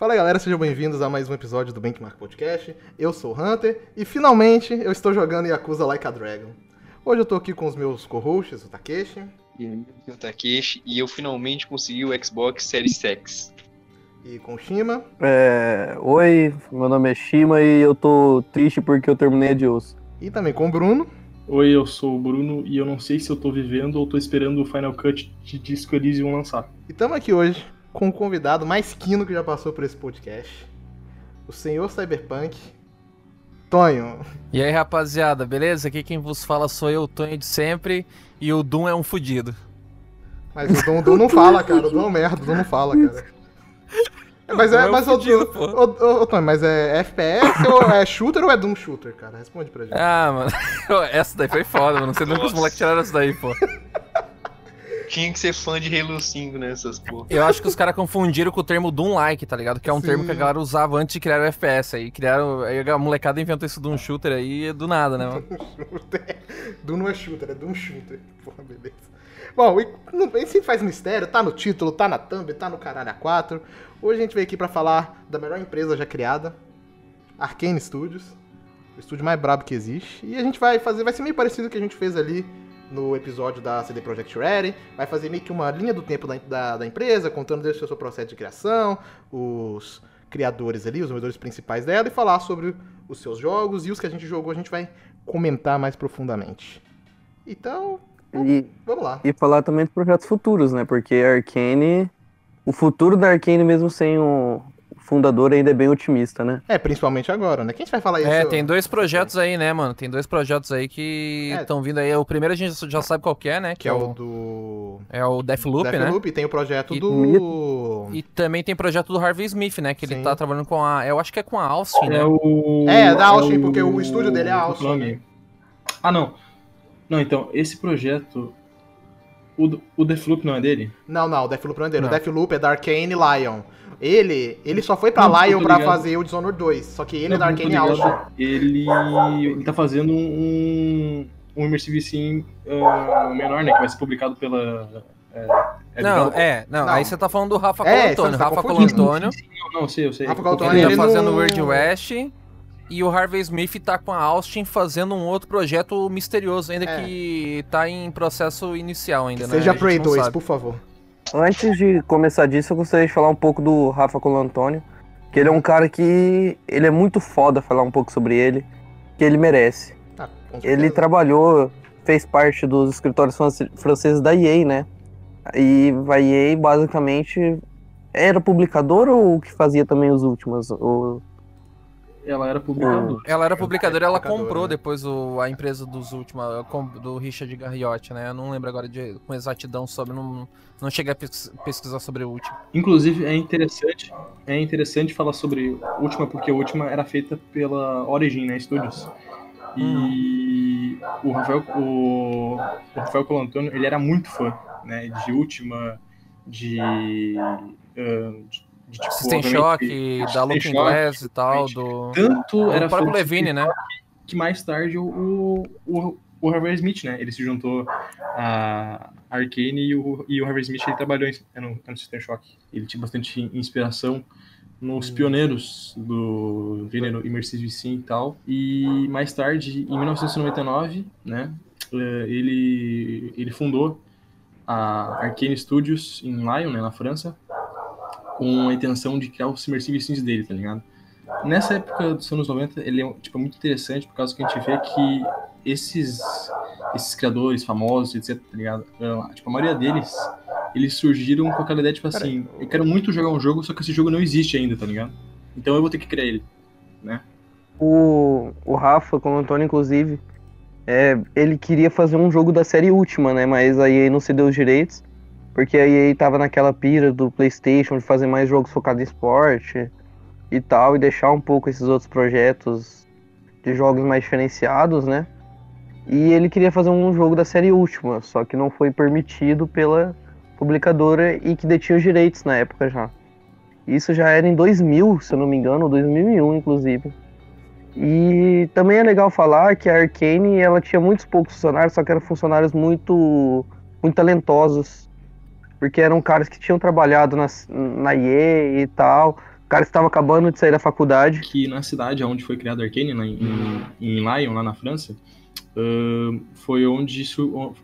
Fala galera, sejam bem-vindos a mais um episódio do Benchmark Podcast. Eu sou o Hunter e finalmente eu estou jogando Yakuza Like a Dragon. Hoje eu tô aqui com os meus co-hosts, o Takeshi. E aí, eu Takeshi, e eu finalmente consegui o Xbox Series X. E com o Shima. É... Oi, meu nome é Shima e eu tô triste porque eu terminei de osso. E também com o Bruno. Oi, eu sou o Bruno e eu não sei se eu tô vivendo ou tô esperando o Final Cut de Disco Elysium lançar. E estamos aqui hoje com o convidado mais quino que já passou por esse podcast, o senhor Cyberpunk, Tonho. E aí, rapaziada, beleza? Aqui quem vos fala sou eu, Tonho de sempre, e o Doom é um fudido. Mas o Doom, o Doom não fala, cara, o Doom é um merda, o Doom não fala, cara. Mas é, Doom é mas, fudido, o, pô. o, o, o, Tonho, mas é FPS ou é shooter ou é Doom shooter, cara? Responde pra gente. Ah, mano, essa daí foi foda, mano. Não sei nunca os moleques tiraram essa daí, pô. Tinha que ser fã de Halo 5 nessas porra. Eu acho que os caras confundiram com o termo Doom-like, tá ligado? Que é um Sim. termo que a galera usava antes de criar o FPS. Aí criaram. Aí a molecada inventou esse Doom shooter aí do nada, né, mano? Shooter. Doom não é shooter, é Doom shooter. Porra, beleza. Bom, e não, e se faz mistério, tá no título, tá na thumb, tá no caralho A4. Hoje a gente veio aqui pra falar da melhor empresa já criada, Arcane Studios, o estúdio mais brabo que existe. E a gente vai fazer, vai ser meio parecido com o que a gente fez ali no episódio da CD Projekt Red. Vai fazer meio que uma linha do tempo da, da, da empresa, contando desde o seu processo de criação, os criadores ali, os desenvolvedores principais dela, e falar sobre os seus jogos e os que a gente jogou a gente vai comentar mais profundamente. Então, E, vamos lá. e falar também dos projetos futuros, né? Porque a Arcane. O futuro da Arcane, mesmo sem o fundador, ainda é bem otimista, né? É, principalmente agora, né? Quem a gente vai falar isso? É, tem dois projetos aí, né, mano? Tem dois projetos aí que É. estão vindo aí. O primeiro a gente já sabe qual que é, né? Que é o do... é o Deathloop, né? Deathloop, tem o projeto E- do... E também tem projeto do Harvey Smith, né? Que Sim. ele tá trabalhando com a. Eu acho que é com a Austin, né? É o. É, da Austin, o- porque o estúdio dele é a Austin, né? Ah, não. Não, então, esse projeto. O, o Deathloop não é dele? Não, não, o Deathloop não é dele. O Não. Deathloop é da Arcane Lion. Ele, ele só foi pra Não, Lion pra fazer o Dishonored 2, só que ele Não, é da Arcane. Austin. Ele, ele tá fazendo um, um Immersive Sim ah, menor, né? Que vai ser publicado pela. É, é Não, é, não, Não. aí você tá falando do Rafa É, Colantônio. tá Rafa. Colantônio, Não, sei, eu sei. Rafa O- Colantônio, ele tá fazendo não- o Weird West e o Harvey Smith tá com a Austin fazendo um outro projeto misterioso, ainda É. que tá em processo inicial ainda, né? Seja Prey não 2, sabe. por favor. Antes de começar disso, eu gostaria de falar um pouco do Rafa Colantônio. Que ele é um cara que. Ele é muito foda falar um pouco sobre ele. Que ele merece. Ah, Ele trabalhou, fez parte dos escritórios france- franceses da EA, né? E a EA basicamente era publicadora ou o que fazia também os últimos? O... Ela era publicadora. Ela era publicadora, ela publicadora, comprou né? depois o- a empresa dos últimos, do Richard Garriotti, né? Eu não lembro agora de, com exatidão sobre, não, não cheguei a pes- pesquisar sobre o último. Inclusive, é interessante, é interessante falar sobre a última, porque a última era feita pela Origin, né, Studios. E o Rafael, o, o Rafael Colantônio, ele era muito fã, né, de última, de... ah, de, de, tipo, System Shock, da Looking Glass e tal, do, Tanto do era fã próprio Levine, né? que mais tarde o, o, o Harvey Smith, né? Ele se juntou a Arcane e o, e o Harvey Smith ele trabalhou em, é no, é no System Shock. Ele tinha bastante inspiração nos Hum. pioneiros do gênero Immersive Sim e tal. E mais tarde, em 1999, né? eh, Ele, ele fundou a Arcane Studios em Lyon, né, na França, com a intenção de criar os Immersive Sims dele, tá ligado? Nessa época dos anos 90, ele é tipo, muito interessante por causa que a gente vê que esses, esses criadores famosos, etc, tá ligado? Ah, Tipo, a maioria deles, eles surgiram com aquela ideia, tipo assim, eu quero muito jogar um jogo, só que esse jogo não existe ainda, tá ligado? Então eu vou ter que criar ele, né? O, o Rafa, como o Antônio, inclusive, é, ele queria fazer um jogo da série última, né? Mas a EA não se deu os direitos, porque a EA tava naquela pira do PlayStation de fazer mais jogos focados em esporte e tal, e deixar um pouco esses outros projetos de jogos mais diferenciados, né? E ele queria fazer um jogo da série última, só que não foi permitido pela publicadora e que detinha os direitos na época já. Isso já era em 2000, se eu não me engano, 2001 inclusive. E também é legal falar que a Arcane ela tinha muitos poucos funcionários, só que eram funcionários muito muito talentosos. Porque eram caras que tinham trabalhado na, na EA e tal. Caras que estavam acabando de sair da faculdade. Que na cidade onde foi criado a Arcane, lá em, em Lyon, lá na França, uh, foi, onde,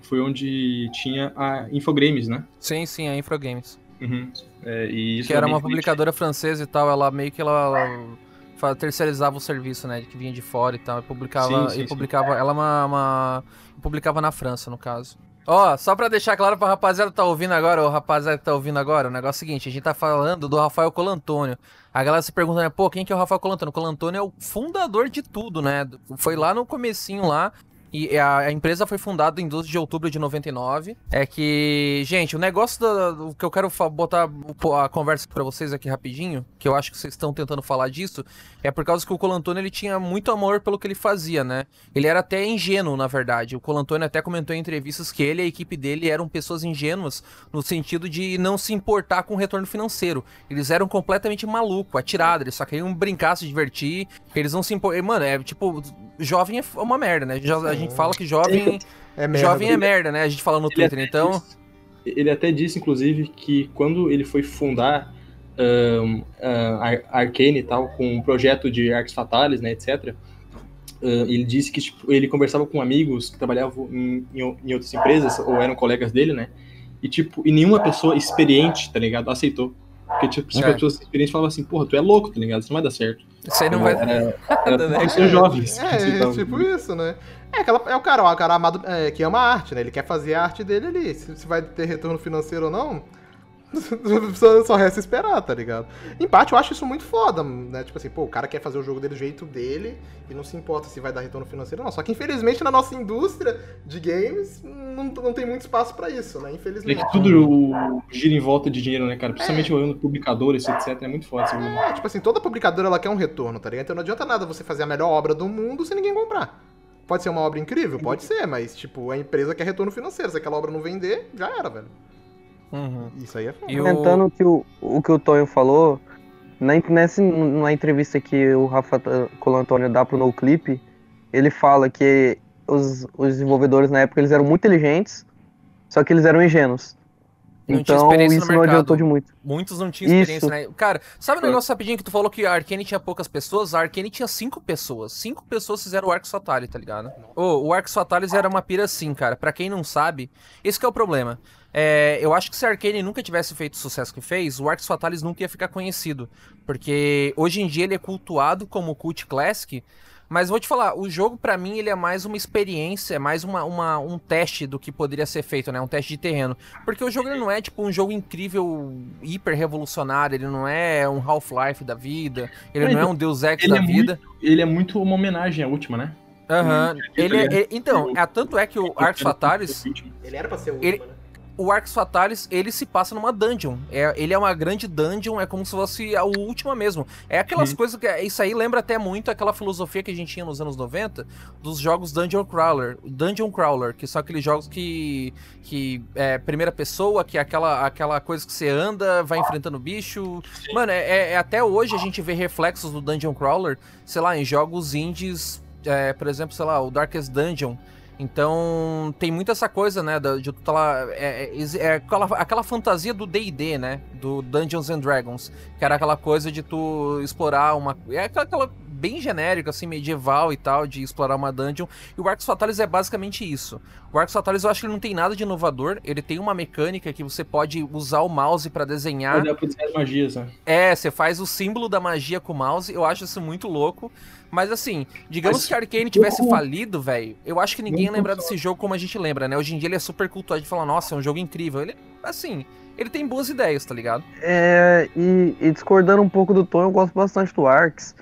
foi onde tinha a Infogrames, né? Sim, sim, a Infogrames. Uhum. É, e que era uma publicadora francesa e tal, ela meio que ela, ela terceirizava o serviço, né, que vinha de fora e tal, e publicava, sim, sim, e publicava, sim. ela é uma, uma, publicava na França, no caso. Ó, oh, só pra deixar claro pra rapaziada que tá ouvindo agora, o rapaziada que tá ouvindo agora, o negócio é o seguinte, a gente tá falando do Rafael Colantônio. A galera se pergunta, né, pô, quem que é o Rafael Colantônio? O Colantônio é o fundador de tudo, né? Foi lá no comecinho lá, e a, a, empresa foi fundada em 12 de outubro de 99. É que, gente, o negócio do, do que eu quero botar a conversa para vocês aqui rapidinho, que eu acho que vocês estão tentando falar disso, é por causa que o Colantônio ele tinha muito amor pelo que ele fazia, né? Ele era até ingênuo, na verdade. O Colantônio até comentou em entrevistas que ele e a equipe dele eram pessoas ingênuas no sentido de não se importar com o retorno financeiro. Eles eram completamente malucos, atirados, eles só queriam brincar, se divertir. Eles não se importam. Mano, é tipo, jovem é uma merda, né? A gente gente fala que jovem é merda, jovem é merda, né? A gente fala no Twitter, então. Disse, ele até disse, inclusive, que quando ele foi fundar um, a Arcane e tal, com um projeto de artes fatalis, né, etc., uh, ele disse que tipo, ele conversava com amigos que trabalhavam em, em, outras empresas, ou eram colegas dele, né? E, tipo, e nenhuma pessoa experiente, tá ligado, aceitou. Porque, tipo, as é. pessoas experientes falavam assim, porra, tu é louco, tá ligado? Isso não vai dar certo. Isso aí não vai dar nada, né? Pessoas jovens. É, tipo isso, né? É, aquela, é o cara, o cara amado, é, que ama a arte, né? Ele quer fazer a arte dele ali. Se, se vai ter retorno financeiro ou não, só, resta esperar, tá ligado? Em parte, eu acho isso muito foda, né? Tipo assim, pô, o cara quer fazer o jogo dele do jeito dele e não se importa se vai dar retorno financeiro ou não. Só que, infelizmente, na nossa indústria de games, não, não tem muito espaço para isso, né? Infelizmente. É que tudo gira em volta de dinheiro, né, cara? Principalmente é. olhando publicadores, etc. É muito foda. É, tipo assim, toda publicadora ela quer um retorno, tá ligado? Então não adianta nada você fazer a melhor obra do mundo sem ninguém comprar. Pode ser uma obra incrível? Pode ser, mas, tipo, a empresa quer retorno financeiro. Se aquela obra não vender, já era, velho. Uhum. Isso aí é foda. Comentando o... que o, o que o Tonho falou, na, nessa, na entrevista que o Rafa Colantônio dá pro NoClip, ele fala que os, os desenvolvedores na época eles eram muito inteligentes, só que eles eram ingênuos. Não então, isso não adiantou de muito. Muitos não tinham experiência, isso. né? Cara, sabe o um negócio rapidinho que tu falou que a Arkane tinha poucas pessoas? A Arkane tinha cinco pessoas. Cinco pessoas fizeram o Arx Fatalis, tá ligado? Oh, o Arx Fatalis era uma pira assim, cara. Pra quem não sabe, esse é o problema. É, eu acho que se a Arkane nunca tivesse feito o sucesso que fez, o Arx Fatalis nunca ia ficar conhecido. Porque hoje em dia ele é cultuado como Cult Classic, mas vou te falar, o jogo para mim ele é mais uma experiência, é mais uma, uma, um teste do que poderia ser feito, né? Um teste de terreno. Porque o jogo ele não é tipo um jogo incrível, hiper revolucionário, ele não é um Half-Life da vida, ele não é um Deus Ex da é vida. Muito, ele é muito uma homenagem à última, né? Aham. Uhum. Ele, é, ele, então, é, tanto é que o Arx Fatalis. Ele era pra ser o último, ele, né? O Arx Fatalis, ele se passa numa dungeon. É, ele é uma grande dungeon, é como se fosse a última mesmo. É aquelas uhum. coisas que. Isso aí lembra até muito aquela filosofia que a gente tinha nos anos 90 dos jogos Dungeon Crawler. Dungeon Crawler, que são aqueles jogos que. que é primeira pessoa, que é aquela, aquela coisa que você anda, vai enfrentando bicho. Mano, é, é, é até hoje a gente vê reflexos do Dungeon Crawler, sei lá, em jogos indies. É, por exemplo, sei lá, o Darkest Dungeon então tem muito essa coisa, né? De tu tá lá. É, é, é aquela, aquela fantasia do DD, né? Do Dungeons and Dragons. Que era aquela coisa de tu explorar uma. É aquela, aquela bem genérica, assim, medieval e tal, de explorar uma dungeon. E o Arcos Fatalis é basicamente isso. O Arcos Fatalis eu acho que ele não tem nada de inovador. Ele tem uma mecânica que você pode usar o mouse para desenhar. Pra as magias, né? É, você faz o símbolo da magia com o mouse. Eu acho isso muito louco. Mas assim, digamos Mas, que a Arkane tivesse como... falido, velho, eu acho que ninguém ia lembrar desse jogo como a gente lembra, né? Hoje em dia ele é super cultuado de falar, nossa, é um jogo incrível. Ele, assim, ele tem boas ideias, tá ligado? É, e, e discordando um pouco do Tom, eu gosto bastante do Arx.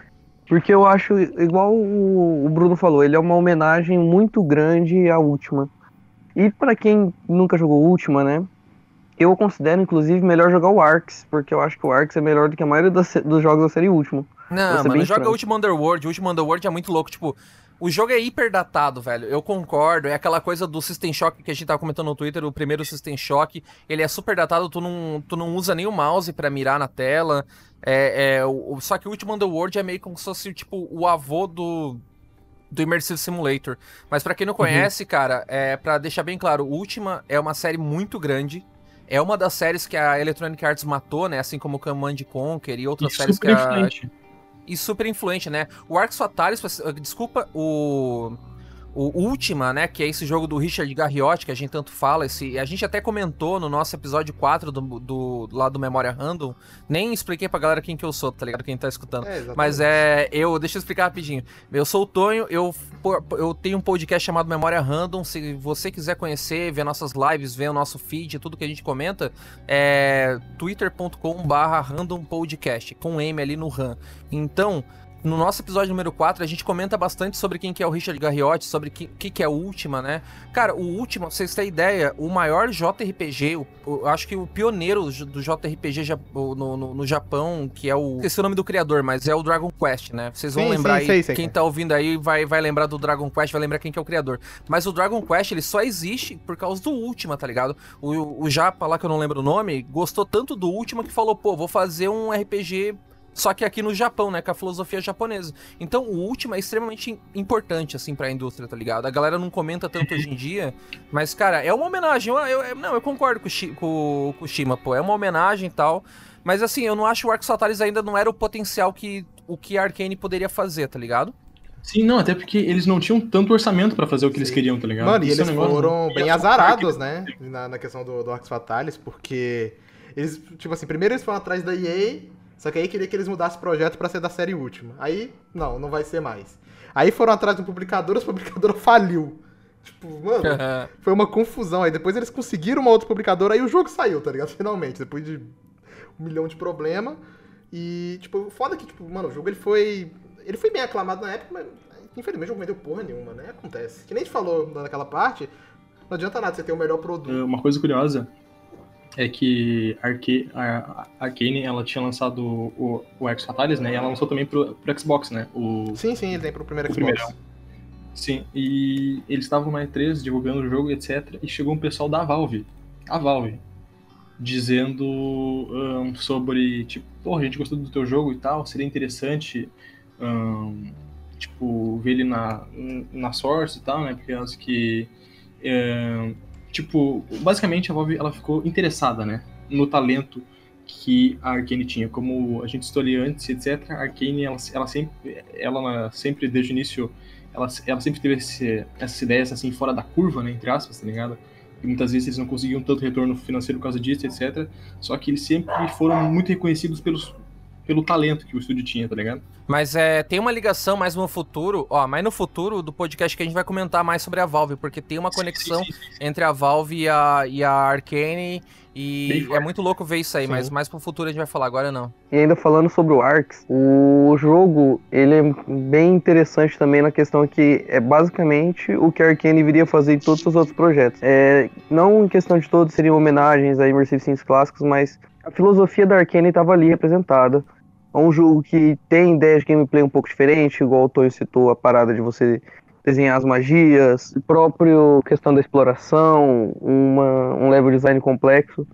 Porque eu acho, igual o, o Bruno falou, ele é uma homenagem muito grande à última. E para quem nunca jogou última, né? Eu considero, inclusive, melhor jogar o Arx, porque eu acho que o Arx é melhor do que a maioria das, dos jogos da série última. Não, mano, joga o Ultima Underworld. O Ultima Underworld é muito louco. Tipo, o jogo é hiper datado, velho. Eu concordo. É aquela coisa do System Shock que a gente tava comentando no Twitter, o primeiro System Shock. Ele é super datado, tu não, tu não usa nem o mouse para mirar na tela. É, é, o, só que o Ultima Underworld é meio como se fosse, tipo, o avô do do Immersive Simulator. Mas para quem não conhece, uhum. cara, é para deixar bem claro, Ultima é uma série muito grande. É uma das séries que a Electronic Arts matou, né? Assim como Command Conquer e outras e séries que a... Influente. E super influente, né? O Arx Fatalis, desculpa, o o Ultima, né, que é esse jogo do Richard Garriotti, que a gente tanto fala, esse, a gente até comentou no nosso episódio 4 do, do lá do Memória Random, nem expliquei pra galera quem que eu sou, tá ligado? Quem tá escutando. É, Mas é, eu, deixa eu explicar rapidinho. Eu sou o Tonho, eu, eu tenho um podcast chamado Memória Random, se você quiser conhecer, ver nossas lives, ver o nosso feed, tudo que a gente comenta, é twitter.com barra randompodcast, com M ali no RAM. Então, no nosso episódio número 4, a gente comenta bastante sobre quem que é o Richard Garriotti, sobre o que, que, é o Ultima, né? Cara, o Ultima, pra vocês terem ideia, o maior JRPG, o, o, acho que o pioneiro do JRPG no, no, no, Japão, que é o. Esqueci o nome do criador, mas é o Dragon Quest, né? Vocês vão sim, lembrar sim, aí. Sei, sei, quem tá ouvindo aí vai, vai lembrar do Dragon Quest, vai lembrar quem que é o criador. Mas o Dragon Quest, ele só existe por causa do Ultima, tá ligado? O, o Japa lá, que eu não lembro o nome, gostou tanto do Ultima que falou, pô, vou fazer um RPG só que aqui no Japão, né, com a filosofia japonesa. Então, o último é extremamente importante, assim, pra indústria, tá ligado? A galera não comenta tanto hoje em dia, mas, cara, é uma homenagem. Eu, eu, não, eu concordo com, com, com o Shima, pô, é uma homenagem e tal. Mas, assim, eu não acho que o Arco Sataris ainda não era o potencial que o que a Arkane poderia fazer, tá ligado? Sim, não, até porque eles não tinham tanto orçamento para fazer o que Sim. eles queriam, tá ligado? Mano, e eles é um foram bem azarados, né, na, na questão do, do Arcos Fatalis, porque eles, tipo assim, primeiro eles foram atrás da EA só que aí queria que eles mudassem o projeto para ser da série última. Aí, não, não vai ser mais. Aí foram atrás do publicador, a publicadora faliu. Tipo, mano, foi uma confusão. Aí depois eles conseguiram uma outra publicadora, aí o jogo saiu, tá ligado? Finalmente, depois de um milhão de problema. E, tipo, foda que, tipo, mano, o jogo ele foi. Ele foi bem aclamado na época, mas infelizmente o jogo não vendeu porra nenhuma, né? Acontece. Que nem a gente falou naquela parte, não adianta nada você ter o melhor produto. É, uma coisa curiosa é que a Arcane ela tinha lançado o, o X Fatalis, né? E ela lançou também pro, pro Xbox, né? O, sim, sim, ele tem pro primeiro Xbox. Primeiro. Sim, e eles estavam na E3 divulgando o jogo, etc. E chegou um pessoal da Valve, a Valve, dizendo um, sobre, tipo, porra, a gente gostou do teu jogo e tal, seria interessante, um, tipo, ver ele na, na Source e tal, né? Porque acho que um, tipo, basicamente a Valve ela ficou interessada, né, no talento que a Arkane tinha. Como a gente escolheu antes, etc., a Arkane, ela, ela, sempre, ela sempre, desde o início, ela, ela sempre teve esse, essas ideias, assim, fora da curva, né, entre aspas, tá ligado? E muitas vezes eles não conseguiam tanto retorno financeiro por causa disso, etc. Só que eles sempre foram muito reconhecidos pelos, pelo talento que o estúdio tinha, tá ligado? Mas é, tem uma ligação mais no futuro, ó, mais no futuro do podcast que a gente vai comentar mais sobre a Valve, porque tem uma conexão sim, sim, sim, entre a Valve e a, e a Arcane, e é muito louco ver isso aí, mas mais pro futuro a gente vai falar, agora não. E ainda falando sobre o Arx, o jogo, ele é bem interessante também na questão que é basicamente o que a Arcane viria fazer em todos os outros projetos. É, não em questão de todos seriam homenagens a Immersive Sims clássicos, mas a filosofia da Arcane estava ali representada. É um jogo que tem ideias de gameplay um pouco diferente, igual o Toyo citou, a parada de você desenhar as magias, próprio questão da exploração, uma, um level design complexo.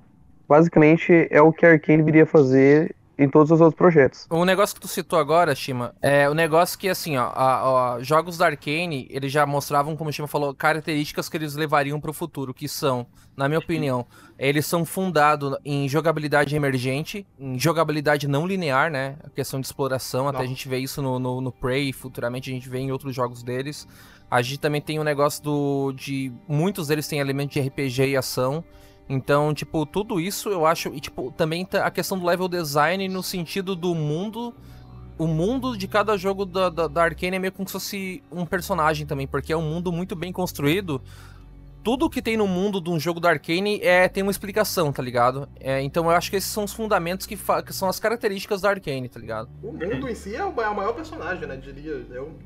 Basicamente é o que a Arkane viria fazer em todos os outros projetos. O negócio que tu citou agora, Shima, é o negócio que, assim, ó, a, a, jogos da Arkane, eles já mostravam, como o Shima falou, características que eles levariam para o futuro, que são, na minha opinião, eles são fundados em jogabilidade emergente, em jogabilidade não linear, né? A questão de exploração, não. até a gente vê isso no, no, no Prey, futuramente a gente vê em outros jogos deles. A gente também tem o um negócio do de muitos deles têm elementos de RPG e ação. Então, tipo, tudo isso eu acho. E, tipo, também tá a questão do level design no sentido do mundo. O mundo de cada jogo da, da, da Arkane é meio como se fosse um personagem também, porque é um mundo muito bem construído. Tudo que tem no mundo de um jogo da Arkane é, tem uma explicação, tá ligado? É, então eu acho que esses são os fundamentos que, que são as características da Arkane, tá ligado? O mundo em si é o, é o maior personagem, né? Diria. Eu...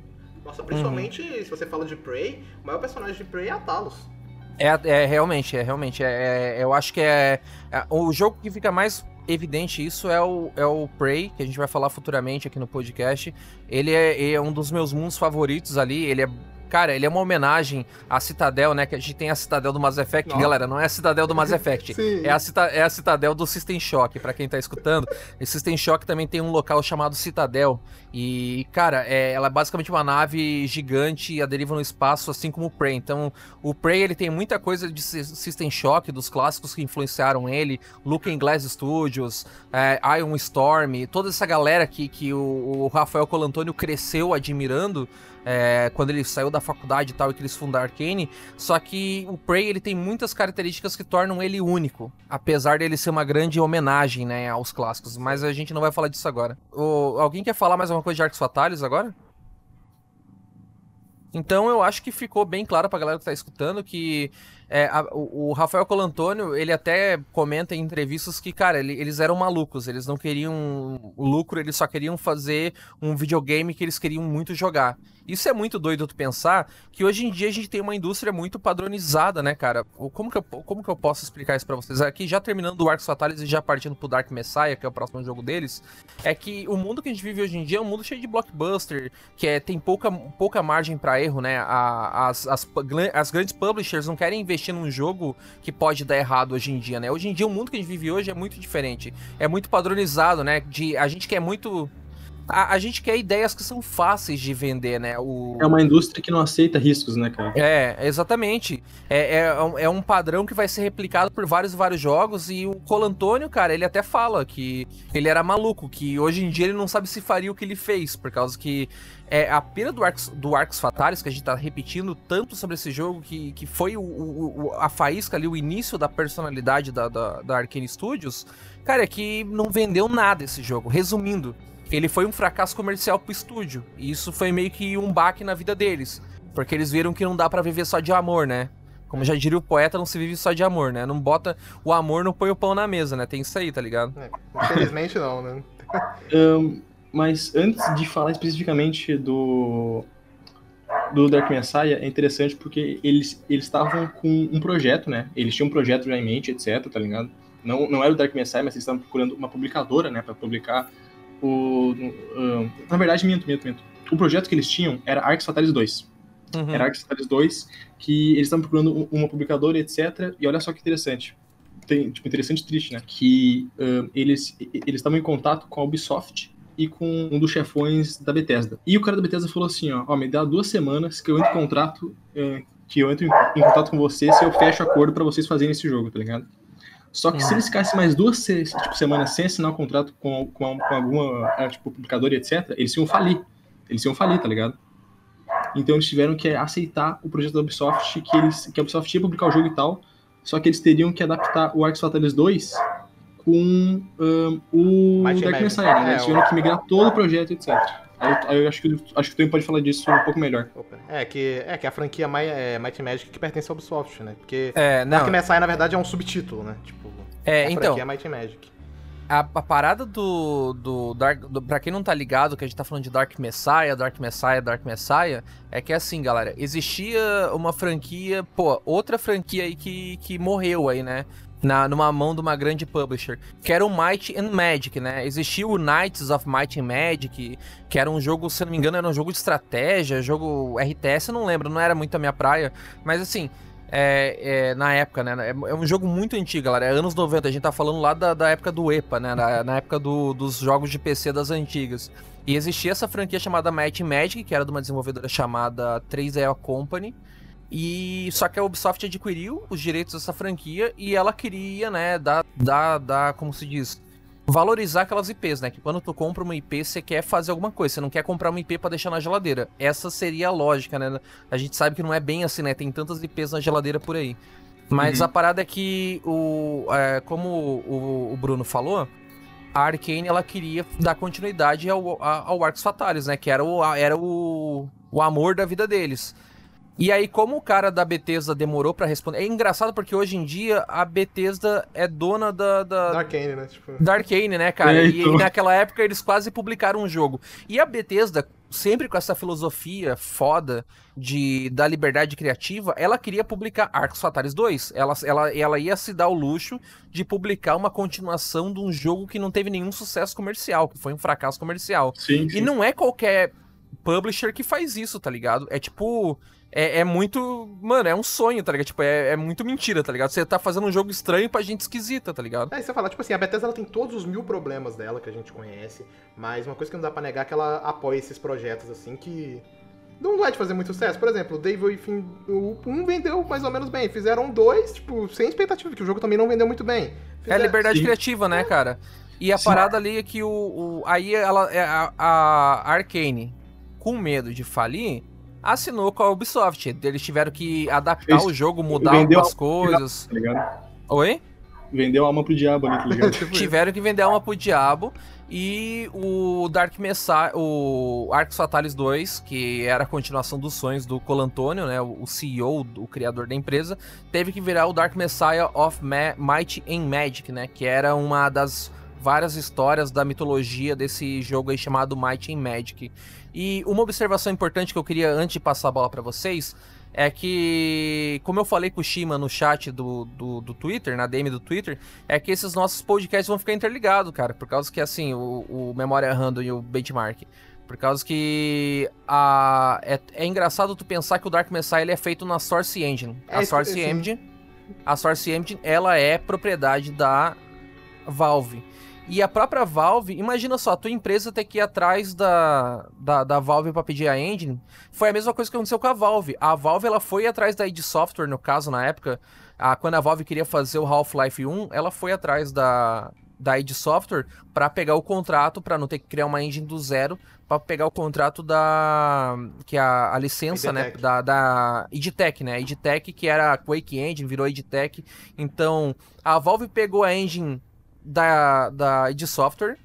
Nossa, principalmente uhum. se você fala de Prey, o maior personagem de Prey é a Talos. É, é realmente, é realmente. É, é, eu acho que é, é, O jogo que fica mais evidente isso é o, é o Prey, que a gente vai falar futuramente aqui no podcast. Ele é, é um dos meus mundos favoritos ali. Ele é. Cara, ele é uma homenagem à Citadel, né? Que a gente tem a Citadel do Mass Effect. Não. Galera, não é a Citadel do Mass Effect. é, a cita é a Citadel do System Shock, para quem tá escutando. E System Shock também tem um local chamado Citadel. E, cara, é, ela é basicamente uma nave gigante a deriva no espaço, assim como o Prey. Então, o Prey, ele tem muita coisa de System Shock, dos clássicos que influenciaram ele. Looking Glass Studios, é, Ion Storm, toda essa galera que, que o, o Rafael Colantônio cresceu admirando é, quando ele saiu da faculdade e tal, e que eles fundaram Arkane. Só que o Prey, ele tem muitas características que tornam ele único. Apesar dele ser uma grande homenagem, né, aos clássicos. Mas a gente não vai falar disso agora. O, alguém quer falar mais alguma coisa de Arcos Fatalhos agora? Então eu acho que ficou bem claro pra galera que tá escutando que é, a, o, o, Rafael Colantônio, ele até comenta em entrevistas que, cara, ele, eles eram malucos, eles não queriam lucro, eles só queriam fazer um videogame que eles queriam muito jogar. Isso é muito doido tu pensar que hoje em dia a gente tem uma indústria muito padronizada, né, cara? Como que eu, como que eu posso explicar isso para vocês? Aqui, já terminando o Arcos Fatalis e já partindo pro Dark Messiah, que é o próximo jogo deles, é que o mundo que a gente vive hoje em dia é um mundo cheio de blockbuster, que é, tem pouca, pouca margem para erro, né? A, as, as, as grandes publishers não querem investir num jogo que pode dar errado hoje em dia, né? Hoje em dia o mundo que a gente vive hoje é muito diferente. É muito padronizado, né? De, a gente quer muito a, a, gente quer ideias que são fáceis de vender, né? O... É uma indústria que não aceita riscos, né, cara? É, exatamente. É, é, é um padrão que vai ser replicado por vários vários jogos. E o Colantônio, cara, ele até fala que ele era maluco, que hoje em dia ele não sabe se faria o que ele fez, por causa que é a pena do Arcs, do Arcs Fatalis, que a gente tá repetindo tanto sobre esse jogo, que, que foi o, o, a faísca ali, o início da personalidade da, da, da Arkane Studios, cara, é que não vendeu nada esse jogo. Resumindo ele foi um fracasso comercial pro estúdio. E isso foi meio que um baque na vida deles. Porque eles viram que não dá para viver só de amor, né? Como já diria o poeta, não se vive só de amor, né? Não bota o amor, não põe o pão na mesa, né? Tem isso aí, tá ligado? É, infelizmente não, né? um, mas antes de falar especificamente do do Dark Messiah, é interessante porque eles eles estavam com um projeto, né? Eles tinham um projeto já em mente, etc, tá ligado? Não, não era o Dark Messiah, mas eles estavam procurando uma publicadora, né, para publicar o, uh, na verdade, minto, minto, minto. O projeto que eles tinham era Arcs Fatalis 2. Uhum. Era Arcs Fatalis 2, que eles estavam procurando uma publicadora, etc. E olha só que interessante. Tem, tipo, interessante e triste, né? Que uh, eles eles estavam em contato com a Ubisoft e com um dos chefões da Bethesda. E o cara da Bethesda falou assim, ó, ó me dá duas semanas que eu entro em contrato, uh, que eu entro em, em, contato com você se eu fecho acordo para vocês fazerem esse jogo, tá ligado? Só que se eles ficassem mais duas tipo, semanas sem assinar o um contrato com, com, com alguma é, tipo, publicadora e etc., eles iam falir. Eles iam falir, tá ligado? Então eles tiveram que aceitar o projeto da Ubisoft, que, eles, que a Ubisoft ia publicar o jogo e tal, só que eles teriam que adaptar o Arx Fatalis 2 com um, o Mighty Dark Messiah, né? É, eles tiveram que migrar todo o projeto, etc. Aí eu acho que, acho que o Tom pode falar disso um pouco melhor. É que, é que a franquia My, é, Mighty Magic que pertence ao Ubisoft, né? Porque é, não. Dark Messiah, na verdade, é um subtítulo, né? Tipo, é, a então, franquia Mighty Magic. A, a, parada do, do Dark. Do, pra quem não tá ligado, que a gente tá falando de Dark Messiah, Dark Messiah, Dark Messiah, é que é assim, galera, existia uma franquia, pô, outra franquia aí que, que morreu aí, né? Na, numa mão de uma grande publisher, que era o Might and Magic, né? Existia o Knights of Might and Magic, que era um jogo, se não me engano, era um jogo de estratégia, jogo RTS, eu não lembro, não era muito a minha praia, mas assim, é, é, na época, né? É, é um jogo muito antigo, galera. É anos 90. A gente tá falando lá da, da época do EPA, né? Na, na época do, dos jogos de PC das antigas. E existia essa franquia chamada Might Magic, que era de uma desenvolvedora chamada 3EO Company. E só que a Ubisoft adquiriu os direitos dessa franquia e ela queria, né, dar, dar, dar como se diz, valorizar aquelas IPs, né? Que quando tu compra uma IP, você quer fazer alguma coisa, você não quer comprar uma IP para deixar na geladeira. Essa seria a lógica, né? A gente sabe que não é bem assim, né? Tem tantas IPs na geladeira por aí. Mas uhum. a parada é que, o, é, como o, o, Bruno falou, a Arkane ela queria dar continuidade ao, ao Arcos Fatalis, né? Que era o, era o, o amor da vida deles. E aí, como o cara da Bethesda demorou para responder. É engraçado porque hoje em dia a Bethesda é dona da. Da, da Arcane, né? Tipo... Da Arcane, né, cara? É, então... E naquela época eles quase publicaram um jogo. E a Bethesda, sempre com essa filosofia foda de da liberdade criativa, ela queria publicar Arcos Fatalis 2. Ela, ela, ela ia se dar o luxo de publicar uma continuação de um jogo que não teve nenhum sucesso comercial, que foi um fracasso comercial. Sim, sim. E não é qualquer publisher que faz isso, tá ligado? É tipo. É, é muito. Mano, é um sonho, tá ligado? Tipo, é, é, muito mentira, tá ligado? Você tá fazendo um jogo estranho pra gente esquisita, tá ligado? É, você fala, tipo assim, a Bethesda ela tem todos os mil problemas dela que a gente conhece, mas uma coisa que não dá pra negar é que ela apoia esses projetos, assim, que não vai te fazer muito sucesso. Por exemplo, o Devil Within 1 vendeu mais ou menos bem. Fizeram dois, tipo, sem expectativa, porque o jogo também não vendeu muito bem. Fizeram... É liberdade Sim. criativa, né, cara? E a Sim. parada ali é que o, o aí ela, é, a, a Arcane, com medo de falir, assinou com a Ubisoft. Eles tiveram que adaptar o jogo, mudar algumas coisas. Tá Oi? Vendeu a alma pro diabo ali, tá ligado? Tiveram que vender a alma pro diabo. E o Dark Messiah, o Arcos Fatalis 2, que era a continuação dos sonhos do Colantônio, né, o CEO, o criador da empresa, teve que virar o Dark Messiah of Ma Might and Magic, né, que era uma das várias histórias da mitologia desse jogo aí chamado Might and Magic. E uma observação importante que eu queria antes de passar a bola para vocês é que, como eu falei com o Shima no chat do, do, do, Twitter, na DM do Twitter, é que esses nossos podcasts vão ficar interligados, cara, por causa que, assim, o, o Memória Random e o Benchmark. Por causa que a, é, é engraçado tu pensar que o Dark Messiah ele é feito na Source Engine. É, a Source Engine, a Source Engine, ela é propriedade da Valve. E a própria Valve, imagina só, a tua empresa ter que ir atrás da, da, da Valve para pedir a engine. Foi a mesma coisa que aconteceu com a Valve. A Valve ela foi atrás da id Software, no caso, na época. A, quando a Valve queria fazer o Half-Life 1, ela foi atrás da, da id Software para pegar o contrato, para não ter que criar uma engine do zero, para pegar o contrato da que é a, a licença, né, da da IDTech, né? A IDTech que era a Quake Engine, virou IDTech. Então, a Valve pegou a engine da, da id Software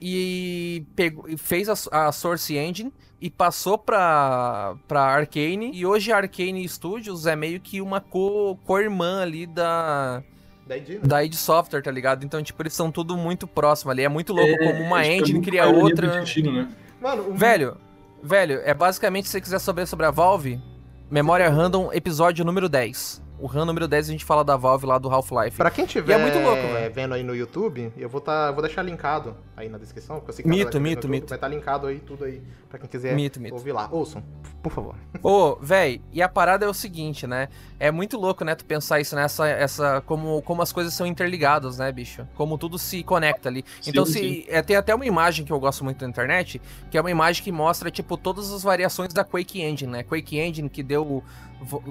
e pegou, fez a, a, Source Engine e passou pra, pra Arcane. E hoje a Arcane Studios é meio que uma co-irmã co ali da. Da id, né? da id Software, tá ligado? Então, tipo, eles são tudo muito próximo ali. É muito louco é, como uma é, engine cria outra. Destino, né? Mano, um... Velho, velho, é basicamente se você quiser saber sobre a Valve, Memória Random, episódio número 10 o RAM número 10 a gente fala da Valve lá do Half-Life. Pra quem tiver é muito louco, vendo aí no YouTube, eu vou, tá, vou deixar linkado aí na descrição. Porque eu sei que mito, mito, mito. Vai estar tá linkado aí tudo aí pra quem quiser mito, mito. ouvir lá. Ouçam, por favor. Ô, véi, e a parada é o seguinte, né? É muito louco, né, tu pensar isso nessa, essa, como, como as coisas são interligadas, né, bicho? Como tudo se conecta ali. Sim, então, se é, tem até uma imagem que eu gosto muito na internet, que é uma imagem que mostra, tipo, todas as variações da Quake Engine, né? Quake Engine que deu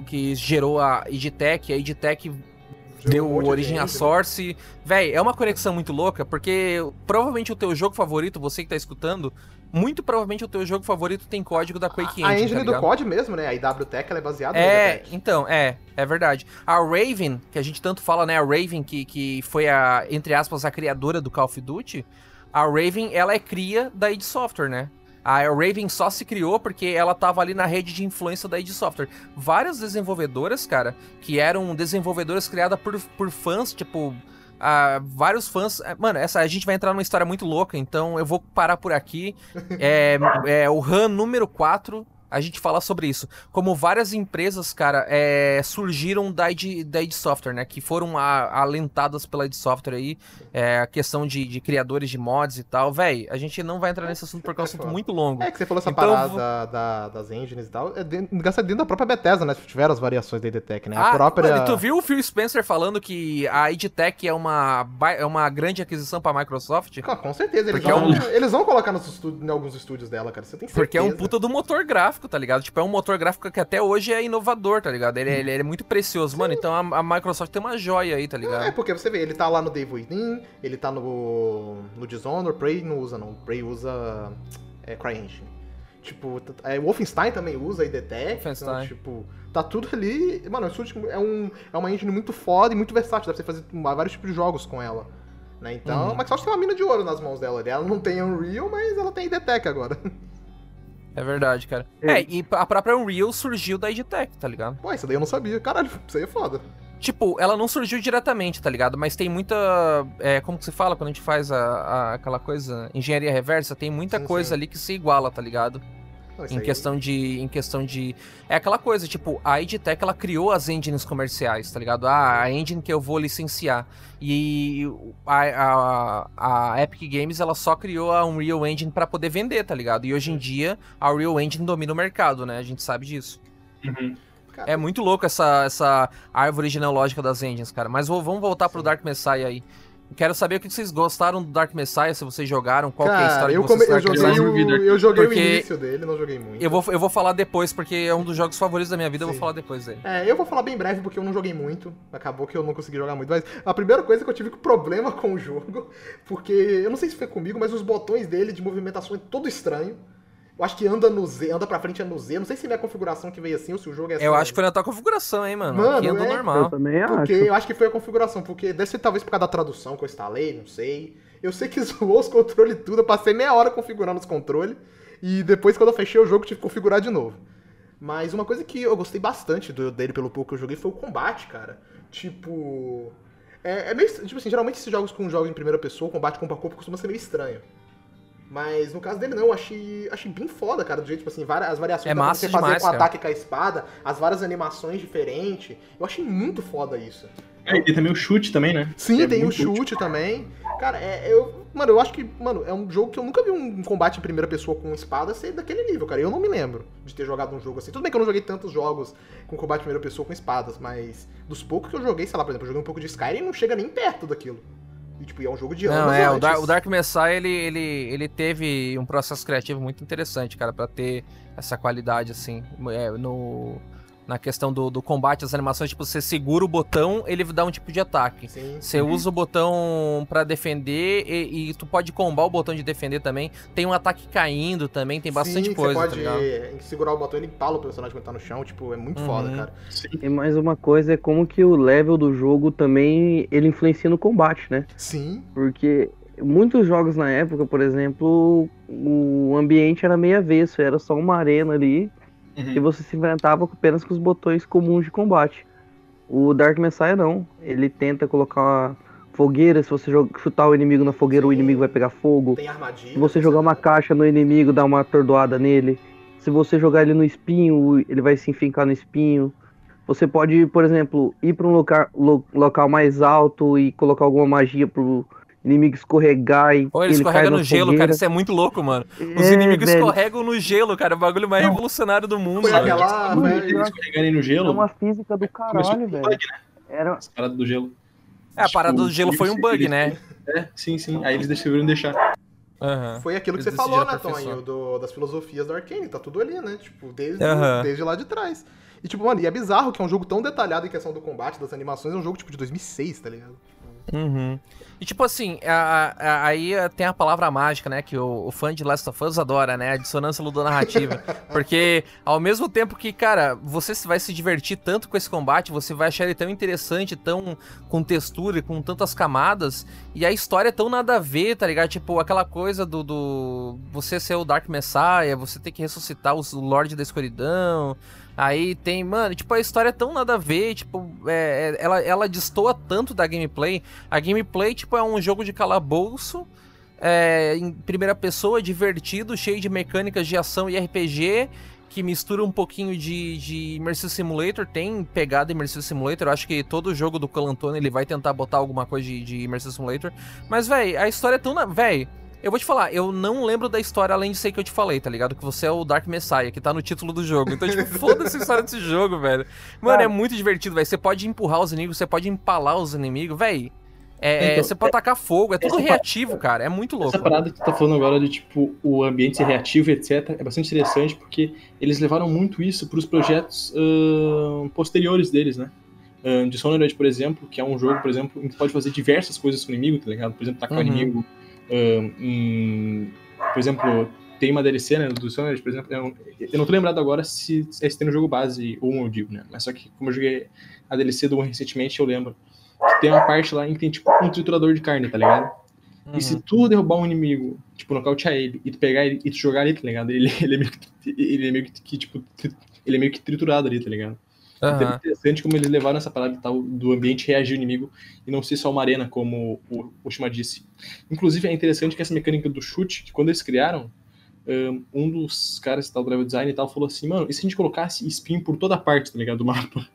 que gerou a EdTech, a EdTech deu um origem à né? Source. Véi, é uma conexão muito louca, porque provavelmente o teu jogo favorito, você que tá escutando, muito provavelmente o teu jogo favorito tem código da Quake Engine. A engine tá do COD mesmo, né? A IWTech ela é baseada é, no então, é, é verdade. A Raven, que a gente tanto fala, né? A Raven, que, que foi a, entre aspas, a criadora do Call of Duty. A Raven, ela é cria da id Software, né? A Raven só se criou porque ela tava ali na rede de influência da id Software. Várias desenvolvedoras, cara, que eram desenvolvedoras criadas por, por fãs, tipo, uh, vários fãs. Eh, mano, essa a gente vai entrar numa história muito louca, então eu vou parar por aqui. é, é o RAM número 4 a gente fala sobre isso. Como várias empresas, cara, é, surgiram da id, da id Software, né? Que foram a, alentadas pela id Software aí. É, a questão de, de, criadores de mods e tal. Véi, a gente não vai entrar nesse assunto porque é um assunto muito longo. É que você falou essa então, parada vou... da, da, das engines e tal. É dentro, dentro da própria Bethesda, né? Tiveram as variações da IDTech, né? A ah, própria... Mano, tu viu o Phil Spencer falando que a IDTech é uma, é uma grande aquisição pra Microsoft? Ah, com certeza. Eles vão, é um... eles vão colocar nos estúdios, em alguns estúdios dela, cara. Você tem certeza. Porque é um puta do motor gráfico gráfico, tá ligado? Tipo, é um motor gráfico que até hoje é inovador, tá ligado? Ele, ele, ele é muito precioso, Sim. mano. Então a, a, Microsoft tem uma joia aí, tá ligado? É, porque você vê, ele tá lá no Devil Within, ele tá no, no Dishonored, Prey não usa não. Prey usa é, CryEngine. Tipo, é, Wolfenstein também usa IDTech. Então, tipo, tá tudo ali. Mano, é, um, é uma engine muito foda e muito versátil. Dá pra você fazer vários tipos de jogos com ela. Né? Então, uhum. a Microsoft tem uma mina de ouro nas mãos dela. Ela não tem Unreal, mas ela tem IDTech agora. É verdade, cara. É. é, e a própria Unreal surgiu da EdTech, tá ligado? Pô, isso daí eu não sabia. Caralho, isso aí é foda. Tipo, ela não surgiu diretamente, tá ligado? Mas tem muita. É, como que se fala quando a gente faz a, a aquela coisa, engenharia reversa? Tem muita sim, coisa sim. ali que se iguala, tá ligado? Em questão de em questão de é aquela coisa tipo a EdTech ela criou as engines comerciais tá ligado? Ah, a engine que eu vou licenciar. E a, a, a Epic Games ela só criou a Unreal Engine para poder vender tá ligado? E hoje em dia a Unreal Engine domina o mercado né? A gente sabe disso. Uhum. é muito louco essa, essa árvore genealógica das engines, cara. Mas vamos voltar pro Dark Messiah aí. Quero saber o que vocês gostaram do Dark Messiah, se vocês jogaram, qual Cara, é a história eu de vocês. come- eu joguei, o, eu joguei Porque- o início dele, não joguei muito. Eu vou, eu vou falar depois, porque é um dos jogos favoritos da minha vida, eu vou Sim. falar depois dele. É, eu vou falar bem breve porque eu não joguei muito. Acabou que eu não consegui jogar muito. Mas a primeira coisa é que eu tive problema com o jogo, porque eu não sei se foi comigo, mas os botões dele de movimentação é todo estranho. Eu acho que anda no Z, anda pra frente é no Z. Não sei se é minha configuração que veio assim ou se o jogo é assim. Eu acho que foi na tua configuração, hein, mano. Mano, Aqui andou é. Eu normal. também Porque acho. eu acho que foi a configuração, porque deve ser talvez por causa da tradução que eu instalei, não sei. Eu sei que zoou os controles e tudo, eu passei meia hora configurando os controles. E depois, quando eu fechei o jogo, tive que configurar de novo. Mas uma coisa que eu gostei bastante do- dele pelo pouco que eu joguei foi o combate, cara. Tipo. É, é meio. Tipo assim, geralmente esses jogos com jogos em primeira pessoa, o combate corpo a corpo costuma ser meio estranho. Mas no caso dele não, eu achei, achei bem foda, cara, do jeito, tipo assim, várias, as variações É que massa você fazer demais, com cara. ataque com a espada, as várias animações diferentes. Eu achei muito foda isso. É, e também o chute também, né? Sim, É tem o muito útil. chute também. Cara, é, eu. Mano, eu acho que, mano, é um jogo que eu nunca vi um combate em primeira pessoa com espada ser daquele nível, cara. Eu não me lembro de ter jogado um jogo assim. Tudo bem que eu não joguei tantos jogos com combate em primeira pessoa com espadas, mas dos poucos que eu joguei, sei lá, por exemplo, eu joguei um pouco de Skyrim e não chega nem perto daquilo. E, tipo, é um jogo de anos Não, é, o, antes. Dar- o Dark Messiah, ele, ele, ele teve um processo criativo muito interessante, cara, pra ter essa qualidade, assim, é, no, na questão do, do combate, as animações, tipo, você segura o botão, ele dá um tipo de ataque. Sim. Você Uhum. usa o botão pra defender e, e tu pode combar o botão de defender também. Tem um ataque caindo também, tem bastante Sim, coisa, Você tá pode eh, segurar o botão e ele empala o personagem quando tá no chão, tipo, é muito Uhum. foda, cara. E mais uma coisa é como que o level do jogo também ele influencia no combate, né? Sim, Porque muitos jogos na época, por exemplo, o ambiente era meio avesso, era só uma arena ali Uhum. e você se enfrentava apenas com os botões comuns de combate. O Dark Messiah não, ele tenta colocar uma fogueira, se você chutar o inimigo na fogueira, o Sim. inimigo vai pegar fogo. tem armadilha. Se você jogar uma caixa no inimigo, dá uma atordoada nele. Se você jogar ele no espinho, ele vai se enfincar no espinho. Você pode, por exemplo, ir para um local, lo- local mais alto e colocar alguma magia pro inimigo escorregar e Ou ele ele escorrega no gelo, fogueira. cara, isso é muito louco, mano. Os É, inimigos velho, escorregam no gelo, cara, o bagulho mais revolucionário do mundo, Foi velho. aquela. Mano, foi- pior- Escorregarem no É gelo, uma física do caralho, velho. bug, né? Era, As paradas do gelo. É, a parada Tipo, do gelo foi um eles- bug, eles- né? É, sim, sim. Aí eles decidiram deixar. Aham. Foi aquilo que Eles você falou, né. Tonho, do- das filosofias do Arkane, tá tudo ali, né? Tipo, desde, Aham. desde lá de trás. E tipo, mano, e é bizarro que é um jogo tão detalhado em questão do combate, das animações, é um jogo tipo de 2006, tá ligado? Uhum. E tipo assim, a- a- aí tem a palavra mágica, né? Que o, o fã de Last of Us adora, né? A dissonância ludonarrativa. Porque ao mesmo tempo que, cara, você vai se divertir tanto com esse combate, você vai achar ele tão interessante, tão com textura e com tantas camadas, e a história é tão nada a ver, tá ligado? Tipo, aquela coisa do, do você ser o Dark Messiah, você ter que ressuscitar os- o Lorde da Escuridão. Aí tem, mano, tipo, a história é tão nada a ver, tipo, é, é- ela, ela destoa tanto da gameplay. A gameplay, tipo, é um jogo de calabouço, é, em primeira pessoa, divertido, cheio de mecânicas de ação e RPG, que mistura um pouquinho de, de Immersive Simulator, tem pegada Immersive Simulator, eu acho que todo jogo do Colantone ele vai tentar botar alguma coisa de, de Immersive Simulator, mas, véi, a história é tão... Véi, eu vou te falar, eu não lembro da história além de ser que eu te falei, tá ligado? Que você é o Dark Messiah, que tá no título do jogo. Então, tipo, foda-se a história desse jogo, velho. Mano, Cara. é muito divertido, velho. Você pode empurrar os inimigos, você pode empalar os inimigos, velho. É, é, Então, você pode tacar fogo, é tudo reativo, cara. É muito louco. Essa parada que tu tá falando agora de, tipo, o ambiente ser reativo, etc., é bastante interessante porque eles levaram muito isso pros projetos ahn, posteriores deles, né? Um, Dishonored, por exemplo, que é um jogo, por exemplo, em que tu pode fazer diversas coisas com o inimigo, tá ligado? Por exemplo, tacar o Uhum. inimigo em... Por exemplo, tem uma DLC, né, do Dishonored, por exemplo, eu, eu não tô lembrado agora se, se tem no jogo base ou um, eu digo, né? Mas só que, como eu joguei a DLC do 1 recentemente, eu lembro que tem uma parte lá em que tem, tipo, um triturador de carne, tá ligado? Uhum. E se tu derrubar um inimigo, tipo, nocautear ele, e tu pegar ele e tu jogar ali, tá ligado? Ele, ele é meio que, ele é meio que, tipo, ele é meio que triturado ali, tá ligado? Então é interessante como eles levaram essa parada tal do ambiente reagir ao inimigo e não ser só uma arena, como o Oshima disse. Inclusive, é interessante que essa mecânica do chute, que quando eles criaram, um dos caras que tá do level design e tal falou assim, mano, e se a gente colocasse espinho por toda parte, tá ligado, do mapa?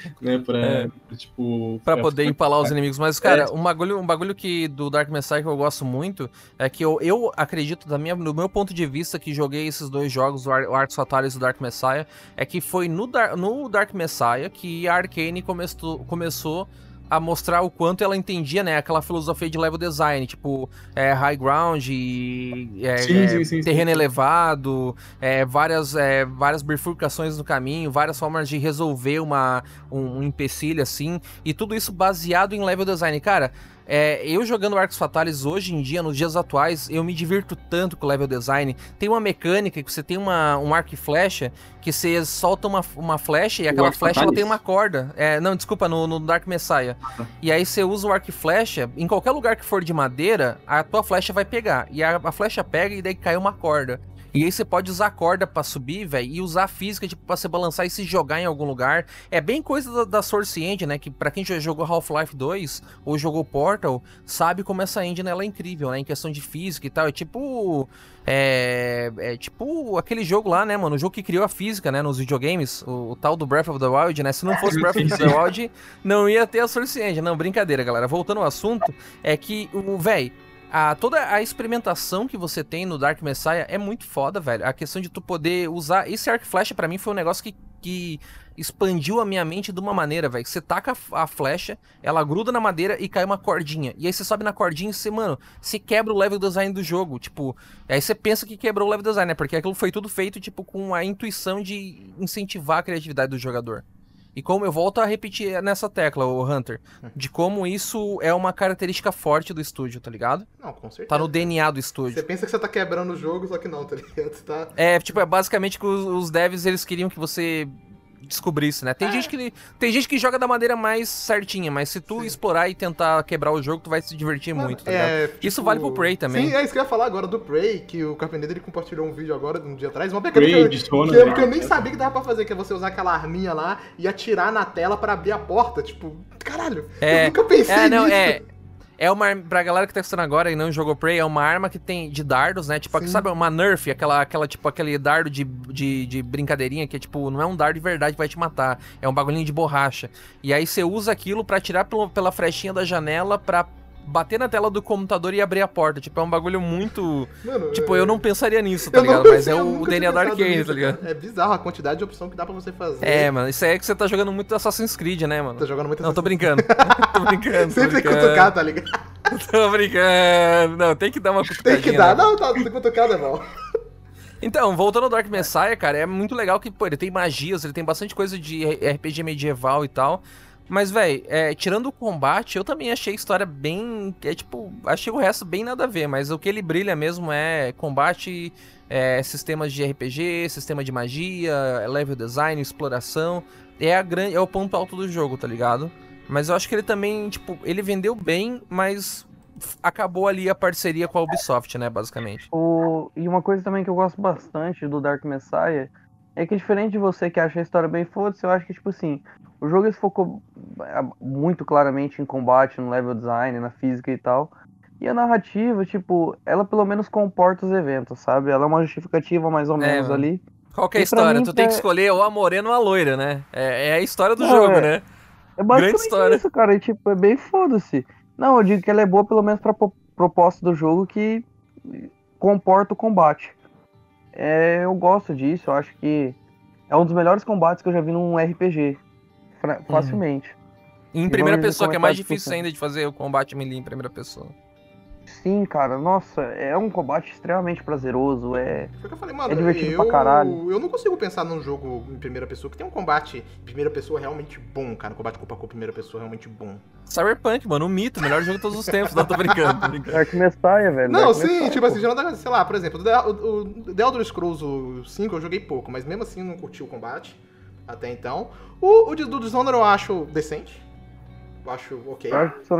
né, pra, é. tipo... Pra poder empalar os inimigos. Mas, cara, é. um, bagulho, um bagulho que do Dark Messiah que eu gosto muito é que eu, eu acredito, da minha, do meu ponto de vista, que joguei esses dois jogos, o, Ar, o Arts Fatalis e o Dark Messiah, é que foi no, Dar, no Dark Messiah que a Arkane começou, começou a mostrar o quanto ela entendia, né, aquela filosofia de level design, tipo, é, high ground, e, é, sim, é, sim, sim, terreno elevado, é, várias, é, várias bifurcações no caminho, várias formas de resolver uma, um, um empecilho, assim, e tudo isso baseado em level design. Cara, é, eu jogando Arcos Fatalis hoje em dia, nos dias atuais, eu me divirto tanto com o level design. Tem uma mecânica que você tem uma, um arco e flecha, que você solta uma, uma flecha e aquela flecha ela tem uma corda. É, não, desculpa, no, no Dark Messiah. Ah. E aí você usa o arco e flecha, em qualquer lugar que for de madeira, a tua flecha vai pegar. E a, a flecha pega e daí cai uma corda. E aí você pode usar a corda para subir, velho, e usar a física, tipo, pra você balançar e se jogar em algum lugar. É bem coisa da, da Source Engine, né? Que para quem já jogou Half-Life 2 ou jogou Portal, sabe como essa engine ela é incrível, né? Em questão de física e tal. É tipo. É, é, tipo aquele jogo lá, né, mano? O jogo que criou a física, né, nos videogames, o, o, tal do Breath of the Wild, né? Se não fosse Breath of the Wild, não ia ter a Source Engine. Não, brincadeira, galera. Voltando ao assunto, é que o, velho, a, toda a experimentação que você tem no Dark Messiah é muito foda, velho. A questão de tu poder usar. Esse arc flecha para mim foi um negócio que, que expandiu a minha mente de uma maneira, velho. Você taca a, flecha, ela gruda na madeira e cai uma cordinha. E aí você sobe na cordinha e você, mano, se quebra o level design do jogo. Tipo, aí você pensa que quebrou o level design, né? Porque aquilo foi tudo feito, tipo, com a intuição de incentivar a criatividade do jogador. E como eu volto a repetir nessa tecla, o Hunter, de como isso é uma característica forte do estúdio, tá ligado? Não, com certeza. Tá no DNA do estúdio. Você pensa que você tá quebrando o jogo, só que não, tá ligado? Tá... É, tipo, é basicamente que os, os devs eles queriam que você descobrisse, né? Tem, é. gente que, tem gente que joga da maneira mais certinha, mas se tu Sim. explorar e tentar quebrar o jogo, tu vai se divertir Mano, muito, tá é, tipo... Isso vale pro Prey também. Sim, é isso que eu ia falar agora do Prey, que o Carpenter ele compartilhou um vídeo agora, um dia atrás, uma mecânica que, eu, que, eu, que eu nem sabia que dava pra fazer, que é você usar aquela arminha lá e atirar na tela pra abrir a porta, tipo, caralho, é, eu nunca pensei é, não, nisso. É, é uma. Pra galera que tá assistindo agora e não jogou Prey, é uma arma que tem de dardos, né? Tipo, Sim. sabe, uma Nerf, aquela, aquela, tipo, aquele dardo de, de, de brincadeirinha que é tipo, não é um dardo de verdade que vai te matar. É um bagulhinho de borracha. E aí você usa aquilo para tirar pela frechinha da janela pra bater na tela do computador e abrir a porta. Tipo, é um bagulho muito. Mano, tipo, eu não pensaria nisso, tá ligado? Mas é o DNA da Arkane, tá ligado? É bizarro a quantidade de opção que dá pra você fazer. É, mano, isso aí é que você tá jogando muito Assassin's Creed, né, mano? Tá jogando muito Não, tô brincando. tô brincando. Sempre tem que cutucar, tá ligado? tô brincando. Não, tem que dar uma cutucadinha. Tem que dar, né? não, tá, cutucada, é bom. Então, voltando ao Dark Messiah, cara, é muito legal que, pô, ele tem magias, ele tem bastante coisa de RPG medieval e tal. Mas, velho, é, tirando o combate, eu também achei a história bem. É tipo, achei o resto bem nada a ver, mas o que ele brilha mesmo é combate, é, sistemas de RPG, sistema de magia, level design, exploração. É, a grande, é o ponto alto do jogo, tá ligado? Mas eu acho que ele também, tipo, ele vendeu bem, mas acabou ali a parceria com a Ubisoft, né, basicamente. O... E uma coisa também que eu gosto bastante do Dark Messiah é que diferente de você que acha a história bem foda-se, eu acho que, tipo assim, o jogo se focou é, muito claramente em combate, no level design, na física e tal. E a narrativa, tipo, ela pelo menos comporta os eventos, sabe? Ela é uma justificativa mais ou é, menos ali. Qual que é a história? tu tem que é escolher ou a morena ou a loira, né? É, é a história do Não, jogo, é... né? É basicamente história. isso, cara. E, tipo, é bem foda-se. Não, eu digo que ela é boa pelo menos pra proposta do jogo que comporta o combate. É, eu gosto disso, eu acho que é um dos melhores combates que eu já vi num RPG. Uhum. facilmente. Uhum. Em primeira pessoa, que é mais difícil ainda de fazer o combate melee em primeira pessoa. Sim, cara, nossa, é um combate extremamente prazeroso, é. Foi que eu falei, mano, é divertido eu, pra caralho. Eu não consigo pensar num jogo em primeira pessoa que tem um combate em primeira pessoa realmente bom, cara. Um combate com a primeira pessoa realmente bom. Cyberpunk, mano, um mito, melhor jogo de todos os tempos, não tô brincando. Tô brincando. Dark Messiah, velho. Não, Dark sim, Messiah, tipo pô. assim, já não dá, sei lá, por exemplo, o, o The Elder Scrolls 5 eu joguei pouco, mas mesmo assim não curti o combate até então. O, o do Dishonored eu acho decente. Eu acho ok.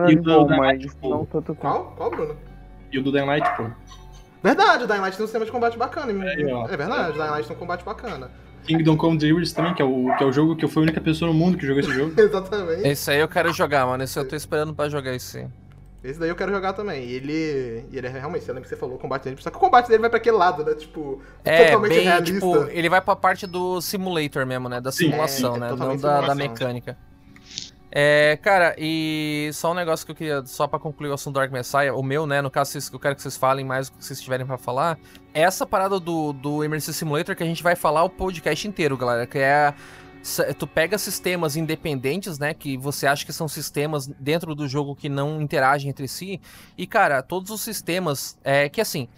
E o do mas não tanto Qual? Qual, Bruno? E o do Dying Light, pô. Verdade, o Dying Light tem um sistema de combate bacana. É, é verdade, o Dying Light tem um combate bacana. Kingdom Come Deliverance também, que é, o, que é o jogo que eu fui a única pessoa no mundo que jogou esse jogo. Exatamente. Esse aí eu quero jogar, mano. Esse eu tô esperando pra jogar esse. Esse daí eu quero jogar também. E ele, e ele é realmente, eu lembro que você falou o combate dele, só que o combate dele vai pra aquele lado, né? Tipo, é, totalmente bem, realista. Tipo, ele vai pra parte do simulator mesmo, né? Da simulação, é, né? Não da, da mecânica. É, cara, e só um negócio que eu queria, só para concluir o assunto do Dark Messiah, o meu, né, no caso, vocês, eu quero que vocês falem mais o que vocês tiverem para falar, é essa parada do, do Immersive Simulator que a gente vai falar o podcast inteiro, galera, que é tu pega sistemas independentes, né, que você acha que são sistemas dentro do jogo que não interagem entre si, e cara, todos os sistemas, é que assim,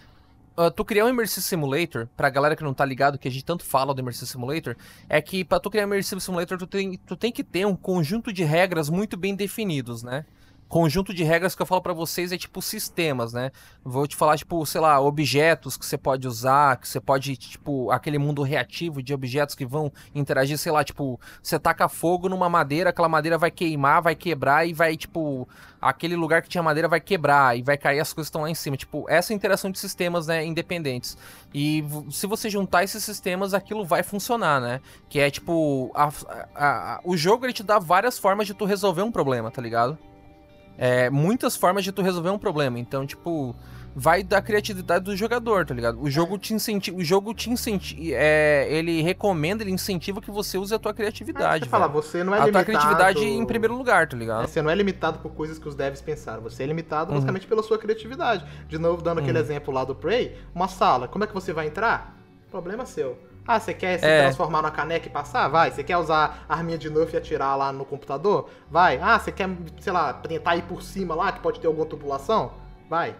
uh, tu criar um Immersive Simulator, pra galera que não tá ligado, que a gente tanto fala do Immersive Simulator, é que pra tu criar um Immersive Simulator, tu tem, tu tem que ter um conjunto de regras muito bem definidos, né? Conjunto de regras que eu falo para vocês é tipo sistemas, né? Vou te falar, tipo, sei lá, objetos que você pode usar, que você pode, tipo, aquele mundo reativo de objetos que vão interagir, sei lá, tipo, você taca fogo numa madeira, aquela madeira vai queimar, vai quebrar e vai, tipo, aquele lugar que tinha madeira vai quebrar e vai cair as coisas estão lá em cima. Tipo, essa interação de sistemas, né, independentes. E se você juntar esses sistemas, aquilo vai funcionar, né? Que é, tipo, a, a, a, o jogo ele te dá várias formas de tu resolver um problema, tá ligado? É, muitas formas de tu resolver um problema. Então, tipo, vai da criatividade do jogador, tá ligado? O jogo te incentiva, o jogo te incentiva, é, ele recomenda, ele incentiva que você use a tua criatividade. É, falar, você não é a limitado... tua criatividade em primeiro lugar, tá ligado? É, você não é limitado por coisas que os devs pensaram, você é limitado uhum. basicamente pela sua criatividade. De novo, dando aquele uhum. exemplo lá do Prey, uma sala, como é que você vai entrar? Problema seu. Ah, você quer se é. transformar na caneca e passar? Vai. Você quer usar a arminha de Nerf e atirar lá no computador? Vai. Ah, você quer, sei lá, tentar ir por cima lá, que pode ter alguma tubulação? Vai.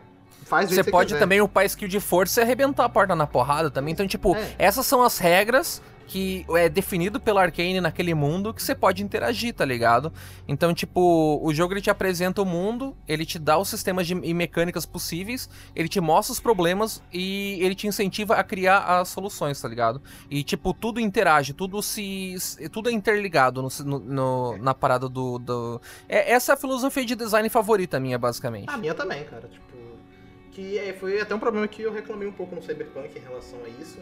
Faz você pode quiser. também upar skill de força e arrebentar a porta na porrada também. Então, tipo, é. essas são as regras que é definido pelo Arcane naquele mundo que você pode interagir, tá ligado? Então, tipo, o jogo ele te apresenta o mundo, ele te dá os sistemas de, e mecânicas possíveis, ele te mostra os problemas e ele te incentiva a criar as soluções, tá ligado? E, tipo, tudo interage, tudo se. tudo é interligado no, no na parada do. do... É, essa é a filosofia de design favorita minha, basicamente. A minha também, cara. Tipo. Que é, foi até um problema que eu reclamei um pouco no Cyberpunk em relação a isso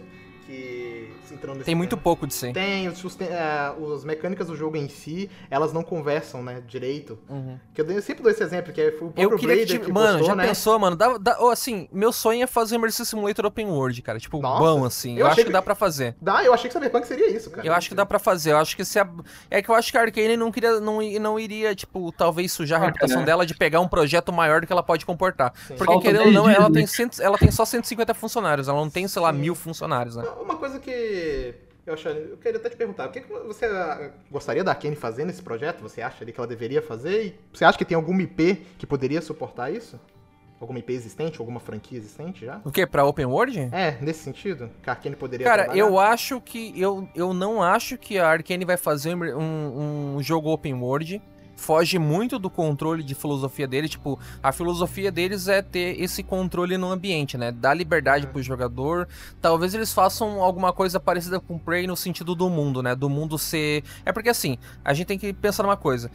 que entrando Tem muito tema. pouco de ser. Tem, os, os, uh, as mecânicas do jogo em si, elas não conversam, né, direito. Uhum. Que eu, eu, sempre dou esse exemplo, que foi o próprio eu queria que, que Mano, já né? pensou, mano? Dá, dá, oh, assim, meu sonho é fazer um Immersive Simulator Open World, cara. Tipo, Nossa, bom, assim. Eu, eu acho que, que, dá pra fazer. Dá, eu achei que Cyberpunk seria isso, cara. Eu acho que dá pra fazer. Eu acho que se a... É que eu acho que a Arkane não queria, não, não iria, tipo, talvez sujar a ah, reputação né? dela de pegar um projeto maior do que ela pode comportar. Sim. Porque, Falta querendo ou não, ela tem, cento, ela tem só 150 funcionários. Ela não tem, sei lá, Sim. mil funcionários, né? Uma coisa que eu, acharia, eu queria até te perguntar, o que, que você ah, gostaria da Kenny fazer nesse projeto? Você acha ali que ela deveria fazer? E você acha que tem alguma IP que poderia suportar isso? Alguma IP existente, alguma franquia existente já? O que? Pra Open World? É, nesse sentido? Que a Arkane poderia Cara, trabalhar? eu acho que. Eu, eu não acho que a Arkane vai fazer um, um jogo Open World foge muito do controle de filosofia dele. Tipo, a filosofia deles é ter esse controle no ambiente, né? Dar liberdade pro jogador. Talvez eles façam alguma coisa parecida com Prey no sentido do mundo, né? Do mundo ser. É porque assim, a gente tem que pensar numa coisa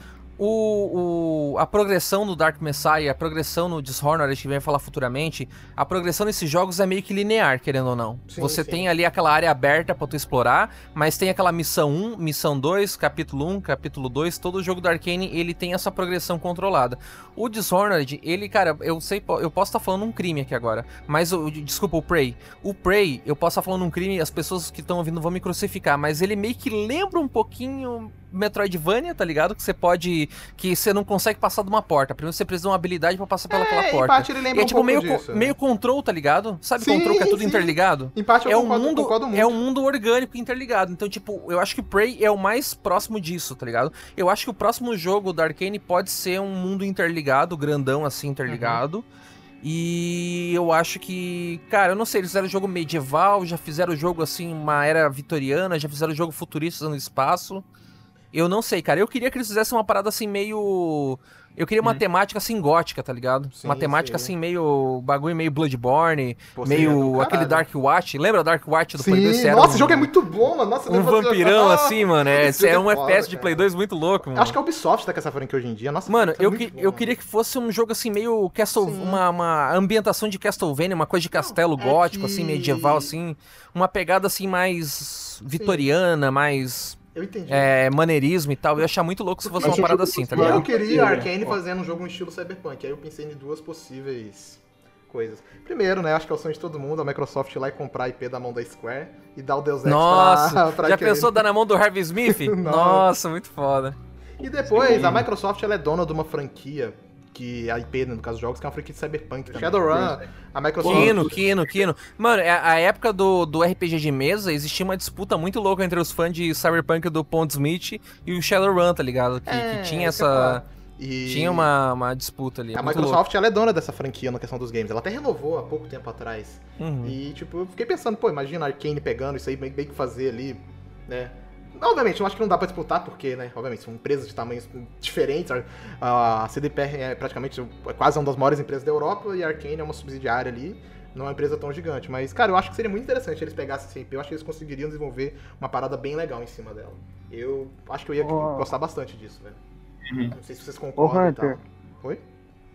o, o, a progressão no Dark Messiah, a progressão no Dishonored, que vem falar futuramente, a progressão nesses jogos é meio que linear, querendo ou não. Sim, Você sim. tem ali aquela área aberta pra tu explorar, mas tem aquela missão 1, missão 2, capítulo 1, capítulo 2, todo jogo do Arcane, ele tem essa progressão controlada. O Dishonored, ele, cara, eu sei, eu posso estar tá falando um crime aqui agora, mas, o, desculpa, o Prey. O Prey, eu posso estar tá falando um crime, as pessoas que estão ouvindo vão me crucificar, mas ele meio que lembra um pouquinho Metroidvania, tá ligado? Que você pode. Que você não consegue passar de uma porta. Primeiro você precisa de uma habilidade pra passar pelaquela é, porta. Empate, ele lembra é tipo um meio, disso, meio control, tá ligado? Sabe sim, control que é tudo sim. interligado? Empate é um mundo, É um mundo orgânico interligado. Então, tipo, eu acho que Prey é o mais próximo disso, tá ligado? Eu acho que o próximo jogo da Arkane pode ser um mundo interligado, grandão assim, interligado. Uhum. E eu acho que, cara, eu não sei, eles fizeram jogo medieval, já fizeram jogo assim, uma era vitoriana, já fizeram jogo futurista no espaço. Eu não sei, cara. Eu queria que eles fizessem uma parada assim meio. Eu queria uma hum. temática assim gótica, tá ligado? Sim, uma temática sim. assim meio. bagulho meio Bloodborne, Pô, meio aquele Dark Watch. Lembra Dark Watch do sim. Play 2? Nossa, um, esse jogo é muito bom, mano. Nossa, um vampirão ah, assim, mano. É, é um foda, FPS de Play 2 muito louco, mano. Acho que a Ubisoft tá com essa franquia hoje em dia. Nossa, mano, eu, que, bom, eu queria que fosse um jogo assim meio Castle. Uma, uma ambientação de Castlevania, uma coisa de castelo Não, gótico, é que... assim, medieval, assim. Uma pegada assim mais vitoriana, mais Eu entendi. é, maneirismo e tal. Eu ia achar muito louco se fosse uma parada assim, tá muito eu ligado? queria Ó. Arkane fazendo um jogo no estilo Cyberpunk. Aí eu pensei em duas possíveis coisas. Primeiro, né, acho que é o sonho de todo mundo, a Microsoft ir lá e comprar a IP da mão da Square e dar o Deus Ex Nossa, pra, pra já Arkane. pensou dar na mão do Harvey Smith? Nossa, muito foda. E depois, a Microsoft ela é dona de uma franquia que a IP, né, no caso dos jogos, que é uma franquia de Cyberpunk. também. Shadowrun, a Microsoft... Kino, Kino, Kino. Mano, a, a época do, do RPG de mesa, existia uma disputa muito louca entre os fãs de Cyberpunk do Pondsmith e o Shadowrun, tá ligado? Que, É, que tinha é essa... E Tinha uma, uma disputa ali. A Microsoft ela é dona dessa franquia na questão dos games. Ela até renovou há pouco tempo atrás. Uhum. E, tipo, eu fiquei pensando, pô, imagina a Arkane pegando isso aí, bem que fazer ali, né? Obviamente, eu acho que não dá pra disputar, porque, né? Obviamente, são empresas de tamanhos diferentes. A a CDPR é praticamente é quase uma das maiores empresas da Europa e a Arkane é uma subsidiária ali. Não é uma empresa tão gigante. Mas, cara, eu acho que seria muito interessante eles pegassem essa IP. Eu acho que eles conseguiriam desenvolver uma parada bem legal em cima dela. Eu acho que eu ia Ó. gostar bastante disso, velho. Uhum. Não sei se vocês Ô, concordam e tal. Hunter, Oi?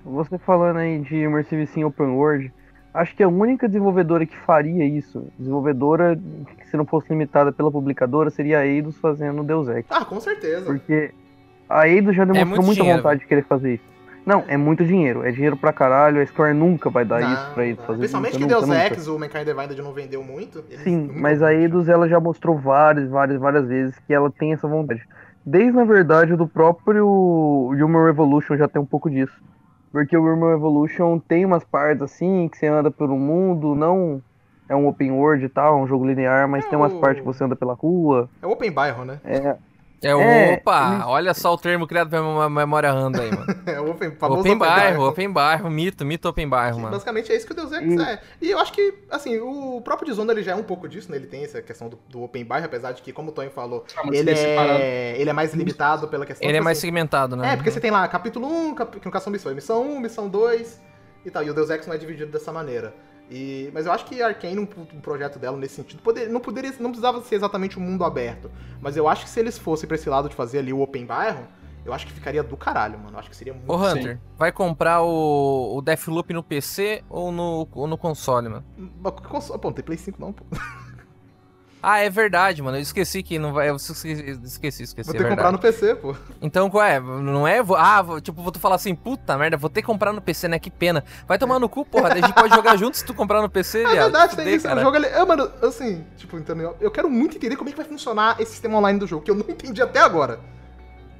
você falando aí de Immersive Sim Open World, acho que a única desenvolvedora que faria isso, desenvolvedora que se não fosse limitada pela publicadora, seria a Eidos fazendo Deus Ex. Ah, com certeza. Porque a Eidos já demonstrou muito muita dinheiro, vontade de querer fazer isso. Não, é muito dinheiro. É dinheiro pra caralho. A Square nunca vai dar Não, isso pra Eidos não. fazer Principalmente nunca, que Deus nunca. Ex, o Mankind Divided não vendeu muito. eles Sim, nunca mas a Eidos ela já mostrou várias, várias, várias vezes que ela tem essa vontade. Desde, na verdade, do próprio Human Revolution já tem um pouco disso. Porque o Human Revolution tem umas partes assim, que você anda pelo mundo, não é um open world e tal, é um jogo linear, mas É tem umas o- partes que você anda pela rua. É Open Bairro, né? É, É, o É, opa, eles- olha só o termo criado pela memória randa aí, mano. É o Open, famoso open bairro, open bairro, mito, mito open bairro, mano. Basicamente é isso que o Deus Ex E- é. E eu acho que, assim, o próprio Dishonored ele já é um pouco disso, né? Ele tem essa questão do, do Open Bairro, apesar de que, como o Tony falou, Ah, ele é, ele é mais limitado pela questão... Ele é tipo mais assim, segmentado, né? É, porque você tem lá capítulo 1, cap... que no caso são missões. Missão 1, missão 2 e tal. E o Deus Ex não é dividido dessa maneira. E... Mas eu acho que a Arkane, um, um projeto dela nesse sentido, poder... não, poderia... não precisava ser exatamente um mundo aberto. Mas eu acho que se eles fossem pra esse lado de fazer ali o Open Bairro, eu acho que ficaria do caralho, mano. Eu acho que seria muito... Ô, Hunter, vai comprar o, o Deathloop no PC ou no, ou no console, mano? Console- Pô, não tem Play 5 não, pô. Ah, é verdade, mano. Eu esqueci que não vai. Eu esqueci, esqueci, esqueci. Vou é ter que comprar no PC, pô. Então, qual é? Não é? Ah, vou- tipo, vou tu falar assim, puta merda, vou ter que comprar no PC, né? Que pena. Vai tomar no cu, porra. A gente pode jogar junto se tu comprar no PC, É verdade, tem isso. O jogo ele. É, mano, assim, tipo, entendeu? Eu quero muito entender como é que vai funcionar esse sistema online do jogo, que eu não entendi até agora.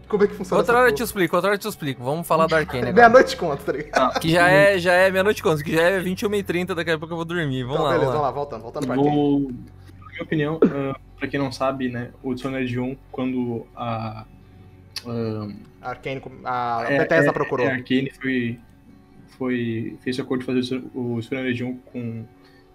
Como é que funciona Outra hora eu te porra. explico, outra hora eu te explico. Vamos falar do Arcane agora. Meia-noite conta, tá ligado? Que já é, já é meia-noite quanto? Que já é 21h30, daqui a pouco eu vou dormir. Vamos Então, lá, beleza, vamos lá. voltando, voltando pra Arkane. Minha opinião, ah, pra quem não sabe, né, o Dishonored 1, quando a. ah, A Arkane, a é- Bethesda é- procurou. é, A Arkane foi, foi, fez o acordo de fazer o Dishonored 1 com.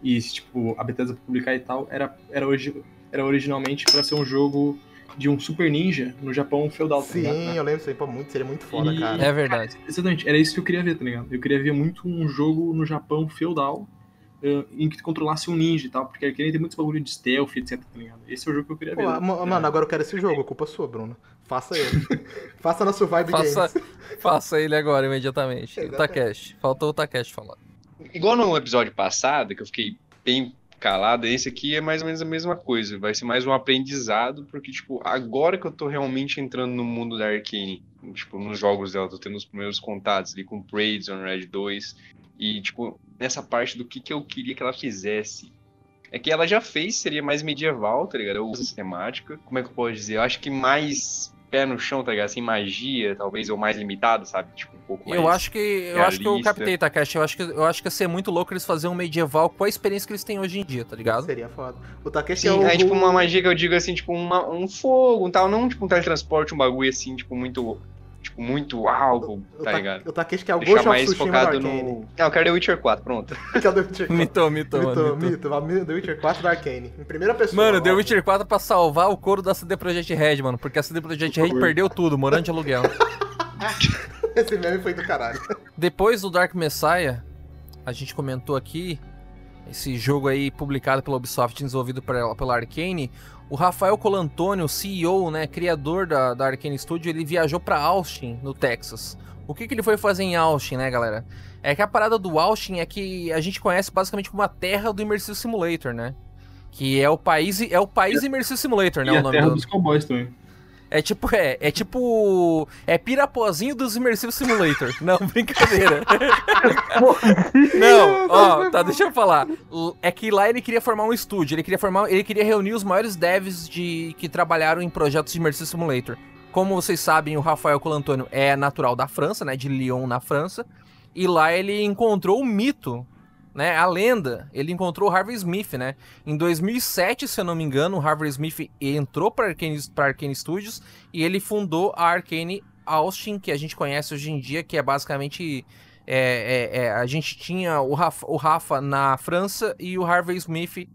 E, tipo, a Bethesda publicar e tal, era, era, origi- era originalmente pra ser um jogo de um super ninja no Japão feudal, tá ligado? Sim, eu lembro disso aí, pô, muito, seria muito foda, E- cara. É verdade. Exatamente, era isso que eu queria ver, tá ligado? Eu queria ver muito um jogo no Japão feudal eh, em que tu controlasse um ninja e tal, porque a Arkane tem muitos bagulho de stealth, etc, tá ligado? Esse é o jogo que eu queria Pô, ver. ma- mano, agora eu quero esse jogo, culpa sua, Bruno. Faça ele. Faça na Survive Faça, Games. faça ele agora, imediatamente. O Exatamente. Takeshi. Faltou o Takeshi falar. Igual no episódio passado, que eu fiquei bem calado, esse aqui é mais ou menos a mesma coisa. Vai ser mais um aprendizado, porque, tipo, agora que eu tô realmente entrando no mundo da Arkane, tipo, nos jogos dela, tô tendo os primeiros contatos ali com Praise on Red 2, e, tipo, nessa parte do que, que eu queria que ela fizesse. É que ela já fez, seria mais medieval, tá ligado? Eu uso essa temática. Como é que eu posso dizer? Eu acho que mais pé no chão, tá ligado? Assim, magia, talvez, ou mais limitado, sabe? Tipo, um pouco mais. Eu acho que eu acho que eu realista. captei, Takeshi. Eu acho que eu acho que ia ser muito louco eles fazerem um medieval com a experiência que eles têm hoje em dia, tá ligado? Seria foda. O Takeshi é Sim, o. aí, tipo, uma magia que eu digo assim, tipo, uma- um fogo, um tal, não tipo um teletransporte, um bagulho assim, tipo, muito. Tipo, muito algo, o tá ligado? O Takeshi que é o Deixar Ghost of mais Tsushima do focado no. Não, eu quero The Witcher 4, pronto. Que é o The Witcher 4. Mito, mito, Mito, mano. mito. mito, mito, The Witcher 4 da Arkane. Em primeira pessoa. Mano, The. Witcher 4 pra salvar o couro da CD Projekt Red, mano. Porque a CD Projekt Red perdeu tudo, morando de aluguel. Esse meme foi do caralho. Depois do Dark Messiah, a gente comentou aqui esse jogo aí publicado pela Ubisoft, desenvolvido pela, pela Arkane. O Rafael Colantoni, o CEO, né, criador da, da Arkane Studio, ele viajou pra Austin, no Texas. O que, que ele foi fazer em Austin, né, galera? É que a parada do Austin é que a gente conhece basicamente como a terra do Immersive Simulator, né? Que é o país, é o país Immersive Simulator, né? E o a nome terra do... dos cowboys também. É tipo, é, é tipo. É Pirapozinho dos Immersive Simulator. Não, brincadeira. Não, ó, tá, deixa eu falar. É que lá ele queria formar um estúdio, ele queria formar. Ele queria reunir os maiores devs de, que trabalharam em projetos de Immersive Simulator. Como vocês sabem, o Rafael Colantônio é natural da França, né? De Lyon, na França. E lá ele encontrou o mito né, a lenda, ele encontrou o Harvey Smith, né? Em 2007, se eu não me engano, o Harvey Smith entrou para Arkane, Arkane Studios e ele fundou a Arkane Austin, que a gente conhece hoje em dia, que é basicamente é, é, é, a gente tinha o Rafa, o Rafa, na França e o Harvey Smith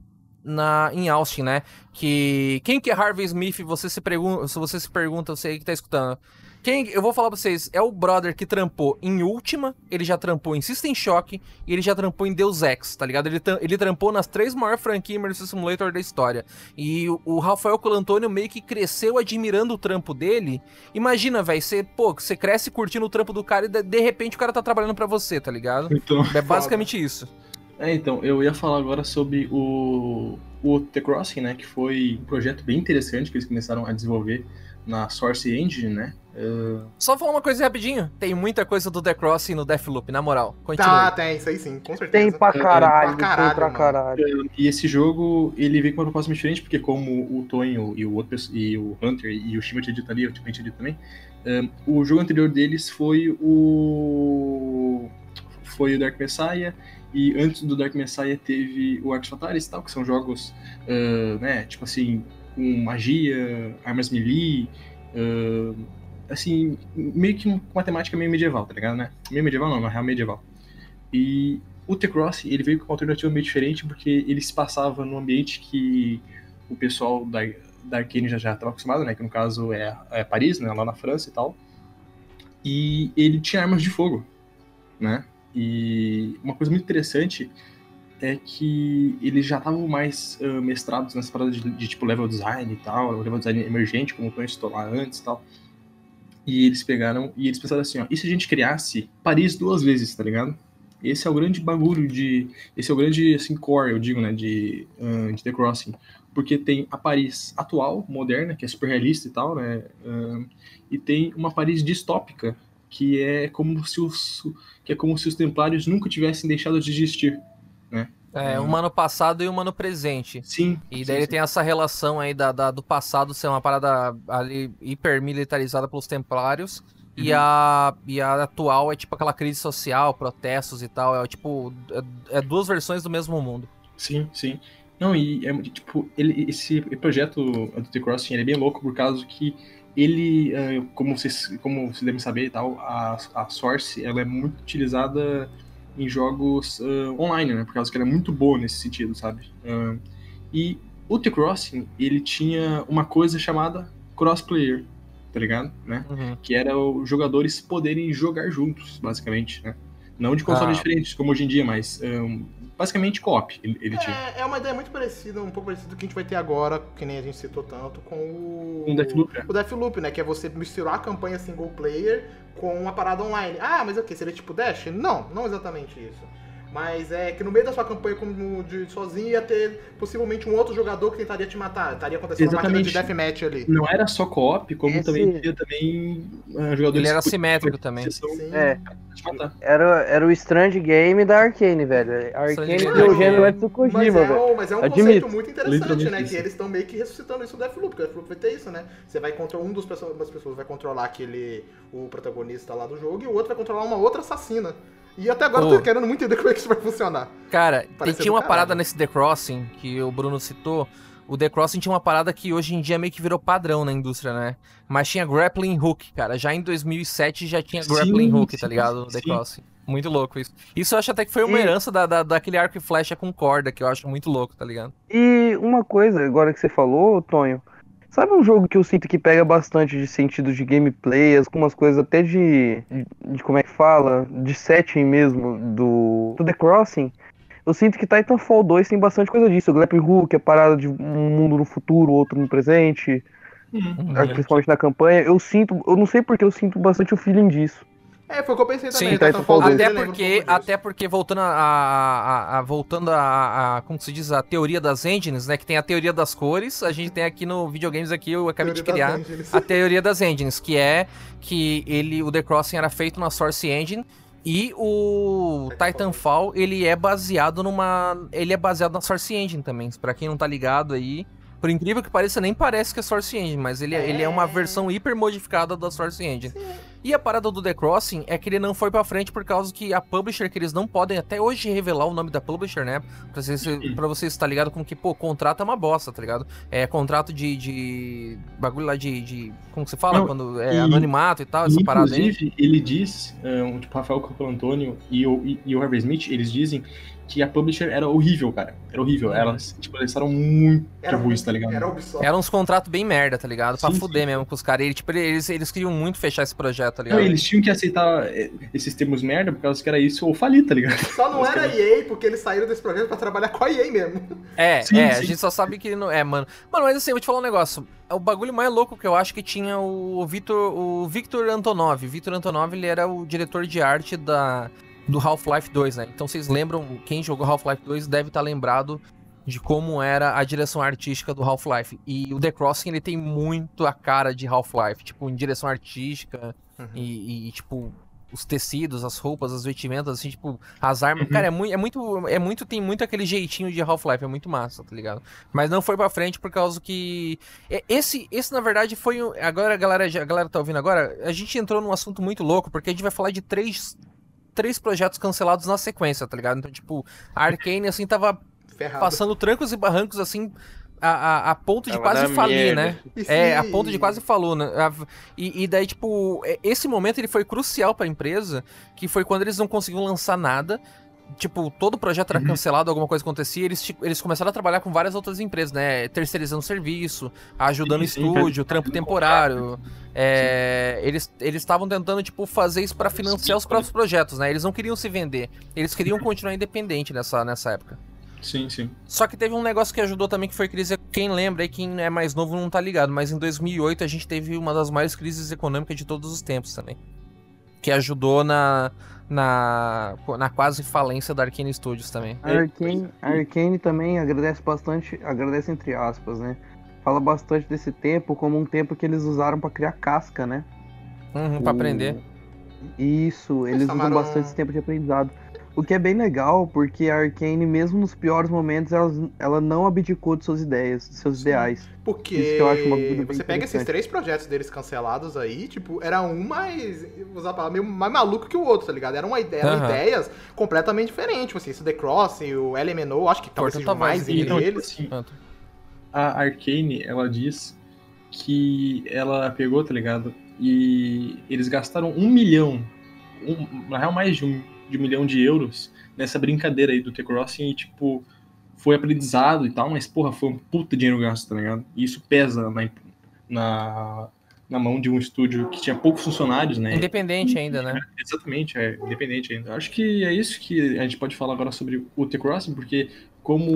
na, em Austin, né? Que quem que é Harvey Smith? Você se pergunta, se você se pergunta, você que tá escutando. Quem, eu vou falar pra vocês, é o brother que trampou em Ultima, ele já trampou em System Shock e ele já trampou em Deus Ex, tá ligado? Ele, ele trampou nas três maiores franquias Immersive Simulator da história. E o, o Rafael Colantônio meio que cresceu admirando o trampo dele. Imagina, velho, você, pô, você cresce curtindo o trampo do cara e de, de repente o cara tá trabalhando para você, tá ligado? Então, é basicamente isso. É, então, eu ia falar agora sobre o, o The Crossing, né, que foi um projeto bem interessante que eles começaram a desenvolver na Source Engine, né? Uh... Só falar uma coisa rapidinho. Tem muita coisa do The Crossing no Deathloop, na moral. Continue. Tá, tem, isso aí sim, com certeza. Tem pra caralho, tem pra caralho. Tem pra caralho. E esse jogo, ele veio com uma proposta diferente, porque como o Tonho e o, outro, e o Hunter e o Shima tinha dito ali, eu tinha dito também, um, o jogo anterior deles foi o... foi o Dark Messiah, e antes do Dark Messiah teve o Arx Fatalis e tal, que são jogos, uh, né, tipo assim, com magia, armas melee, uh, assim, meio que uma matemática meio medieval, tá ligado, né? Meio medieval não, na real medieval. E o T-Cross, ele veio com uma alternativa meio diferente, porque ele se passava num ambiente que o pessoal da, da Arkane já estava acostumado, né? Que no caso é, é Paris, né? Lá na França e tal. E ele tinha armas de fogo, né? E uma coisa muito interessante é que eles já estavam mais uh, mestrados nessa parada de, de, tipo level design e tal, level design emergente, como o Tony citou lá antes e tal. E eles pegaram e eles pensaram assim, ó, e se a gente criasse Paris duas vezes, tá ligado? Esse é o grande bagulho de. Esse é o grande assim, core, eu digo, né, de, uh, de The Crossing. Porque tem a Paris atual, moderna, que é super realista e tal, né? Uh, e tem uma Paris distópica, que é como se os, que é como se os templários nunca tivessem deixado de existir, né? É, uma no passado e uma no presente. Sim. E daí sim, ele sim. tem essa relação aí da, da, do passado ser uma parada ali hipermilitarizada pelos templários. Uhum. E, a, e a atual é tipo aquela crise social, protestos e tal. É tipo. É, é duas versões do mesmo mundo. Sim, sim. Não, e é tipo, ele, esse projeto do The Crossing ele é bem louco por causa que ele, é, como vocês, como vocês devem saber e tal, a, a Source ela é muito utilizada em jogos uh, online, né? Por causa que ela é muito boa nesse sentido, sabe? Uh, e o The Crossing, ele tinha uma coisa chamada crossplayer, tá ligado? Né? Uhum. Que era os jogadores poderem jogar juntos, basicamente, né? Não de consoles ah. diferentes, como hoje em dia, mas um, basicamente co-op ele, ele é, tinha. É uma ideia muito parecida, um pouco parecida do que a gente vai ter agora, que nem a gente citou tanto, com o. Com o Deathloop, né? O Deathloop, né? Que é você misturar a campanha single player com uma parada online. Ah, mas é o que? Seria tipo Dash? Não, não exatamente isso. Mas é que no meio da sua campanha como de sozinho ia ter possivelmente um outro jogador que tentaria te matar. Estaria acontecendo Exatamente. uma máquina de deathmatch ali. Não era só co-op, como Esse... também tinha também uh, jogadores. Ele era simétrico também. Sim. É. Era, era o Strange Game da Arkane, velho. A Arkane deu o gênero antes do Kojima, mas é, velho. Mas é um Admito. conceito muito interessante, né? Que eles estão meio que ressuscitando isso do Deathloop, porque o Deathloop vai ter isso, né? Você vai controlar um dos pessoas, das pessoas vai controlar aquele o protagonista lá do jogo e o outro vai controlar uma outra assassina. E até agora oh. eu tô querendo muito entender como é que isso vai funcionar. Cara, tinha uma parada nesse The Crossing que o Bruno citou. O The Crossing tinha uma parada que hoje em dia meio que virou padrão na indústria, né? Mas tinha grappling hook, cara. Já em 2007 já tinha grappling sim, hook, tá sim, tá ligado? No The Crossing. Muito louco isso. Isso eu acho até que foi uma e... herança da, da, daquele arco e flecha com corda, que eu acho muito louco, tá ligado? E uma coisa, agora que você falou, Tonho, Sabe um jogo que eu sinto que pega bastante de sentido de gameplay, algumas coisas até de, de, de, como é que fala, de setting mesmo do, do The Crossing? Eu sinto que Titanfall 2 tem bastante coisa disso. O Grappling Hook, a parada de um mundo no futuro, outro no presente, uhum, principalmente na campanha. Eu sinto, eu não sei porque eu sinto bastante o feeling disso. É, foi o que eu pensei também. Sim, Titanfall até, até porque, até porque voltando a, a, a voltando a, a, como se diz, a teoria das engines, né, que tem a teoria das cores, a gente tem aqui no videogames aqui, eu acabei teoria de criar a teoria das engines, que é que ele, o The Crossing era feito na Source Engine e o Titanfall, ele é baseado numa, ele é baseado na Source Engine também, para quem não tá ligado aí, por incrível que pareça, nem parece que é Source Engine, mas ele é, ele é uma versão hiper modificada da Source Engine. Sim. E a parada do The Crossing é que ele não foi pra frente por causa que a publisher, que eles não podem até hoje revelar o nome da publisher, né? Pra vocês, pra vocês estar ligado com que, pô, contrato é uma bosta, tá ligado? É contrato de. de bagulho lá de. de como que você fala? Não, Quando é e, anonimato e tal, essa parada aí. Inclusive, ele diz, um, tipo, Rafael Campbell Antônio e o, e, e o Harvey Smith, eles dizem que a publisher era horrível, cara. Era horrível. Elas, tipo, eles eram muito era, ruins, tá ligado? Era Ubisoft. Eram uns contratos bem merda, tá ligado? Pra sim, fuder sim. mesmo com os caras. Eles, tipo, eles, eles queriam muito fechar esse projeto, tá ligado? Não, eles tinham que aceitar eh, esses termos merda por causa que era isso ou falir, tá ligado? Só não era EA, porque eles saíram desse projeto pra trabalhar com a EA mesmo. É, sim, é, a gente só sabe que não. É, mano. Mano, mas assim, eu vou te falar um negócio. O bagulho mais louco que eu acho que tinha o Victor, o Victor Antonov. Victor Antonov, ele era o diretor de arte da do Half-Life 2, né? Então vocês lembram, quem jogou Half-Life 2 deve estar tá lembrado de como era a direção artística do Half-Life. E o The Crossing, ele tem muito a cara de Half-Life, tipo, em direção artística uhum. e, e, tipo, os tecidos, as roupas, as vestimentas, assim, tipo, as armas. Uhum. Cara, é muito, é muito, é muito, tem muito aquele jeitinho de Half-Life, é muito massa, tá ligado? Mas não foi pra frente por causa que. Esse, esse na verdade, foi. Agora, a galera, a galera tá ouvindo agora, a gente entrou num assunto muito louco, porque a gente vai falar de três três projetos cancelados na sequência, tá ligado? Então, tipo, a Arkane, assim, tava Ferrado. passando trancos e barrancos, assim, a, a, a, ponto de quase falir, merda. né? É, a ponto de quase falou, né? E, e, daí, tipo, esse momento ele foi crucial para a empresa, que foi quando eles não conseguiam lançar nada tipo, todo o projeto era uhum. cancelado, alguma coisa acontecia, eles, eles começaram a trabalhar com várias outras empresas, né? Terceirizando serviço, ajudando sim, sim, estúdio, trampo temporário. É, eles estavam tentando, tipo, fazer isso para financiar os próprios projetos, né? Eles não queriam se vender. Eles queriam continuar independente nessa, nessa época. Sim, sim. Só que teve um negócio que ajudou também, que foi crise. Quem lembra aí, quem é mais novo não tá ligado, mas em 2008 a gente teve uma das maiores crises econômicas de todos os tempos também. Que ajudou na, na, na quase falência da Arkane Studios também. A Arkane, a Arkane também agradece bastante, agradece entre aspas, né? Fala bastante desse tempo como um tempo que eles usaram para criar casca, né? Uhum, para aprender. Isso, eles usam bastante esse tempo de aprendizado. O que é bem legal, porque a Arkane, mesmo nos piores momentos, ela, ela não abdicou de suas ideias, de seus Sim, ideais. Porque Isso que eu acho uma você pega esses três projetos deles cancelados aí, tipo, era um mais, vou usar a palavra, meio mais maluco que o outro, tá ligado? Era uma ideia, eram ideias completamente diferentes, tipo assim, esse The Cross e o LMNO, acho que talvez seja mais entre então, eles. Assim, a Arkane, ela diz que ela pegou, tá ligado? E eles gastaram um milhão, um, na real mais de um de um milhão de euros nessa brincadeira aí do T-Crossing e, tipo, foi aprendizado e tal, mas, porra, foi um puta dinheiro gasto, tá ligado? E isso pesa na, na, na mão de um estúdio que tinha poucos funcionários, né? Independente ainda, né? É, exatamente, é independente ainda. Acho que é isso que a gente pode falar agora sobre o T-Crossing, porque como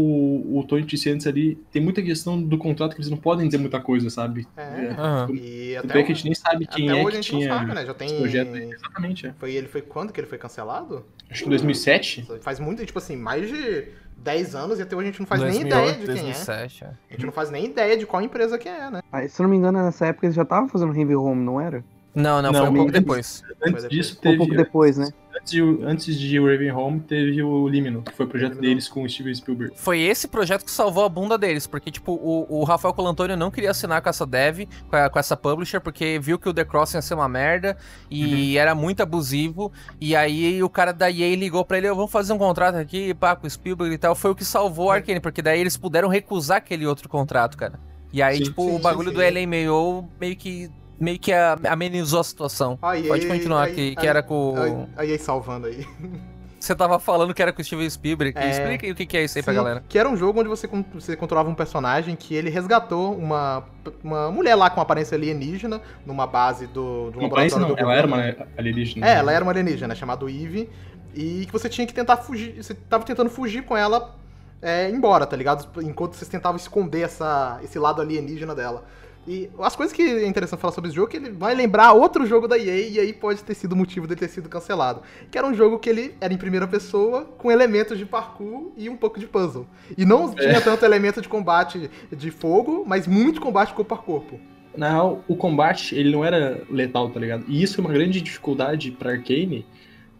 o Tony disse antes ali, tem muita questão do contrato que eles não podem dizer muita coisa, sabe? É. Uhum. E até é que a gente nem sabe quem é que tinha sabe, né? Já tem... projeto. Exatamente, é. Foi, ele foi quando que ele foi cancelado? Acho que em 2007. Faz muito, tipo assim, mais de 10 anos e até hoje a gente não faz 2008, nem ideia de 2007, quem é. é. A gente não faz nem ideia de qual empresa que é, né? Ah, se eu não me engano, nessa época eles já estavam fazendo Heavy Home, não era? Não, não, não foi um pouco depois. Antes disso teve... Um pouco depois, né? Antes de, antes de Raven Home, teve o Limino, que foi o projeto deles com o Steven Spielberg. Foi esse projeto que salvou a bunda deles, porque, tipo, o, o Rafael Colantônio não queria assinar com essa dev, com, a, com, essa publisher, porque viu que o The Crossing ia ser uma merda e uhum. era muito abusivo. E aí o cara da EA ligou pra ele: vamos fazer um contrato aqui, pá, com o Spielberg e tal. Foi o que salvou a Arkane, porque daí eles puderam recusar aquele outro contrato, cara. E aí, sim, tipo, sim, o bagulho sim, do LMAO meio que meio que amenizou a situação. Aí, Pode continuar aqui, que era com. Aí, aí, salvando aí. Você tava falando que era com o Steven Spielberg. É... Explica aí o que é isso aí Sim, pra galera. Que era um jogo onde você, você controlava um personagem que ele resgatou uma, uma mulher lá com aparência alienígena numa base do, do uma laboratório não, do ela era uma alienígena. É, ela era uma alienígena, chamada Eve. E que você tinha que tentar fugir. Você tava tentando fugir com ela é, embora, tá ligado? Enquanto vocês tentavam esconder essa, esse lado alienígena dela. E as coisas que é interessante falar sobre esse jogo é que ele vai lembrar outro jogo da EA e aí pode ter sido o motivo dele ter sido cancelado. Que era um jogo que ele era em primeira pessoa, com elementos de parkour e um pouco de puzzle. E não é. tinha tanto elemento de combate de fogo, mas muito combate corpo a corpo. Na real, o combate, ele não era letal, tá ligado? E isso é uma grande dificuldade pra Arcane,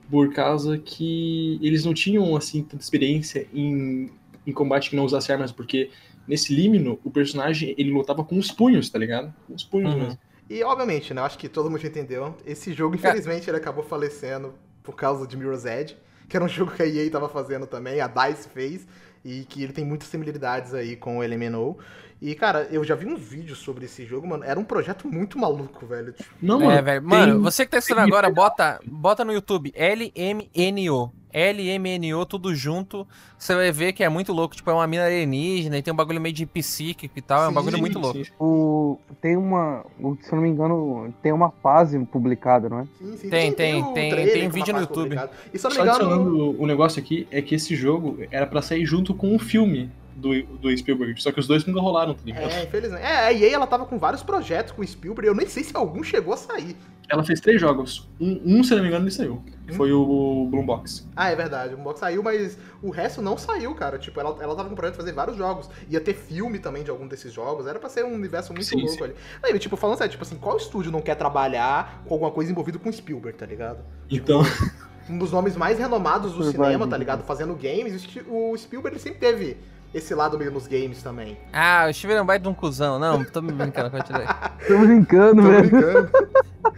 por causa que eles não tinham, assim, tanta experiência em, em combate que não usasse armas, porque nesse Limino, o personagem, ele lutava com os punhos, tá ligado? Com os punhos uhum. mesmo. E, obviamente, né, acho que todo mundo entendeu, esse jogo, infelizmente, ele acabou falecendo por causa de Mirror's Edge, que era um jogo que a EA tava fazendo também, a DICE fez, e que ele tem muitas similaridades aí com o LMNO. E, cara, eu já vi uns vídeos sobre esse jogo, mano. Era um projeto muito maluco, velho. Tipo, não, mano. É, velho. Mano, você que tá assistindo agora, bota, bota no YouTube LMNO. LMNO, tudo junto. Você vai ver que é muito louco. Tipo, é uma mina alienígena e tem um bagulho meio de psíquico e tal. Sim, é um bagulho muito louco. O, tem uma. Se eu não me engano, tem uma fase publicada, não é? Sim, sim. Tem, tem, tem. Tem, tem, tem vídeo no YouTube. Publicado. E se eu não me engano. o negócio aqui é que esse jogo era para sair junto com um filme do, do Spielberg. Só que os dois nunca rolaram, tá ligado? É, infelizmente. É, a EA ela tava com vários projetos com o Spielberg. Eu nem sei se algum chegou a sair. Ela fez três jogos. Um, um se não me engano, ele saiu. Hum? Foi o Boombox. Ah, é verdade. O Boombox saiu, mas o resto não saiu, cara. Tipo, ela, ela tava com o projeto de fazer vários jogos. Ia ter filme também de algum desses jogos. Era pra ser um universo muito sim, louco sim. ali. Aí, tipo, falando sério, tipo assim, qual estúdio não quer trabalhar com alguma coisa envolvida com Spielberg, tá ligado? Então. Tipo, um dos nomes mais renomados do cinema, tá ligado? Fazendo games. O Spielberg sempre teve esse lado meio nos games também. Ah, o Steven é um baita de um cuzão. Não, tô me brincando, continue. tô brincando, velho. Tô brincando.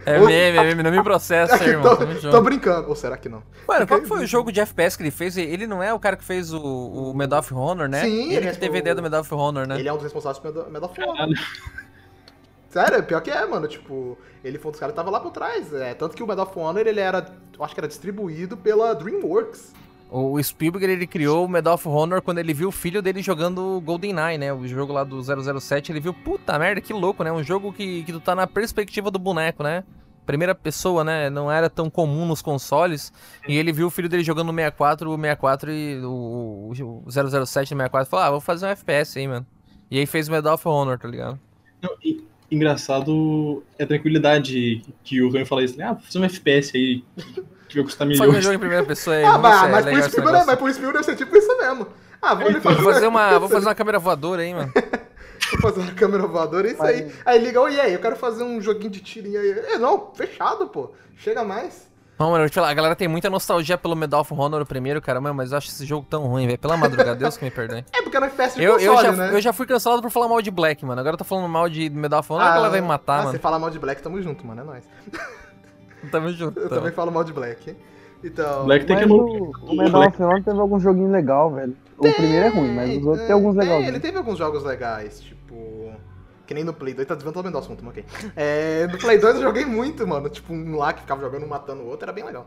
É meme, é meme, não me processa, irmão. tô, tô, brincando. Ou será que não? Mano, qual foi o jogo de FPS que ele fez? Ele não é o cara que fez o, o Medal of Honor, né? Sim, ele, ele que teve a ideia do Medal of Honor, né? Ele é um dos responsáveis pelo Medal of Honor. Sério, pior que é, mano. Tipo, ele foi um dos caras que tava lá por trás. É, tanto que o Medal of Honor, ele era, eu acho que era distribuído pela DreamWorks. O Spielberg ele criou o Medal of Honor quando ele viu o filho dele jogando GoldenEye, né? O jogo lá do 007, ele viu, puta merda, que louco, né? Um jogo que, que tu tá na perspectiva do boneco, né? Primeira pessoa, né? Não era tão comum nos consoles. E ele viu o filho dele jogando no 64, o 64 e o, o 007 no 64 falou: Ah, vou fazer um FPS aí, mano. E aí fez o Medal of Honor, tá ligado? Não, e, engraçado é a tranquilidade que o Ryan fala isso, né? Ah, vou fazer um FPS aí que vai custar milhões. Um jogo em primeira pessoa aí. Ah, mas, mas, por Spielberg, né? mas por Spielberg deve ser tipo isso mesmo. Ah, vou, então, fazer, vou fazer uma, vou fazer uma câmera voadora aí, mano. vou fazer uma câmera voadora, é isso aí. Aí liga, oi, aí, eu quero fazer um joguinho de tirinho aí. É, não, fechado, pô. Chega mais. Não, mano, eu te falar, a galera tem muita nostalgia pelo Medal of Honor o primeiro, cara, mas eu acho esse jogo tão ruim, velho. Pela madrugada, Deus que me perdoe. É porque era FPS de eu, console, eu já, né? Eu já fui cancelado por falar mal de Black, mano. Agora eu tô falando mal de Medal of Honor, ah, a galera vai me matar, ah, mano. você fala mal de Black, tamo junto, mano, é nóis. Tamo junto. Eu também falo mal de Black. Então. Black tem que o, o Medal of Honor teve alguns joguinhos legais, velho. Tem, o primeiro é ruim, mas os outros é, tem alguns legais. ele teve alguns jogos legais, tipo. Que nem no Play 2, tá desvendo todo o assunto, ok. É, no Play 2 eu joguei muito, mano. Tipo, um lá que ficava jogando um matando o outro, era bem legal.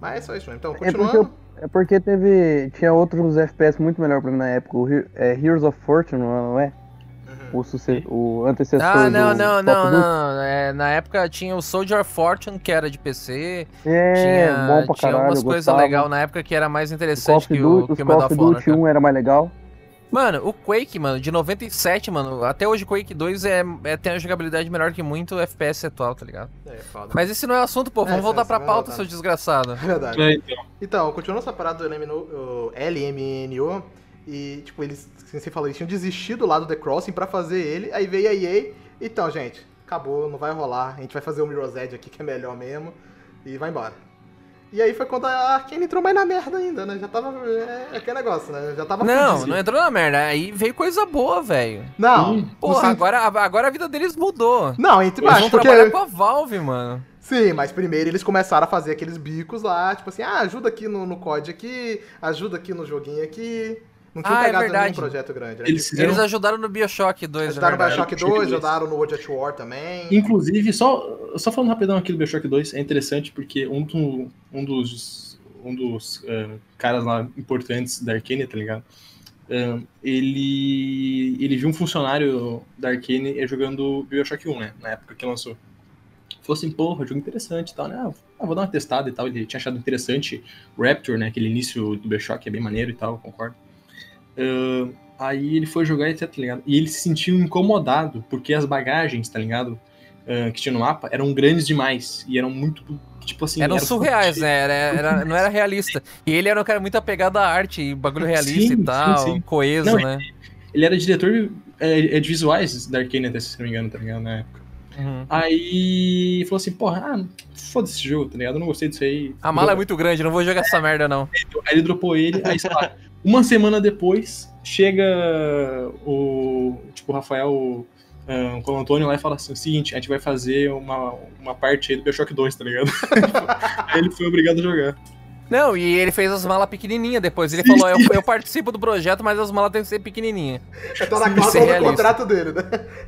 Mas é só isso mesmo. Então, continuando. É porque, é porque teve. Tinha outros FPS muito melhor pra mim na época. O é, Heroes of Fortune, não é? O, suce... o antecessor Ah, não, não, não, não. É, na época tinha o Soldier Fortune, que era de PC. É, tinha, bom pra caralho, tinha algumas coisas legais na época que era mais interessante que o, que o Medal of Honor. 1 era mais legal. Mano, o Quake, mano, de 97, mano, até hoje o Quake 2 é, é, tem uma jogabilidade melhor que muito FPS atual, tá ligado? É, foda. Mas esse não é o assunto, pô. Vamos é, voltar pra pauta, voltar. seu desgraçado. É verdade. É, então. então, continuando essa parada do LMNO, LMNO e, tipo, eles, assim você falou, eles tinham desistido do lado do The Crossing pra fazer ele, aí veio a EA, então, gente, acabou, não vai rolar, a gente vai fazer o Mirror's Edge aqui, que é melhor mesmo, e vai embora. E aí foi quando a Arkane entrou mais na merda ainda, né? Já tava. É, é aquele negócio, né? Já tava. Não, fudido. não entrou na merda. Aí veio coisa boa, velho. Não. Porra, agora, agora a vida deles mudou. Não, entre mais. Eles vão porque... trabalhar com a Valve, mano. Sim, mas primeiro eles começaram a fazer aqueles bicos lá, tipo assim, ah, ajuda aqui no, no COD aqui, ajuda aqui no joguinho aqui. Não tinha ah, é pegado é nenhum projeto grande. Né? Eles, fizeram... Eles ajudaram no Bioshock 2, Ajudaram no Bioshock 2, ajudaram no World at War também. Inclusive, só, só falando rapidão aqui do Bioshock 2, é interessante porque um, do, um dos, um dos uh, caras lá importantes da Arkane, tá ligado? Uh, ele, ele viu um funcionário da Arkane jogando Bioshock 1, né? Na época que lançou. Falou assim, porra, jogo interessante e tal, né? Ah, vou dar uma testada e tal. Ele tinha achado interessante o Raptor, né? Aquele início do Bioshock é bem maneiro e tal, concordo. Uh, Aí ele foi jogar e tá ligado? E ele se sentiu incomodado, porque as bagagens, tá ligado? Uh, que tinha no mapa eram grandes demais. E eram muito. Tipo assim. Eram era surreais, né? Era, era, não era realista. E ele era um cara muito apegado à arte, bagulho realista sim, e tal, sim, sim. coeso, não, né? Ele, ele, era diretor é, é, de visuais da Arcane, até se não me engano, tá ligado? Na época. Uhum. Aí falou assim, porra, ah, foda-se esse jogo, tá ligado? Eu não gostei disso aí. A mala é muito grande, não vou jogar essa merda, não. Aí ele dropou ele, aí sei lá, uma semana depois, chega o. Tipo, Rafael. Um, com o Antônio lá e fala assim: o seguinte, a gente vai fazer uma, uma parte aí do Bioshock 2, tá ligado? ele foi obrigado a jogar. Não, e ele fez as malas pequenininhas depois. Ele falou: eu, eu, participo do projeto, mas as malas têm que ser pequenininhas. É tá na cláusula do contrato dele, né?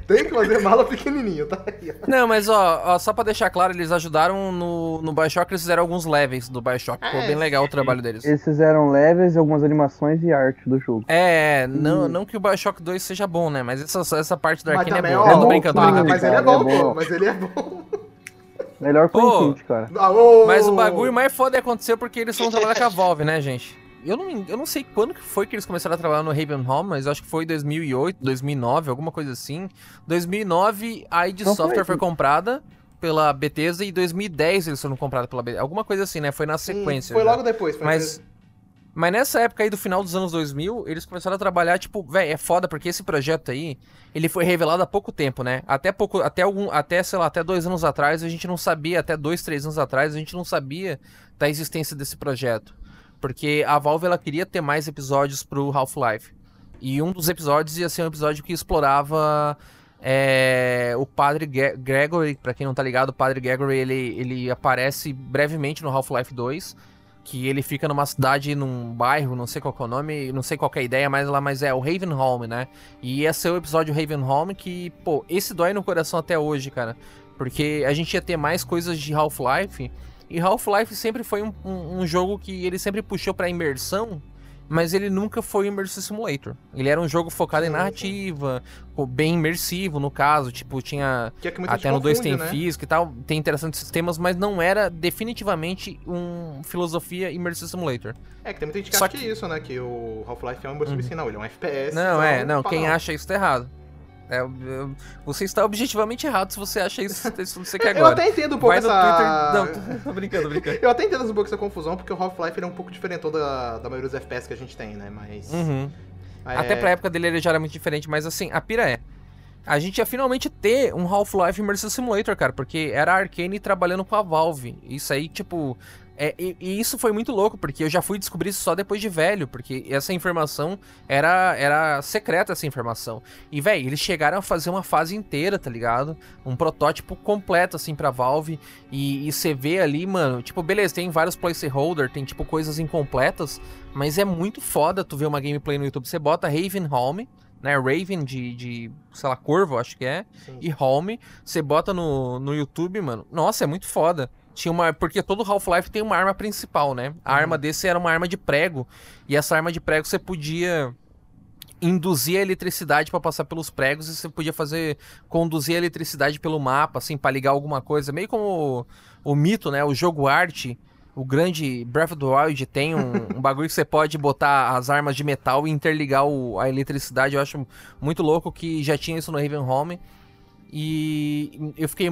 Tem que fazer mala pequenininha, tá aí. Não, mas ó, ó, só pra deixar claro, eles ajudaram no, no Bioshock, eles fizeram alguns levels do Bioshock. Ficou é, bem legal o trabalho deles. Eles fizeram levels, algumas animações e arte do jogo. É, não, não que o Bioshock 2 seja bom, né? Mas essa, essa parte do Arkane é boa. Tô brincando, tô brincando. Mas ele é bom, pô. Mas ele é bom. Melhor foi cara. Ah, Mas o bagulho mais foda aconteceu porque eles estão trabalhando com a Valve, né, gente? Eu não, eu não sei quando que foi que eles começaram a trabalhar no Ravenholm, mas acho que foi 2008, 2009, alguma coisa assim. 2009 a id Software foi, foi comprada pela Bethesda e 2010 eles foram comprados pela Bethesda. Alguma coisa assim, né? Foi na sequência. Sim, foi já. logo depois. Foi mas, mas nessa época aí do final dos anos 2000, eles começaram a trabalhar, tipo, velho, é foda porque esse projeto aí, ele foi revelado há pouco tempo, né? Até pouco, até algum, até, sei lá, até dois anos atrás, a gente não sabia, até dois, três anos atrás, a gente não sabia da existência desse projeto. Porque a Valve, ela queria ter mais episódios pro Half-Life. E um dos episódios ia ser um episódio que explorava é, o Padre Gregory, para quem não tá ligado, o Padre Gregory, ele, ele aparece brevemente no Half-Life 2, que ele fica numa cidade, num bairro, não sei qual é o nome, não sei qual é a ideia mais lá, mas é o Ravenholm, né? E ia ser o episódio Ravenholm que, pô, esse dói no coração até hoje, cara. Porque a gente ia ter mais coisas de Half-Life, e Half-Life sempre foi um, um, um, jogo que ele sempre puxou pra imersão, mas ele nunca foi um Immersive Simulator. Ele era um jogo focado sim, em narrativa, sim. bem imersivo no caso, tipo, tinha é até no 2 tem né? física e tal, tem interessantes sistemas, mas não era definitivamente um filosofia Immersive Simulator. É, que tem muita gente que Só acha que... que é isso, né, que o Half-Life é um Immersive uhum. não, ele é um FPS. Não, é, então, não, quem acha isso tá errado. É, você está objetivamente errado se você acha isso, isso você quer agora. Eu até entendo um pouco Vai essa... Twitter... Não, tô brincando, brincando. eu até entendo um pouco essa confusão, porque o Half-Life é um pouco diferente da, da maioria dos FPS que a gente tem, né? Mas... Uhum. É... Até pra época dele ele já era muito diferente, mas assim, a pira é... A gente ia finalmente ter um Half-Life Immersive Simulator, cara, porque era a Arkane trabalhando com a Valve. Isso aí, tipo, é, e, e, isso foi muito louco, porque eu já fui descobrir isso só depois de velho, porque essa informação era, era secreta, essa informação. E, velho, eles chegaram a fazer uma fase inteira, tá ligado? Um protótipo completo, assim, pra Valve. E, e você vê ali, mano, tipo, beleza, tem vários placeholder, tem, tipo, coisas incompletas, mas é muito foda tu ver uma gameplay no YouTube. Você bota Raven Home, né? Raven de, de, sei lá, Corvo, acho que é, Sim. e Home. Você bota no, no YouTube, mano. Nossa, é muito foda tinha uma. Porque todo Half-Life tem uma arma principal, né? A uhum. arma desse era uma arma de prego. E essa arma de prego você podia induzir a eletricidade para passar pelos pregos e você podia fazer conduzir a eletricidade pelo mapa, assim, para ligar alguma coisa, meio como o, o, mito, né? O jogo arte, o grande Breath of the Wild tem um, um bagulho que você pode botar as armas de metal e interligar o, a eletricidade. Eu acho muito louco que já tinha isso no Raven Home. E eu fiquei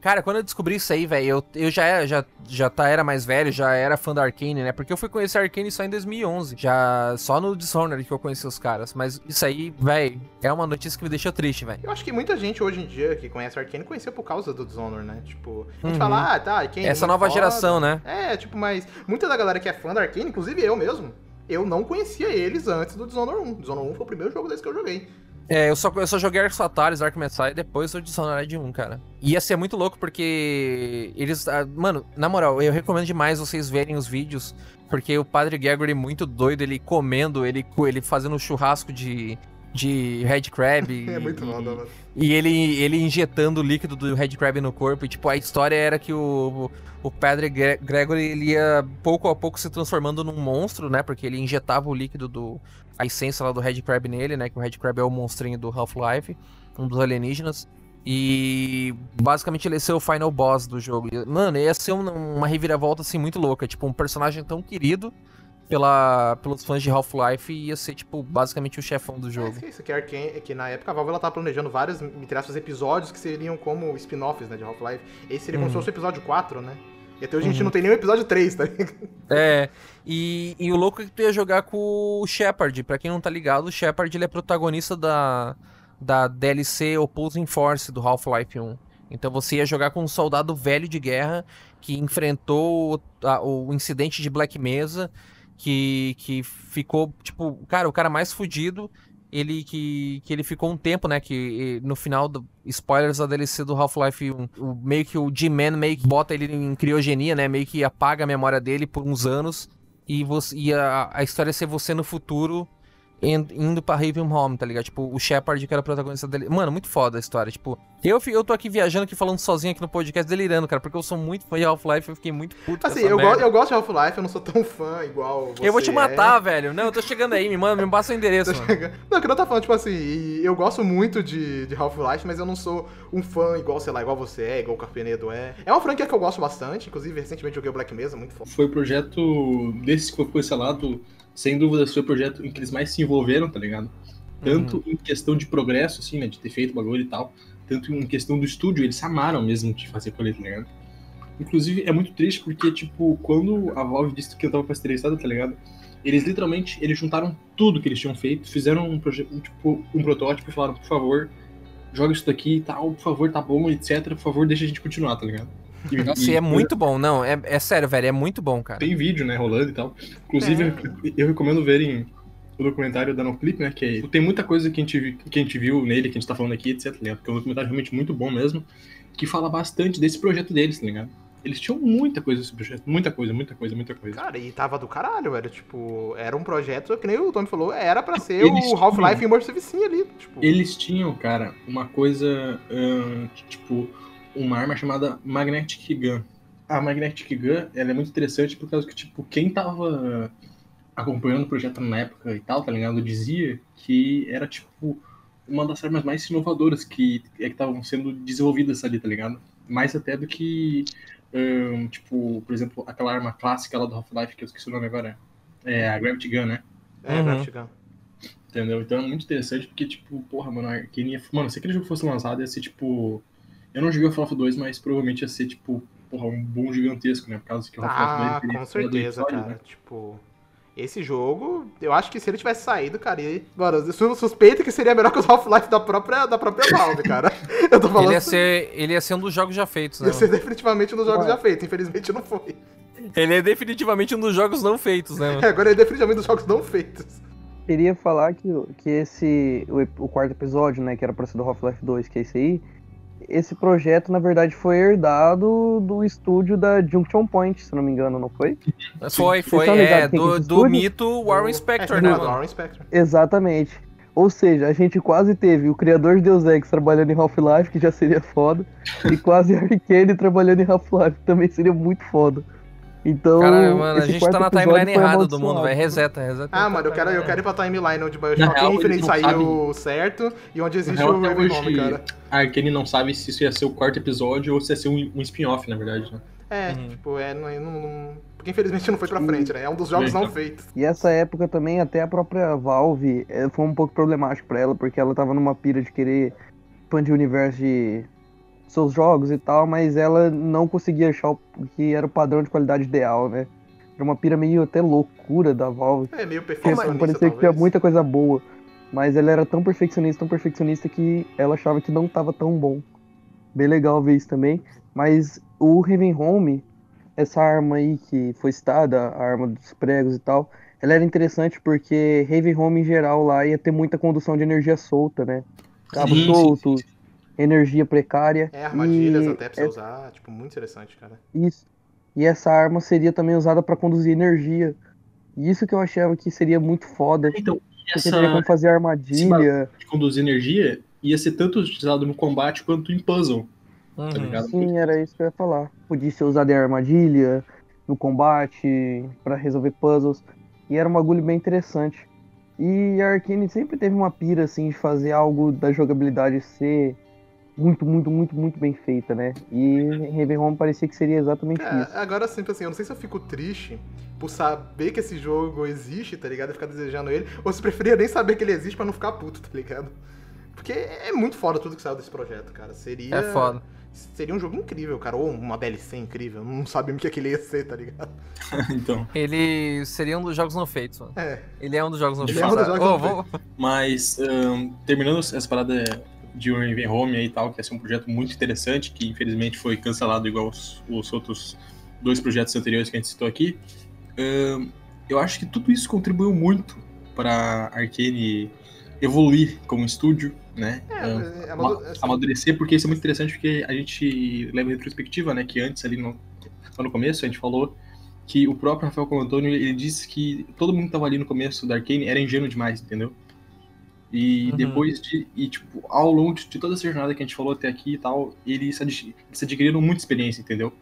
Cara, quando eu descobri isso aí, velho, eu, eu já, era, já, já tá, era mais velho, já era fã da Arkane, né? Porque eu fui conhecer a Arkane só em 2011. Já só no Dishonored que eu conheci os caras. Mas isso aí, velho, é uma notícia que me deixou triste, velho. Eu acho que muita gente hoje em dia que conhece a Arkane conheceu por causa do Dishonored, né? Tipo, a gente uhum. fala, ah, tá, Arkane. Essa nova foda. geração, né? É, tipo, mas muita da galera que é fã da Arkane, inclusive eu mesmo, eu não conhecia eles antes do Dishonored 1. Dishonored 1 foi o primeiro jogo desse que eu joguei. É, eu só, eu só joguei Ark Sataris, Ark Messiah e depois o Dishonored 1, cara. Ia ser muito louco porque eles... Ah, mano, na moral, eu recomendo demais vocês verem os vídeos porque o Padre Gregory muito doido, ele comendo, ele, ele fazendo churrasco de, de Red Crab. é muito mal, mano. E ele, ele injetando o líquido do Red Crab no corpo. E, tipo, a história era que o, o Padre Gregory ele ia pouco a pouco se transformando num monstro, né? Porque ele injetava o líquido do. A essência lá do Red Crab nele, né? Que o Red Crab é o monstrinho do Half-Life, um dos alienígenas. E basicamente ele ia ser o final boss do jogo. Mano, ia ser uma, uma reviravolta assim muito louca. Tipo, um personagem tão querido pela, pelos fãs de Half-Life e ia ser, tipo, basicamente o chefão do jogo. É, isso aqui é Arkane, que na época a Valve ela tava planejando vários, entre aspas, episódios que seriam como spin-offs, né, de Half-Life. Esse seria uhum. como se fosse o episódio 4, né? E até hoje uhum. a gente uhum. não tem nenhum episódio 3, tá ligado? É, e, e o louco é que tu ia jogar com o Shepard. Pra quem não tá ligado, o Shepard ele é protagonista da, da DLC Opposing Force do Half-Life 1. Então você ia jogar com um soldado velho de guerra que enfrentou a, o incidente de Black Mesa, que, que ficou, tipo, cara, o cara mais fudido, ele que, que ele ficou um tempo, né, que no final, do, spoilers da DLC do Half-Life 1, o, meio que o G-Man meio que bota ele em criogenia, né, meio que apaga a memória dele por uns anos, e, você, e a, a história é ser você no futuro indo pra Ravenholm, tá ligado? Tipo, o Shepard, que era o protagonista dele. Mano, muito foda a história. Tipo, eu, eu tô aqui viajando aqui falando sozinho aqui no podcast, delirando, cara, porque eu sou muito fã de Half-Life, eu fiquei muito puto Assim, eu, go eu gosto de Half-Life, eu não sou tão fã igual você Eu vou te matar, é. velho. Não, eu tô chegando aí, me manda, me passa o endereço. Não, que eu tô falando, tipo assim, eu gosto muito de, de Half-Life, mas eu não sou um fã igual, sei lá, igual você é, igual o Carpenedo é. É uma franquia que eu gosto bastante, inclusive recentemente joguei o Black Mesa, muito foda. Foi o projeto desse que foi cancelado sem dúvida, foi o projeto em que eles mais se envolveram, tá ligado? Tanto uhum. em questão de progresso, assim, né? De ter feito o bagulho e tal. Tanto em questão do estúdio, eles se amaram mesmo de fazer com ele, tá ligado? Inclusive, é muito triste porque, tipo, quando a Valve disse que eu tava pasteurizada, tá ligado? Eles literalmente, eles juntaram tudo que eles tinham feito, fizeram um projeto, tipo, um protótipo e falaram, por favor, joga isso daqui e tal, por favor, tá bom, etc. Por favor, deixa a gente continuar, tá ligado? E, Nossa, e, é muito bom, não, é, é sério, velho, é muito bom, cara. Tem vídeo, né, rolando e tal. Inclusive, é. eu, eu recomendo verem o documentário da NoClip, né, que é, tem muita coisa que a, gente, que a gente viu nele, que a gente tá falando aqui, etc, né, porque é um documentário realmente muito bom mesmo, que fala bastante desse projeto deles, tá ligado? Eles tinham muita coisa nesse projeto, muita coisa, muita coisa, muita coisa. Cara, e tava do caralho, era tipo, era um projeto, que nem o Tommy falou, era para ser eles o Half-Life Immersive Sim ali, tipo. Eles tinham, cara, uma coisa, uh, tipo, uma arma chamada Magnetic Gun. A Magnetic Gun, ela é muito interessante por causa que, tipo, quem tava acompanhando o projeto na época e tal, tá ligado? Dizia que era, tipo, uma das armas mais inovadoras que é, estavam sendo desenvolvidas ali, tá ligado? Mais até do que, um, tipo, por exemplo, aquela arma clássica lá do Half-Life, que eu esqueci o nome agora. É a Gravity Gun, né? É, uhum. Gravity Gun. Entendeu? Então é muito interessante porque, tipo, porra, mano, a Arkane ia... Mano, se aquele jogo fosse lançado, ia ser, tipo... Eu não joguei o Half-Life 2, mas provavelmente ia ser, tipo, porra, um boom gigantesco, né? Por causa que o Half-Life 2... Ah, com certeza, cara. Né? Tipo... Esse jogo, eu acho que se ele tivesse saído, cara, e, mano, eu suspeito que seria melhor que o Half-Life da própria, da própria Valve, cara. Eu tô falando. Ele ia, ser, ele ia ser um dos jogos já feitos, né? Ia ser definitivamente um dos jogos já feitos, infelizmente não foi. Ele é definitivamente um dos jogos não feitos, né? É, agora ele é definitivamente um dos jogos não feitos. Queria falar que, que esse, o, o quarto episódio, né, que era pra ser do Half-Life 2, que é esse aí, esse projeto, na verdade, foi herdado do estúdio da Junction Point, se não me engano, não foi? Foi, foi, é, do, do mito Warren Spector, é, né? Warren Spector. Exatamente. Ou seja, a gente quase teve o criador de Deus Ex trabalhando em Half-Life, que já seria foda, e quase Arkane trabalhando em Half-Life, que também seria muito foda. Então. Caralho, mano, a gente tá na timeline errada do mundo, vai. Reseta, reseta. Ah, mano, eu quero, eu quero ir pra timeline onde Bioshock real, Infinite saiu sabe... certo e onde existe o Raven Home, cara. A Arkane não sabe se isso ia ser o quarto episódio ou se ia ser um, um spin-off, na verdade, né? É, uhum. tipo, é, não, não, não, Porque infelizmente não foi pra frente, né? É um dos jogos não feitos. E essa época também, até a própria Valve eh, foi um pouco problemático pra ela, porque ela tava numa pira de querer expandir o universo de seus jogos e tal, mas ela não conseguia achar o que era o padrão de qualidade ideal, né? Era uma pira meio até loucura da Valve. É, meio perfeccionista, Parecia talvez. que tinha muita coisa boa. Mas ela era tão perfeccionista, tão perfeccionista que ela achava que não estava tão bom. Bem legal ver isso também. Mas o Raven Home, essa arma aí que foi citada, a arma dos pregos e tal, ela era interessante porque Raven Home em geral lá ia ter muita condução de energia solta, né? Cabo solto, sim, sim energia precária. É, armadilhas até pra você é... usar, tipo, muito interessante, cara. Isso. E essa arma seria também usada para conduzir energia. Isso que eu achava que seria muito foda. Então, essa... teria como fazer armadilha. De conduzir energia ia ser tanto utilizado no combate quanto em puzzle. Tá uhum. Tá Sim, era isso que eu ia falar. Podia ser usado em armadilha, no combate, para resolver puzzles. E era um bagulho bem interessante. E a Arkane sempre teve uma pira assim de fazer algo da jogabilidade ser muito, muito, muito, muito bem feita, né? E Raven Home parecia que seria exatamente é, isso. Agora, sempre assim, eu não sei se eu fico triste, por saber que esse jogo existe, tá ligado? E ficar desejando ele. Ou se preferia nem saber que ele existe pra não ficar puto, tá ligado? Porque é muito foda tudo que saiu desse projeto, cara. Seria. É foda. Seria um jogo incrível, cara. Ou uma DLC incrível. Não sabia o que aquele ia ser, tá ligado? então. Ele seria um dos jogos não feitos, mano. É. Ele é um dos jogos não Ele feitos. é um dos jogos não vou- Mas, ahn, terminando essa parada de Raven Home aí e tal, que ia ser um projeto muito interessante, que infelizmente foi cancelado igual os, os outros dois projetos anteriores que a gente citou aqui, eu acho que tudo isso contribuiu muito para Arkane evoluir como estúdio, né? É, amadu- assim, amadurecer, porque isso é muito interessante, porque a gente leva em retrospectiva, né? Que antes ali no, no começo a gente falou que o próprio Rafael Colantoni, ele disse que todo mundo que tava ali no começo da Arcane era ingênuo demais, entendeu? E Uhum. depois de, e tipo, ao longo de toda essa jornada que a gente falou até aqui e tal, eles eles adquiriram muita experiência, entendeu?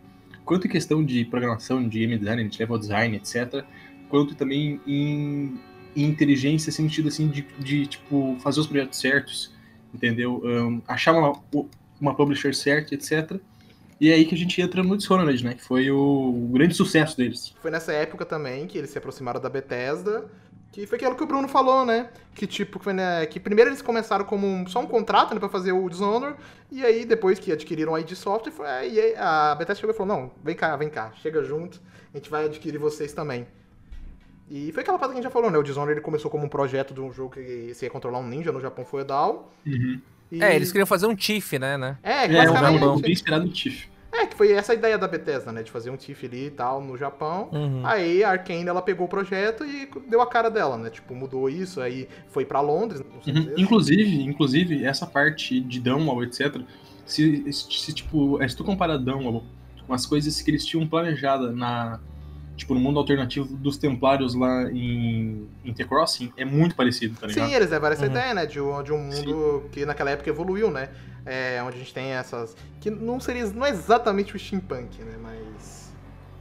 Quanto em questão de programação, de game design, de level design, etc., quanto também em, em inteligência, sentido assim de, de, tipo, fazer os projetos certos, entendeu? Ahn, achar uma, uma publisher certa, etc. E é aí que a gente entra no Dishonored, né? Que foi o, o grande sucesso deles. Foi nessa época também que eles se aproximaram da Bethesda. Que foi aquilo que o Bruno falou, né? Que tipo, que, né, que primeiro eles começaram como um- só um contrato, né, pra fazer o Dishonored, e aí depois que adquiriram a id Software, foi, aí a Bethesda chegou e falou, não, vem cá, vem cá, chega junto, a gente vai adquirir vocês também. E foi aquela parte que a gente já falou, né? O Dishonored ele começou como um projeto de um jogo que você ia controlar um ninja no Japão feudal. E... É, eles queriam fazer um Tiff, né, né? É, É, um jogo basicamente. bem inspirado no Tiff. É, que foi essa a ideia da Bethesda, né? De fazer um TIFF ali e tal no Japão. Uhum. Aí a Arkane ela pegou o projeto e deu a cara dela, né? Tipo, mudou isso, aí foi pra Londres, sei Uhum. Inclusive, inclusive, essa parte de Dunwall, etc., se, se, se, tipo, se tu comparar Dunwall com as coisas que eles tinham planejado na, tipo, no mundo alternativo dos Templários lá em, em The Crossing, é muito parecido, tá ligado? Sim, eles levaram essa Uhum. ideia, né? De um, de um mundo que naquela época evoluiu, né? É, onde a gente tem essas. Que não seria. Não é exatamente o steampunk, né? Mas.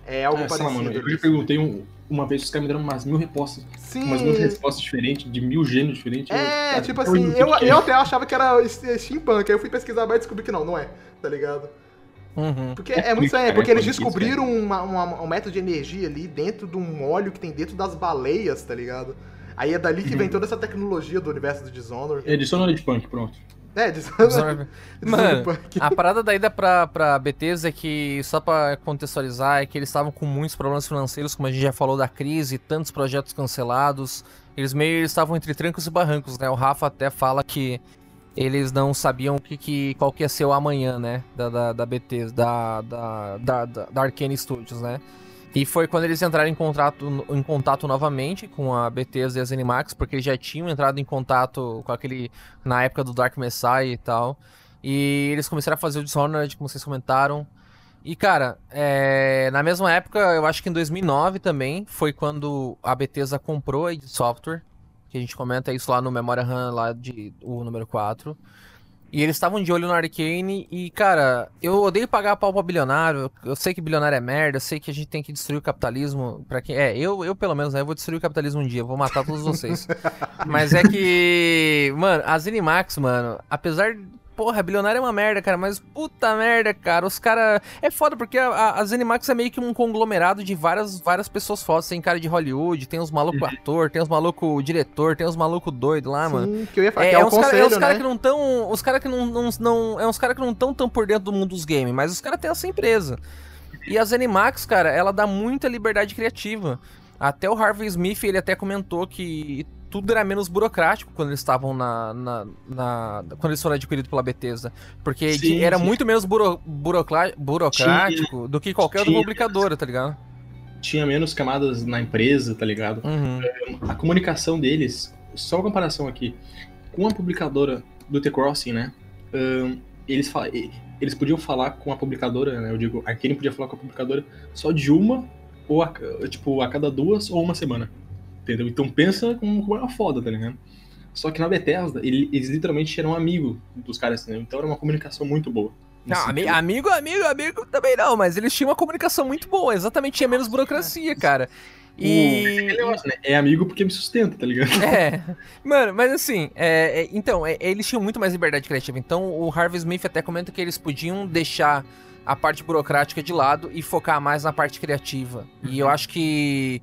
É algo É, sei lá, parecido. mano, eu já perguntei um- uma vez, os caras me deram umas mil respostas, Sim. umas mil respostas diferentes, de mil gêneros diferentes. É, eu- tipo assim, eu, é. eu até achava que era steampunk, aí eu fui pesquisar mais e descobri que não, não é, tá ligado? Uhum. Porque é muito estranho, cara, porque é eles descobriram uma- uma- um método de energia ali dentro de um óleo que tem dentro das baleias, tá ligado? Aí é dali que vem Uhum. toda essa tecnologia do universo do Dishonored. É Dishonored Punk, pronto. É, Dishonored. Mano, Dishonored Punk. a parada da ida pra, pra Bethesda é que, só pra contextualizar, é que eles estavam com muitos problemas financeiros, como a gente já falou da crise, tantos projetos cancelados. Eles meio estavam entre trancos e barrancos, né? O Rafa até fala que eles não sabiam que, que, qual que ia ser o amanhã, né? Da, da, da Bethesda, da, da, da, da, Arcane Studios, né? E foi quando eles entraram em contato, em contato novamente com a Bethesda e a Zenimax, porque já tinham entrado em contato com aquele. na época do Dark Messiah e tal. E eles começaram a fazer o Dishonored, como vocês comentaram. E, cara, é, na mesma época, eu acho que em 2009 também, foi quando a Bethesda comprou a Software, que a gente comenta isso lá no Memória RAM, lá de o número 4. E eles estavam de olho no Arcane e, cara, eu odeio pagar pau pra bilionário. Eu sei que bilionário é merda, eu sei que a gente tem que destruir o capitalismo. para quem É, eu, eu pelo menos, né, eu vou destruir o capitalismo um dia, eu vou matar todos vocês. Mas é que, mano, a Zenimax, mano, apesar Porra, bilionário é uma merda, cara, mas puta merda, cara. Os caras. É foda porque a, a, a Zenimax é meio que um conglomerado de várias, várias pessoas fodas. Tem cara de Hollywood, tem os malucos ator, tem os malucos diretor, tem os malucos doidos lá, mano. Sim, que eu ia falar É, que é, é uns cara, é uns cara né? que não tão. Os caras que não, não, não. É uns caras que não tão tão por dentro do mundo dos games, mas os caras têm essa empresa. E a Zenimax, cara, ela dá muita liberdade criativa. Até o Harvey Smith, ele até comentou que tudo era menos burocrático quando eles estavam na, na, na- Quando eles foram adquiridos pela Bethesda. Porque Sim, era sim. muito menos buro, burocla- burocrático do que qualquer outra tinha- publicadora, tá ligado? Tinha menos camadas na empresa, tá ligado? Uhum. a comunicação deles, só uma comparação aqui, com a publicadora do The Crossing, né? eles, eles podiam falar com a publicadora, né? Eu digo, a Arkane podia falar com a publicadora só de uma, ou a, tipo, a cada duas ou uma semana. Entendeu? Então pensa como, como era foda, tá ligado? Só que na Bethesda, ele- eles literalmente eram amigos dos caras, né? Então era uma comunicação muito boa. Não, ami- amigo, amigo, amigo também não, mas eles tinham uma comunicação muito boa, exatamente, tinha menos burocracia, cara. E. negócio, né? É amigo porque me sustenta, tá ligado? É, mano, mas assim, é, é, então, é, eles tinham muito mais liberdade criativa. Então, o Harvey Smith até comenta que eles podiam deixar a parte burocrática de lado e focar mais na parte criativa. Uhum. E eu acho que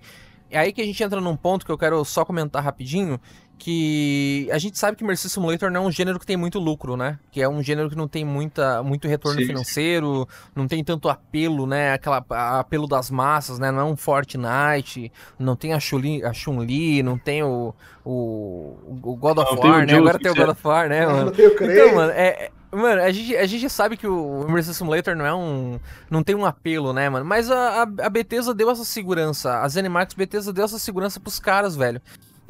é aí que a gente entra num ponto que eu quero só comentar rapidinho, que a gente sabe que Mercy Simulator não é um gênero que tem muito lucro, né? Que é um gênero que não tem muita, muito retorno sim, financeiro, sim. não tem tanto apelo, né? Aquela apelo das massas, né? Não é um Fortnite, não tem a Chun-Li, a Chun não tem o, o, o God of não, War, né? Agora tem o God of War, né, mano? Então, mano, é, é, Mano, a gente, a gente sabe que o Immersive Simulator não é um. não tem um apelo, né, mano? Mas a, a, a Bethesda deu essa segurança. A ZeniMax Bethesda deu essa segurança pros caras, velho.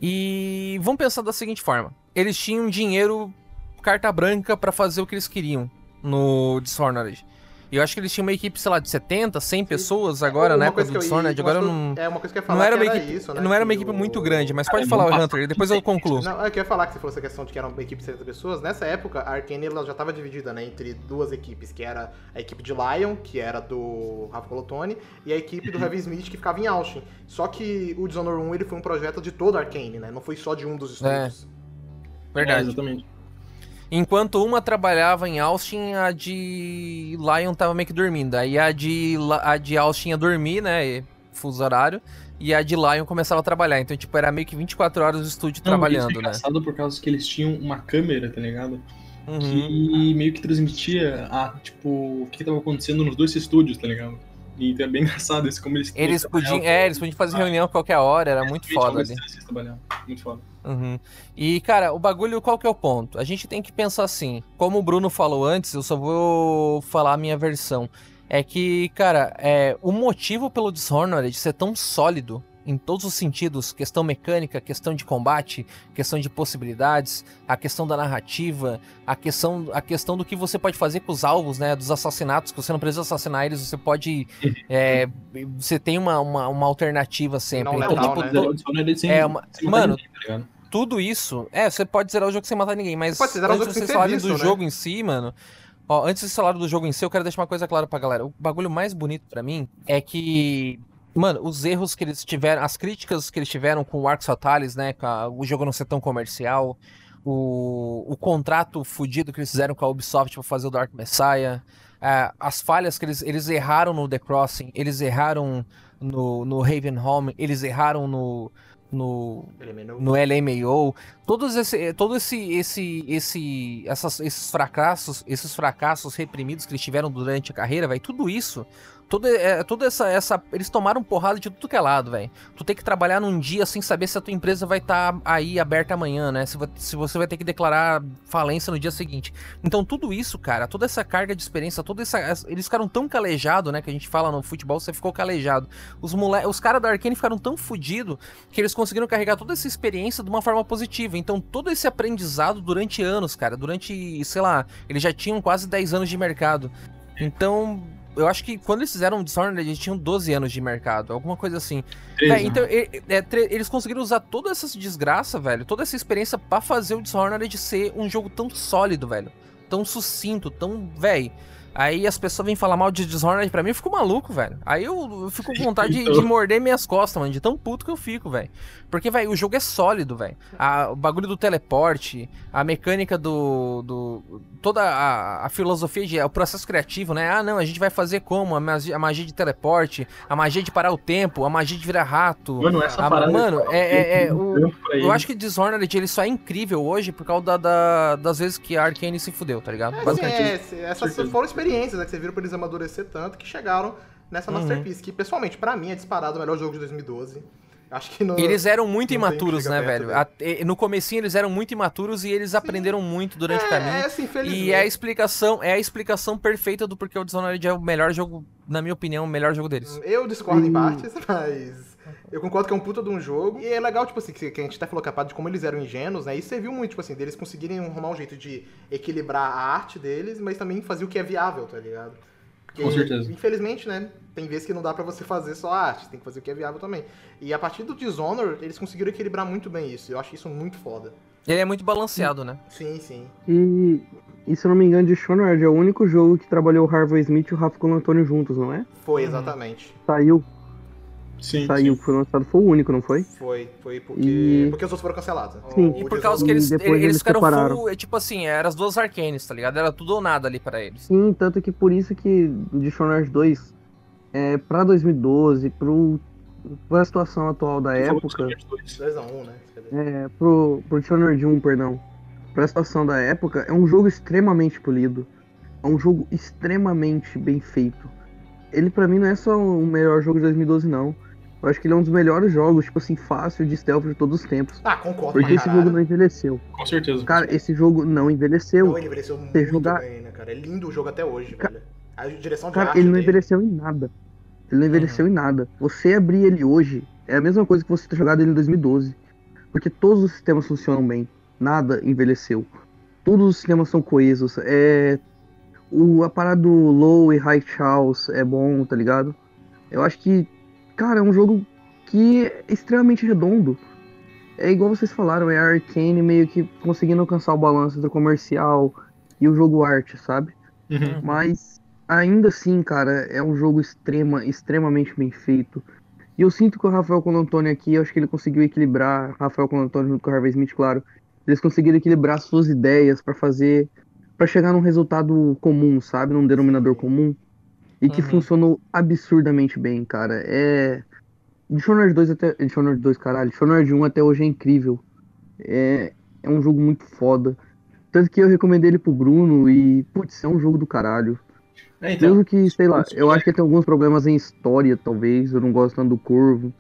E vamos pensar da seguinte forma: eles tinham dinheiro, carta branca para fazer o que eles queriam no Dishonored. E eu acho que eles tinham uma equipe, sei lá, de 70, 100 pessoas agora, né? Com do Dishonored. Agora não. É uma coisa que eu ia falar. Não era, uma equipe, isso, né? não era uma equipe muito grande, mas pode falar, Hunter, depois eu concluo. Não, eu queria falar que você falou essa questão de que era uma equipe de 70 pessoas. Nessa época, a Arkane ela já estava dividida né, entre duas equipes, que era a equipe de Lion, que era do Rafa Colotone, e a equipe do Heavy Smith, que ficava em Austin. Só que o Dishonored 1 ele foi um projeto de todo a Arkane, né? Não foi só de um dos é. estúdios. É. Verdade. É, exatamente. Enquanto uma trabalhava em Austin, a de Lion tava meio que dormindo. Aí a de, a de Austin ia dormir, né? Fuso horário. E a de Lion começava a trabalhar. Então, tipo, era meio que 24 horas do estúdio Não, trabalhando, isso é engraçado por causa que eles tinham uma câmera, tá ligado? Uhum. Que meio que transmitia a, tipo, o que tava acontecendo nos dois estúdios, tá ligado? E então é bem engraçado isso, como eles... Eles podiam, é, eles podiam fazer reunião a qualquer hora, era muito foda ali. Muito foda. Uhum. E, cara, o bagulho, qual que é o ponto? A gente tem que pensar assim, como o Bruno falou antes, eu só vou falar a minha versão. É que, cara, é, o motivo pelo Dishonored ser tão sólido em todos os sentidos, questão mecânica, questão de combate, questão de possibilidades, a questão da narrativa, a questão, a questão do que você pode fazer com os alvos, né, dos assassinatos, que você não precisa assassinar eles, você pode, é, você tem uma, uma, uma alternativa sempre. Não então, letal, tipo, né? é uma... mano, tá tudo isso, é, você pode zerar o jogo sem matar ninguém, mas pode zerar antes de vocês falarem do né? jogo em si, mano, Ó, antes de falar do jogo em si, eu quero deixar uma coisa clara pra galera. O bagulho mais bonito para mim é que Mano, os erros que eles tiveram, as críticas que eles tiveram com o Arx Fatalis, né? A, o jogo não ser tão comercial, o, o contrato fudido que eles fizeram com a Ubisoft pra fazer o Dark Messiah, é, as falhas que eles, eles erraram no The Crossing, eles erraram no, no Ravenholm, eles erraram no, no, no LMAO, todos esse, todo esse, esse, esse, essas, esses fracassos, esses fracassos reprimidos que eles tiveram durante a carreira, vai tudo isso Toda, é, toda essa, essa. Eles tomaram porrada de tudo que é lado, velho. Tu tem que trabalhar num dia sem saber se a tua empresa vai estar tá aí aberta amanhã, né? Se, se você vai ter que declarar falência no dia seguinte. Então, tudo isso, cara, toda essa carga de experiência, toda essa. Eles ficaram tão calejados, né? Que a gente fala no futebol, você ficou calejado. Os. Os caras da Arkane ficaram tão fodidos que eles conseguiram carregar toda essa experiência de uma forma positiva. Então, todo esse aprendizado durante anos, cara, durante, sei lá, eles já tinham quase 10 anos de mercado. Então, eu acho que quando eles fizeram o Dishonored, eles tinham 12 anos de mercado, alguma coisa assim. É, então, é, é, eles conseguiram usar toda essa desgraça, velho, toda essa experiência para fazer o Dishonored ser um jogo tão sólido, velho. Tão sucinto, tão. velho. Aí as pessoas vêm falar mal de Dishonored pra mim, eu fico maluco, velho. Aí eu, eu fico com vontade de, de, morder minhas costas, mano, de tão puto que eu fico, velho. Porque, velho, o jogo é sólido, velho. O bagulho do teleporte, a mecânica do. do toda a, a filosofia, de, o processo criativo, né? Ah, não, a gente vai fazer como? A magia, a magia de teleporte, a magia de parar o tempo, a magia de virar rato. Mano, essa a, parada. Mano, é. é, é o, eu acho que Dishonored ele só é incrível hoje por causa da, da, das vezes que a Arkane se fudeu, tá ligado? É, sim, é, essas foram experiências experiências, né? Que você viram pra eles amadurecer tanto que chegaram nessa uhum. Masterpiece, que pessoalmente, para mim, é disparado o melhor jogo de 2012. Acho que não. Eles eram muito imaturos, né, velho? no comecinho eles eram muito imaturos e eles Sim. aprenderam muito durante é, o caminho. É, assim, e é a explicação, é a explicação perfeita do porquê o Dishonored é o melhor jogo, na minha opinião, o melhor jogo deles. Eu discordo em partes, mas eu concordo que é um puta de um jogo. E é legal, tipo assim, que a gente até falou que a parte de como eles eram ingênuos, né? E você viu muito, tipo assim, deles conseguirem arrumar um jeito de equilibrar a arte deles, mas também fazer o que é viável, tá ligado? Porque, Com certeza. Infelizmente, né? Tem vezes que não dá para você fazer só arte, tem que fazer o que é viável também. E a partir do Dishonor, eles conseguiram equilibrar muito bem isso. Eu acho isso muito foda. Ele é muito balanceado, né? Sim, sim. E, e se eu não me engano, Dishonored é o único jogo que trabalhou o Harvey Smith e o Rafa Colantoni juntos, não é? Foi, exatamente. Saiu sim, saiu, sim. foi lançado, foi o único, não foi? Foi, foi porque, e... porque os outros foram cancelados. Sim. E por causa que eles, eles, eles ficaram separaram. full, é, tipo assim, eram as duas Arcanes, tá ligado? Era tudo ou nada ali pra eles. Sim, tanto que por isso que Dishonored 2, é, pra 2012, pro, pra situação atual da época... 2x1, né? É, pro, pro Dishonored 1, perdão. Pra situação da época, é um jogo extremamente polido. É um jogo extremamente bem feito. Ele para mim não é só o melhor jogo de 2012, não. Eu acho que ele é um dos melhores jogos, tipo assim, fácil de stealth de todos os tempos. Ah, concordo. Porque esse jogo não envelheceu. Com certeza. Cara, esse jogo não envelheceu. Não, ele envelheceu muito jogar... bem, né, cara? É lindo o jogo até hoje, Ca... velho. A direção de Cara, ele não dele... envelheceu em nada. Ele não envelheceu uhum. em nada. Você abrir ele hoje é a mesma coisa que você ter jogado ele em 2012. Porque todos os sistemas funcionam bem. Nada envelheceu. Todos os sistemas são coesos. É o, a parada do Low e High House é bom, tá ligado? Eu acho que, cara, é um jogo que é extremamente redondo. É igual vocês falaram, é a Arcane meio que conseguindo alcançar o balanço entre o comercial e o jogo arte, sabe? Uhum. Mas ainda assim, cara, é um jogo extrema, extremamente bem feito. E eu sinto que o Rafael com o Antônio aqui, eu acho que ele conseguiu equilibrar, Rafael com o Antônio junto com o Harvey Smith, claro, eles conseguiram equilibrar suas ideias para fazer para chegar num resultado comum, sabe? Num denominador comum. E que uhum. funcionou absurdamente bem, cara. É. Dishonored 2 até. Dishonored 2, caralho. Dishonored 1 até hoje é incrível. É, é um jogo muito foda. Tanto que eu recomendei ele pro Bruno e, putz, é um jogo do caralho. É, então, Mesmo que, sei lá, eu acho que tem alguns problemas em história, talvez. Eu não gosto tanto do Corvo.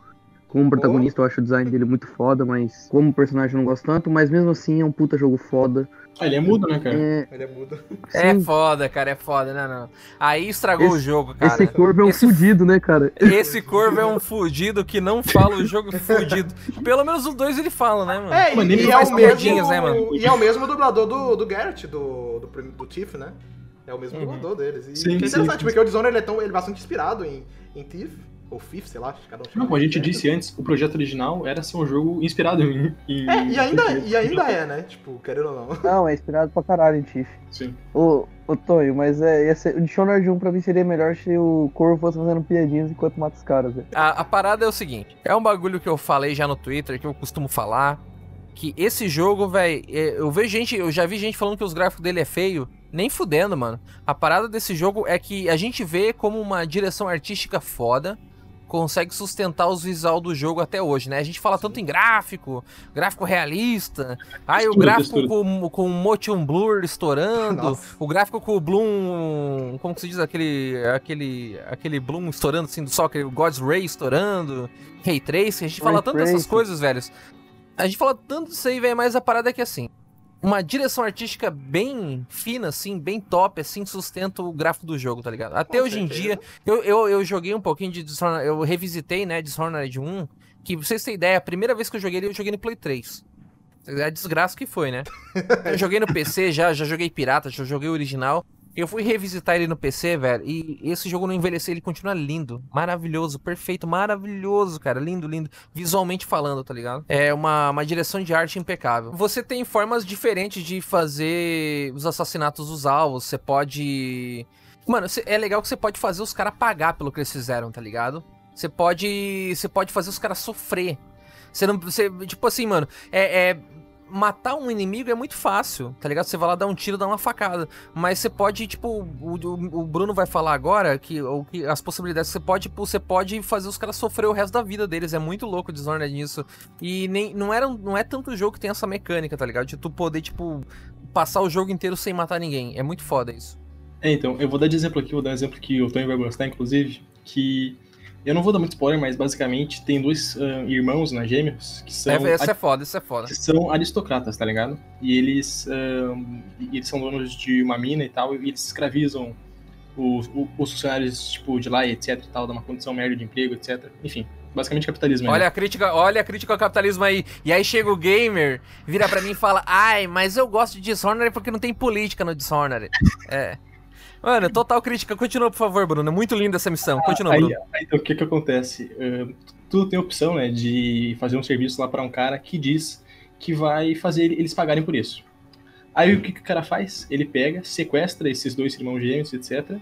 Como protagonista, oh. eu acho o design dele muito foda, mas como personagem eu não gosto tanto. Mas mesmo assim, é um puta jogo foda. Ah, ele é mudo, né, cara? É... Ele é mudo. É foda, cara, é foda, não, não. Aí estragou esse, o jogo, cara. Esse corvo é um esse, fudido, né, cara? Esse corvo é um fudido que não fala o jogo fudido. Pelo menos os dois ele fala, né, mano? É, e, e, é, o mesmo, né, mano? e é o mesmo dublador do, do Garrett, do, do, do Tiff, né? É o mesmo uhum. dublador deles. E sim, que é interessante, sim, porque sim. o Dishonored ele é, tão, ele é bastante inspirado em, em Tiff. Ou Fifth, sei lá, cada um Não, como a gente disse antes, o projeto original era ser um jogo inspirado em. em é, e ainda, e ainda é, né? Tipo, querendo ou não. Não, é inspirado pra caralho em Tiff. Sim. Ô, ô Tonho, mas é, ser, o Dishonored 1 pra mim seria melhor se o Corvo fosse fazendo piadinhas enquanto mata os caras, velho. A, a parada é o seguinte: é um bagulho que eu falei já no Twitter, que eu costumo falar. Que esse jogo, velho, é, eu vejo gente, eu já vi gente falando que os gráficos dele é feio. Nem fudendo, mano. A parada desse jogo é que a gente vê como uma direção artística foda consegue sustentar os visual do jogo até hoje, né? A gente fala tanto em gráfico, gráfico realista, aí o gráfico com, com motion blur estourando, Nossa. o gráfico com o bloom, como que se diz aquele aquele aquele bloom estourando assim do sol, aquele God's Ray estourando, Ray Trace, a gente fala tanto dessas coisas, velhos. A gente fala tanto disso aí, velho, mas a parada é que assim, uma direção artística bem fina, assim, bem top, assim, sustenta o gráfico do jogo, tá ligado? Até Com hoje certeza. em dia, eu, eu, eu joguei um pouquinho de Dishonored, eu revisitei, né, Dishonored 1, que pra vocês terem ideia, a primeira vez que eu joguei ele, eu joguei no Play 3. É a desgraça que foi, né? Eu joguei no PC já, já joguei pirata, já joguei original. Eu fui revisitar ele no PC, velho, e esse jogo não envelheceu, ele continua lindo, maravilhoso, perfeito, maravilhoso, cara, lindo, lindo, visualmente falando, tá ligado? É uma, uma direção de arte impecável. Você tem formas diferentes de fazer os assassinatos dos alvos, você pode... Mano, é legal que você pode fazer os caras pagar pelo que eles fizeram, tá ligado? Você pode, você pode fazer os caras sofrer. Você não, você, tipo assim, mano, é, é matar um inimigo é muito fácil, tá ligado? Você vai lá dar um tiro, dar uma facada. Mas você pode, tipo, o, o, o Bruno vai falar agora que, o, que as possibilidades você pode, tipo, você pode fazer os caras sofrer o resto da vida deles. É muito louco o Dishonored nisso. E nem, não, era, não é tanto jogo que tem essa mecânica, tá ligado? De tu poder, tipo, passar o jogo inteiro sem matar ninguém. É muito foda isso. É, então, eu vou dar de exemplo aqui, vou dar um exemplo que o Tony vai gostar, inclusive, que eu não vou dar muito spoiler, mas basicamente tem dois uh, irmãos, né, gêmeos, que são. É, isso é foda, isso é foda. Que são aristocratas, tá ligado? E eles, uh, eles são donos de uma mina e tal, e eles escravizam os, os funcionários, tipo, de lá e etc e tal, dá uma condição merda de emprego, etc. Enfim, basicamente capitalismo. Olha né? a crítica, olha a crítica ao capitalismo aí. E aí chega o gamer, vira para mim e fala: "Ai, mas eu gosto de Dishonored porque não tem política no Dishonored". É. Mano, total crítica. Continua, por favor, Bruno. É muito linda essa missão. Continua, aí, Bruno. Aí, então, o que que acontece? Uh, tu tem a opção, né, de fazer um serviço lá para um cara que diz que vai fazer eles pagarem por isso. Aí o que, que o cara faz? Ele pega, sequestra esses dois irmãos gêmeos, etc.,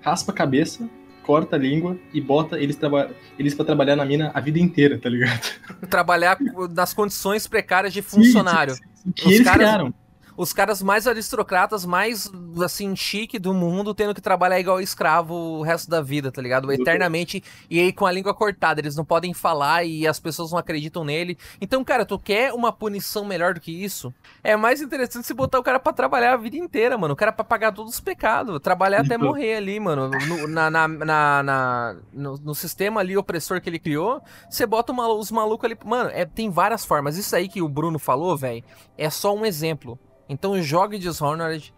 raspa a cabeça corta a língua e bota eles, traba eles pra trabalhar na mina a vida inteira, tá ligado? Trabalhar nas condições precárias de funcionário. Sim, sim, sim. Que Os eles caras... criaram os caras mais aristocratas, mais, assim, chique do mundo, tendo que trabalhar igual escravo o resto da vida, tá ligado? Eternamente, e aí com a língua cortada, eles não podem falar e as pessoas não acreditam nele. Então, cara, tu quer uma punição melhor do que isso? É mais interessante se botar o cara para trabalhar a vida inteira, mano. O cara pra pagar todos os pecados, trabalhar até morrer ali, mano. No, na, na, na, na no, no, sistema ali opressor que ele criou, você bota uma, os malucos ali. Mano, é, tem várias formas. Isso aí que o Bruno falou, velho, é só um exemplo. Então jogue Dishonored.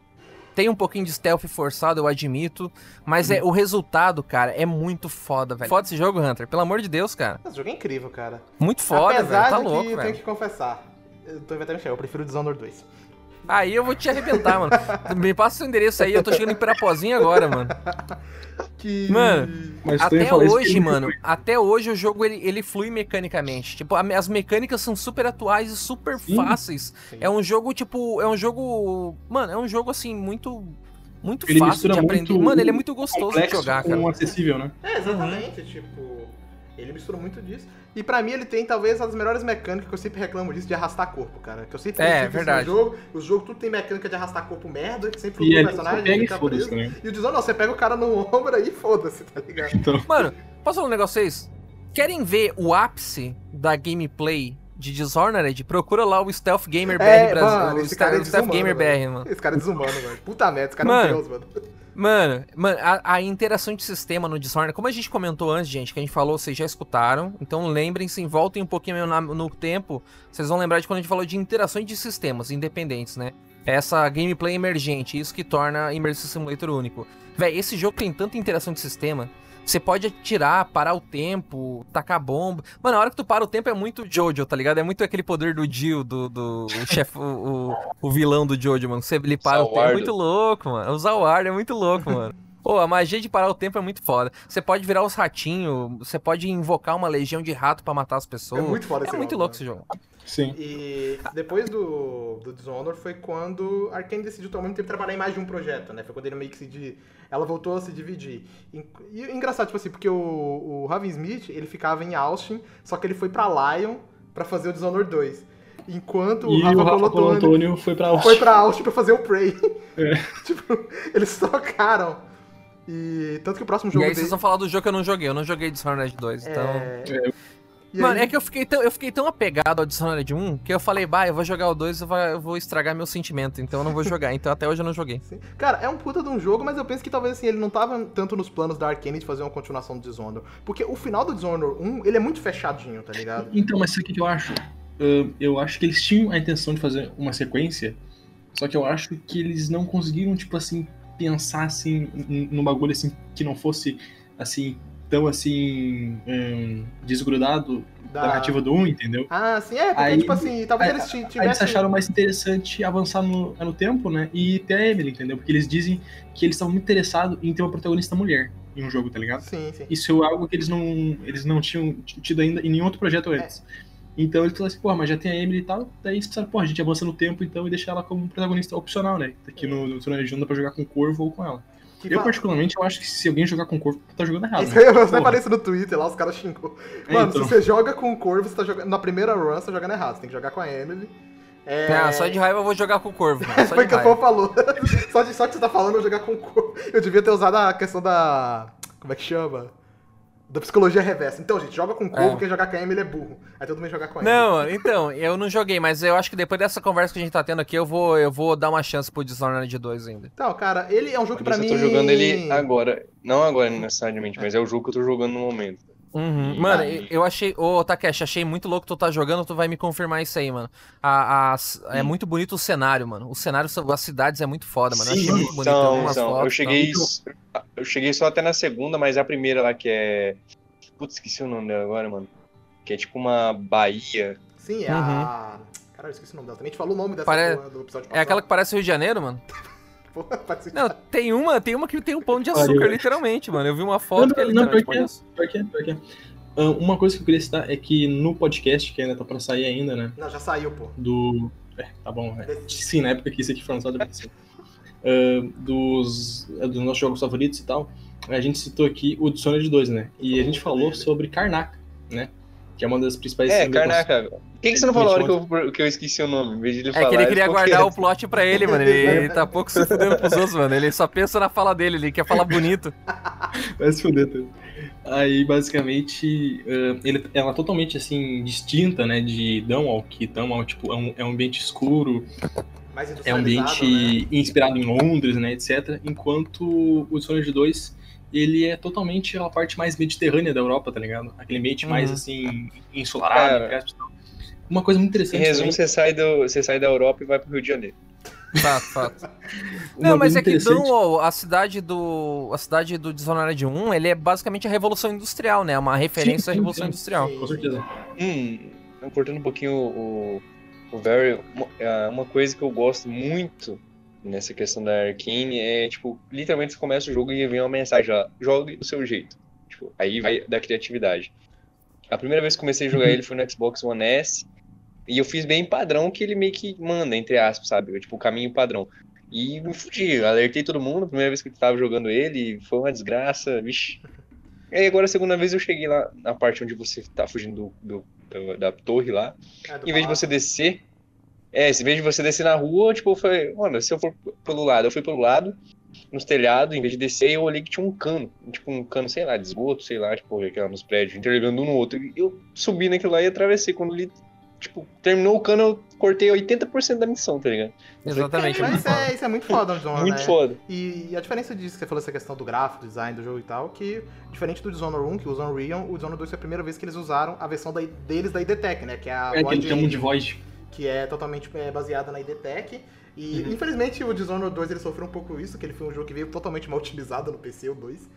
Tem um pouquinho de stealth forçado, eu admito. Mas é, o resultado, cara, é muito foda, velho. Foda esse jogo, Hunter. Pelo amor de Deus, cara. Esse jogo é incrível, cara. Muito foda, Apesar velho. Tá de louco, que velho. Eu tenho que confessar. Eu tô inventando eu prefiro Dishonored 2. Aí eu vou te arrebentar, mano. Me passa o seu endereço aí, eu tô chegando em Pirapozinho agora, mano. Que... Mano, Mas até hoje, mano, até hoje o jogo ele, ele flui mecanicamente. Tipo, as mecânicas são super atuais e super Sim. fáceis. Sim. É um jogo, tipo, é um jogo. Mano, é um jogo assim, muito. Muito ele fácil de aprender. Mano, ele é muito gostoso de jogar, cara. acessível, né? É, exatamente, uhum. tipo. Ele mistura muito disso. E pra mim ele tem talvez as melhores mecânicas que eu sempre reclamo disso de arrastar corpo, cara. Que eu sempre é, verdade. no jogo. O jogo tudo tem mecânica de arrastar corpo merda, que sempre e o personagem pega e, preso. e o Dizon, não, você pega o cara no ombro aí e foda-se, tá ligado? Então... Mano, posso falar um negócio vocês? Querem ver o ápice da gameplay de Dishonored, procura lá o Stealth Gamer BR é, Brasil. Mano, esse cara é Stealth Gamer BR, mano. Esse cara é desumano, mano. Puta merda, esse cara mano, é um deus, mano. Mano, mano a, a, interação de sistema no Dishonored, como a gente comentou antes, gente, que a gente falou, vocês já escutaram. Então lembrem-se, voltem um pouquinho no, no tempo. Vocês vão lembrar de quando a gente falou de interações de sistemas independentes, né? Essa gameplay emergente, isso que torna Immersive Simulator único. Véi, esse jogo tem tanta interação de sistema você pode atirar, parar o tempo, tacar bomba. Mano, a hora que tu para o tempo é muito Jojo, tá ligado? É muito aquele poder do Jill, do, do o chefe, o, o, o, vilão do Jojo, mano. Você ele para o tempo é muito louco, mano. Usar o ar é muito louco, mano. Pô, a magia de parar o tempo é muito foda. Você pode virar os ratinhos, você pode invocar uma legião de rato para matar as pessoas. É muito foda É esse muito jogo, louco né? esse jogo. Sim. E depois do, do Dishonored foi quando a Arkane decidiu tomar muito tempo trabalhar em mais de um projeto, né? Foi quando ele meio que se... Ela voltou a se dividir. E, e engraçado, tipo assim, porque o, o Raven Smith, ele ficava em Austin, só que ele foi pra Lion pra fazer o Dishonored 2. Enquanto e o Rafa, o Rafa foi pra Austin. Foi pra Austin pra fazer o Prey. É. tipo, eles trocaram. E tanto que o próximo jogo. E aí dele... vocês vão falar do jogo que eu não joguei. Eu não joguei Dishonored 2, é... então. É... Mano, aí... é que eu fiquei, tão, eu fiquei tão apegado ao Dishonored 1 que eu falei, bah, eu vou jogar o 2 eu vou, eu vou estragar meu sentimento, então eu não vou jogar. então até hoje eu não joguei. Sim. Cara, é um puta de um jogo, mas eu penso que talvez assim, ele não tava tanto nos planos da Arkane de fazer uma continuação do Dishonored. Porque o final do Dishonored 1, ele é muito fechadinho, tá ligado? Então, mas sabe o que eu acho? eu acho que eles tinham a intenção de fazer uma sequência, só que eu acho que eles não conseguiram, tipo assim, pensar assim num bagulho assim que não fosse assim tão assim um, desgrudado da... da narrativa do 1, entendeu? Ah, sim, é, porque aí, tipo assim, talvez aí, eles tivessem... Aí eles acharam mais interessante avançar no, no tempo, né, e ter a Emily, entendeu? Porque eles dizem que eles estavam muito interessados em ter uma protagonista mulher em um jogo, tá ligado? Sim, sim. Isso é algo que eles não, eles não tinham tido ainda em nenhum outro projeto antes. É. Então eles falaram assim, pô, mas já tem a Emily e tal, daí eles pensaram, pô, a gente avança no tempo então e deixa ela como protagonista opcional, né? Aqui no, no Tsunami não dá pra jogar com o Corvo ou com ela. Que eu, particularmente, eu acho que se alguém jogar com Corvo, tá jogando errado. Isso eu falei isso no Twitter lá, os caras xingou. É, Mano, então. se você joga com o Corvo, você tá jogando. Na primeira run, você tá jogando errado. Você tem que jogar com a Emily. É... Não, só de raiva eu vou jogar com o Corvo. Mano, Foi o que o falou. só, de, só que você tá falando, eu jogar com o Corvo. Eu devia ter usado a questão da. Como é que chama? Da psicologia reversa. Então, gente, joga com o Corvo, é. quem jogar com a Emily é burro. Aí todo mundo jogar com a Emily. Não, então, eu não joguei, mas eu acho que depois dessa conversa que a gente tá tendo aqui, eu vou, eu vou dar uma chance pro Dishonored 2 ainda. Então, cara, ele é um jogo que pra mim... Eu tô jogando ele agora. Não agora necessariamente, mas é o jogo que eu tô jogando no momento. Uhum. Mano, eu achei. Ô, Takeshi, achei muito louco tu tá jogando, tu vai me confirmar isso aí, mano. A, a, é muito bonito o cenário, mano. O cenário, as cidades é muito foda, mano. Eu achei muito bonito então, algumas então, fotos. Eu cheguei, eu cheguei só até na segunda, mas a primeira lá que é. Putz, esqueci o nome dela agora, mano. Que é tipo uma Bahia. Sim, é uhum. a. Caralho, esqueci o nome dela. Também te falou o nome dessa Pare... do episódio passado. É aquela que parece Rio de Janeiro, mano? Porra, não, tem uma, tem uma que tem um pão de açúcar, literalmente, mano. Eu vi uma foto não, que é literalmente não, pior que é, pior que é. Uh, uma coisa que eu queria citar é que no podcast, que ainda tá pra sair ainda, né? Não, já saiu, pô. Do. É, tá bom. É. Sim, na época que isso aqui foi lançado, uh, dos, dos nossos jogos favoritos e tal a gente citou aqui o Dishonored 2, né? E a gente falou sobre Karnak, né? Que é uma das principais... É, Karnak. Por que, que você não falou a hora que eu, que eu esqueci o nome? Em vez de ele é falar, que ele queria guardar o plot pra ele, mano. Ele, ele tá pouco se fudendo pros outros, mano. Ele só pensa na fala dele, ele quer falar bonito. Vai se fuder tudo. Aí, basicamente, uh, ele, ela é totalmente, assim, distinta, né, de Dunwall, que Dunwall, tipo, é um, é um ambiente escuro, é um ambiente né? inspirado em Londres, né, etc. Enquanto o Dishonored 2, ele é totalmente a parte mais mediterrânea da Europa, tá ligado? Aquele ambiente uhum. mais, assim, ensolarado, Cara, uma coisa muito interessante. Em resumo, você sai, do, você sai da Europa e vai pro Rio de Janeiro. Fato, fato. Não, mas é que Dunwall, a cidade do. A cidade do Dishonored 1, ele é basicamente a Revolução Industrial, né? Uma referência sim, sim, à Revolução sim, Industrial. Com certeza. Hum, cortando um pouquinho o, o Very, é, uma coisa que eu gosto muito nessa questão da Arkane é, tipo, literalmente você começa o jogo e vem uma mensagem lá, jogue do seu jeito. Tipo, aí vai da criatividade. A primeira vez que comecei a jogar uhum. ele foi no Xbox One S, e eu fiz bem padrão que ele meio que manda, entre aspas, sabe? Tipo, o caminho padrão. E me fudi, alertei todo mundo, a primeira vez que eu tava jogando ele, foi uma desgraça, vixi. E aí agora a segunda vez eu cheguei lá na parte onde você tá fugindo do, do da torre lá. É, em vez de você descer, é, em vez de você descer na rua, tipo, eu falei, mano, se eu for pelo lado, eu fui pelo lado, nos telhados, em vez de descer, eu olhei que tinha um cano, tipo um cano, sei lá, de esgoto, sei lá, tipo, aquela nos prédios, interligando um no outro. E eu subi naquilo lá e atravessei. Quando ele tipo, terminou o cano, eu cortei 80% da missão, tá ligado? Exatamente. Mas é, isso é muito foda no Dishonored, Muito né? foda. E, e, a diferença disso, que você falou essa questão do gráfico, do design do jogo e tal, que diferente do Dishonored 1, que usa Unreal, o Dishonored 2 foi a primeira vez que eles usaram a versão da, deles da IDTech, né? Que é a é, que eles chamam de voz. Que é totalmente é, baseada na IDTech. E uhum. infelizmente o Dishonored 2 ele sofreu um pouco isso, que ele foi um jogo que veio totalmente mal otimizado no PC, o 2.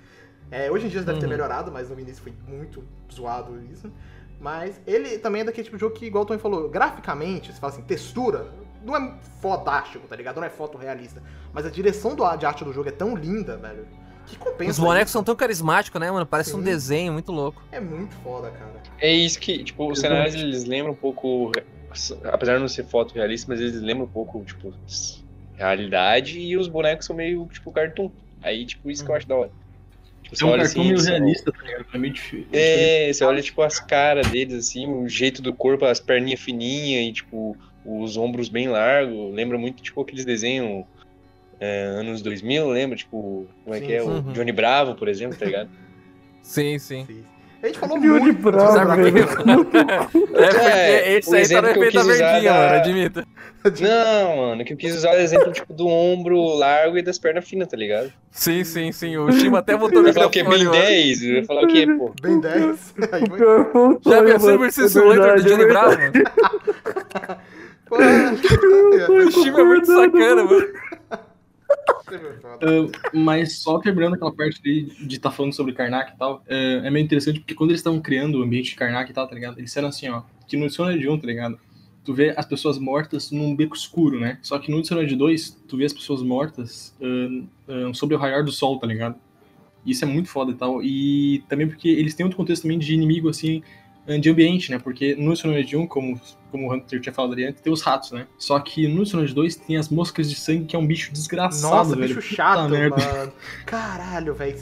É, hoje em dia deve uhum. ter melhorado, mas no início foi muito zoado isso. Mas ele também é daquele tipo de jogo que, igual o Tony falou, graficamente, você fala assim, textura, não é fodástico, tá ligado? Não é fotorrealista. Mas a direção do, de arte do jogo é tão linda, velho. Que compensa. Os bonecos isso. são tão carismáticos, né, mano? Parece Sim. um desenho muito louco. É muito foda, cara. É isso que, tipo, os cenários eles lembram um pouco. Apesar de não ser fotorrealista, mas eles lembram um pouco, tipo, realidade e os bonecos são meio, tipo, cartoon. Aí, tipo, isso que eu acho da hora. Tipo, é um cartão assim, meio realista, tá ligado? É meio difícil. É, você olha, tipo, as caras deles, assim, o jeito do corpo, as perninhas fininhas e, tipo, os ombros bem largos. Lembra muito, tipo, aqueles desenhos é, anos 2000, lembra? Tipo, como é sim, que é? Uhum. O Johnny Bravo, por exemplo, tá ligado? sim, sim. sim. A gente falou Johnny muito Bravo, É, porque é, esse aí tá no efeito da verdinha, da... mano, admita. Não, mano, que eu quis usar o exemplo, tipo, do ombro largo e das pernas finas, tá ligado? Sim, sim, sim. O Shima até botou no Vai falar o quê? Ben 10? Vai falar o quê, pô? Ben 10? Já viu Silver Simulator do Johnny Bravo? Pô, o Shima é muito sacana, mano. Uh, mas só quebrando aquela parte de estar tá falando sobre Karnak e tal, uh, é meio interessante porque quando eles estavam criando o ambiente de Karnak e tal, tá ligado? Eles disseram assim, ó, que no Dishonored 1, tá ligado? Tu vê as pessoas mortas num beco escuro, né? Só que no Dishonored 2, tu vê as pessoas mortas uh, sobre o raiar do sol, tá ligado? Isso é muito foda e tal. E também porque eles têm outro contexto também de inimigo, assim, de ambiente, né? Porque no Dishonored 1, como como o Hunter tinha falado ali antes, tem os ratos, né? Só que no Dishonored 2 tem as moscas de sangue, que é um bicho desgraçado, Nossa, velho. bicho chato, mano. Caralho, velho.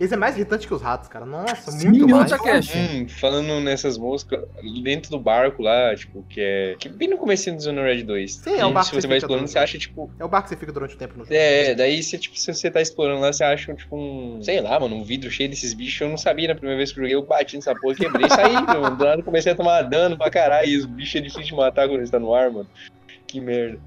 Esse é mais irritante que os ratos, cara. Nossa, Sim, muito mais. Hum, falando nessas moscas, dentro do barco lá, tipo, que é... Que bem no começo do Dishonored 2. Sim, é o barco Se você vai explorando, você acha, tipo... É o barco que você fica durante o tempo no jogo. É, daí você, tipo, se você tá explorando lá, você acha, tipo, um... Sei lá, mano, um vidro cheio desses bichos. Eu não sabia na primeira vez que eu joguei, eu bati nessa porra, quebrei e saí, mano. Do nada comecei a tomar dano pra caralho. E os bichos é difícil de matar quando tá no ar, mano. Que merda.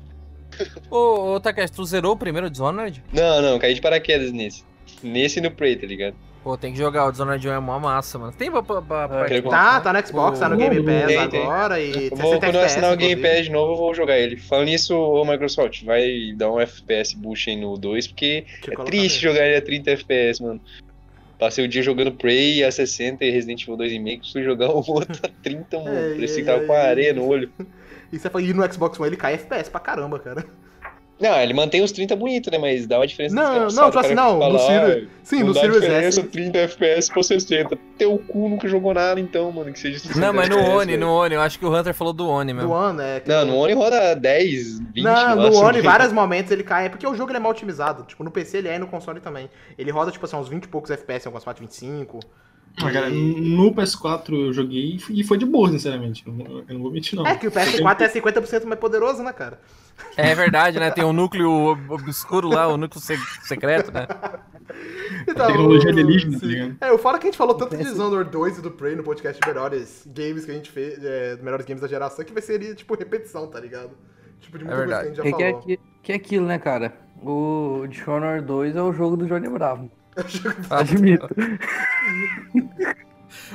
Ô, ô Takeshi, tu zerou o primeiro Dishonored? Não, não, caí de paraquedas nesse. Nesse e no Prey, tá ligado? Pô, tem que jogar, o Dishonored 1 é mó massa, mano. Tem pra, pra, pra ah, Tá, tá no Xbox, tá no Game Pass tem, agora tem. e... Vou, quando eu assinar o Game Pass de novo, eu vou jogar ele. Falando nisso, o Microsoft, vai dar um FPS boost aí no 2, porque que é triste mesmo. jogar ele a 30 FPS, mano. Passei o dia jogando Prey a 60 e Resident Evil 2,5, fui jogar o outro a 30, mano. Parecia que tava com a areia no olho. E você e no Xbox One ele cai FPS pra caramba, cara. Não, ele mantém os 30 bonito, né? Mas dá uma diferença. Não, não, tipo assim, não, no Sirius. Sim, no Sirius S. 30 FPS pra 60. Teu cu nunca jogou nada, então, mano, que seja Não, mas no Oni, no Oni, eu acho que o Hunter falou do Oni mesmo. Do Oni, é. Não, no Oni roda 10, 20. Não, no Oni, vários momentos ele cai, é porque o jogo ele é mal otimizado. Tipo, no PC ele é e no console também. Ele roda, tipo assim, uns 20 e poucos FPS, algumas partes 25. Cara, no PS4 eu joguei e foi de boa, sinceramente. Eu não, vou mentir, não. É que o PS4 é 50% mais poderoso, né, cara? É verdade, né? Tem um núcleo obscuro lá, o um núcleo secreto, né? Então, tecnologia alienígena, tá ligado? É, o fora que a gente falou tanto de Dishonored 2 e do Prey no podcast de melhores games que a gente fez, é, melhores games da geração, que vai ser, tipo, repetição, tá ligado? Tipo, de muita é coisa que a gente já é falou. Que é, que é aquilo, né, cara? O Dishonored 2 é o jogo do Johnny Bravo. Admito.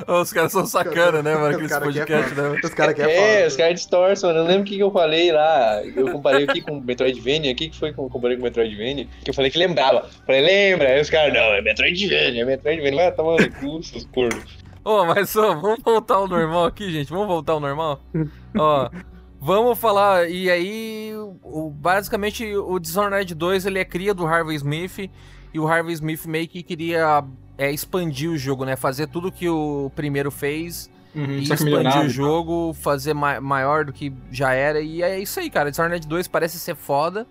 Os caras são sacana, né, mano? Aqueles podcast, né? Os caras querem É, os caras distorcem, mano. Eu lembro o que, eu falei lá. Eu comparei aqui com Metroidvania. O que, que foi que eu comparei com Metroidvania? Que eu falei que lembrava. Falei, lembra? Aí os caras, não, é Metroidvania, é Metroidvania. Vai tomar no cu, seus cornos. Ô, mas ó, vamos voltar ao normal aqui, gente. Vamos voltar ao normal? ó. Vamos falar, e aí, o, basicamente, o Dishonored 2, ele é cria do Harvey Smith, e o Harvey Smith meio que queria é, expandir o jogo, né? Fazer tudo que o primeiro fez uhum, e expandir o jogo, fazer ma maior do que já era. E é isso aí, cara. Dishonored 2 parece ser foda.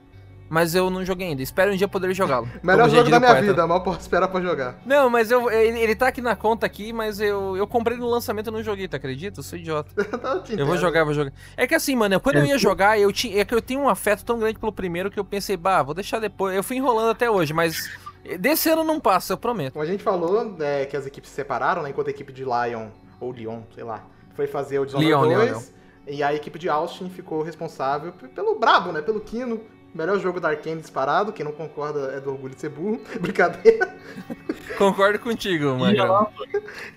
Mas eu não joguei ainda. Espero um dia poder jogá-lo. Melhor jogo da minha poeta. vida, mal posso esperar pra jogar. Não, mas eu, ele, ele tá aqui na conta aqui, mas eu, eu comprei no lançamento e não joguei, tá acredita? Eu sou idiota. eu vou jogar, vou jogar. É que assim, mano, quando eu ia jogar, eu tinha, é que eu tenho um afeto tão grande pelo primeiro que eu pensei, bah, vou deixar depois. Eu fui enrolando até hoje, mas Desse ano não passa, eu prometo. Como a gente falou, é, que as equipes se separaram, né? Enquanto a equipe de Lion, ou Lyon, sei lá, foi fazer o Dishonored 2. Leon, Leon. E a equipe de Austin ficou responsável pelo brabo, né? Pelo Kino. Melhor jogo da Arkane disparado. Quem não concorda é do orgulho de ser burro. Brincadeira. Concordo contigo, mano.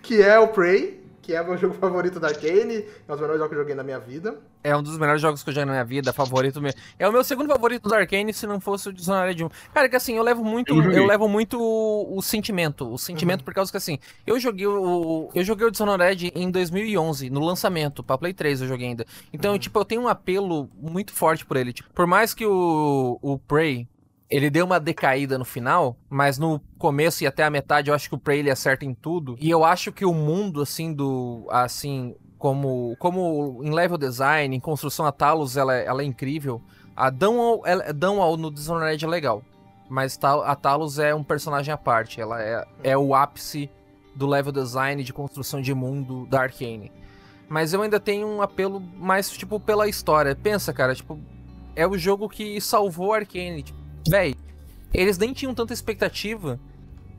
que é o Prey que é o meu jogo favorito da Arkane, é um dos melhores jogos que eu joguei na minha vida. É um dos melhores jogos que eu joguei na minha vida, favorito mesmo. É o meu segundo favorito da Arkane, se não fosse o Dishonored 1. Cara, que assim, eu levo muito, eu, eu levo muito o, o, sentimento, o sentimento uhum. por causa que assim, eu joguei o eu joguei o Dishonored em 2011, no lançamento, pra Play 3 eu joguei ainda. Então, uhum. tipo, eu tenho um apelo muito forte por ele, tipo, por mais que o o Prey ele deu uma decaída no final, mas no começo e até a metade eu acho que o Prey ele acerta em tudo. E eu acho que o mundo, assim, do. Assim, como, como em level design, em construção a Talos, ela, é, ela é incrível. A Dunwall, ela, no Dishonored é legal. Mas a Talos é um personagem à parte. Ela é, é o ápice do level design de construção de mundo da Arcane. Mas eu ainda tenho um apelo mais, tipo, pela história. Pensa, cara, tipo, é o jogo que salvou a Arcane. Tipo, véi, eles nem tinham tanta expectativa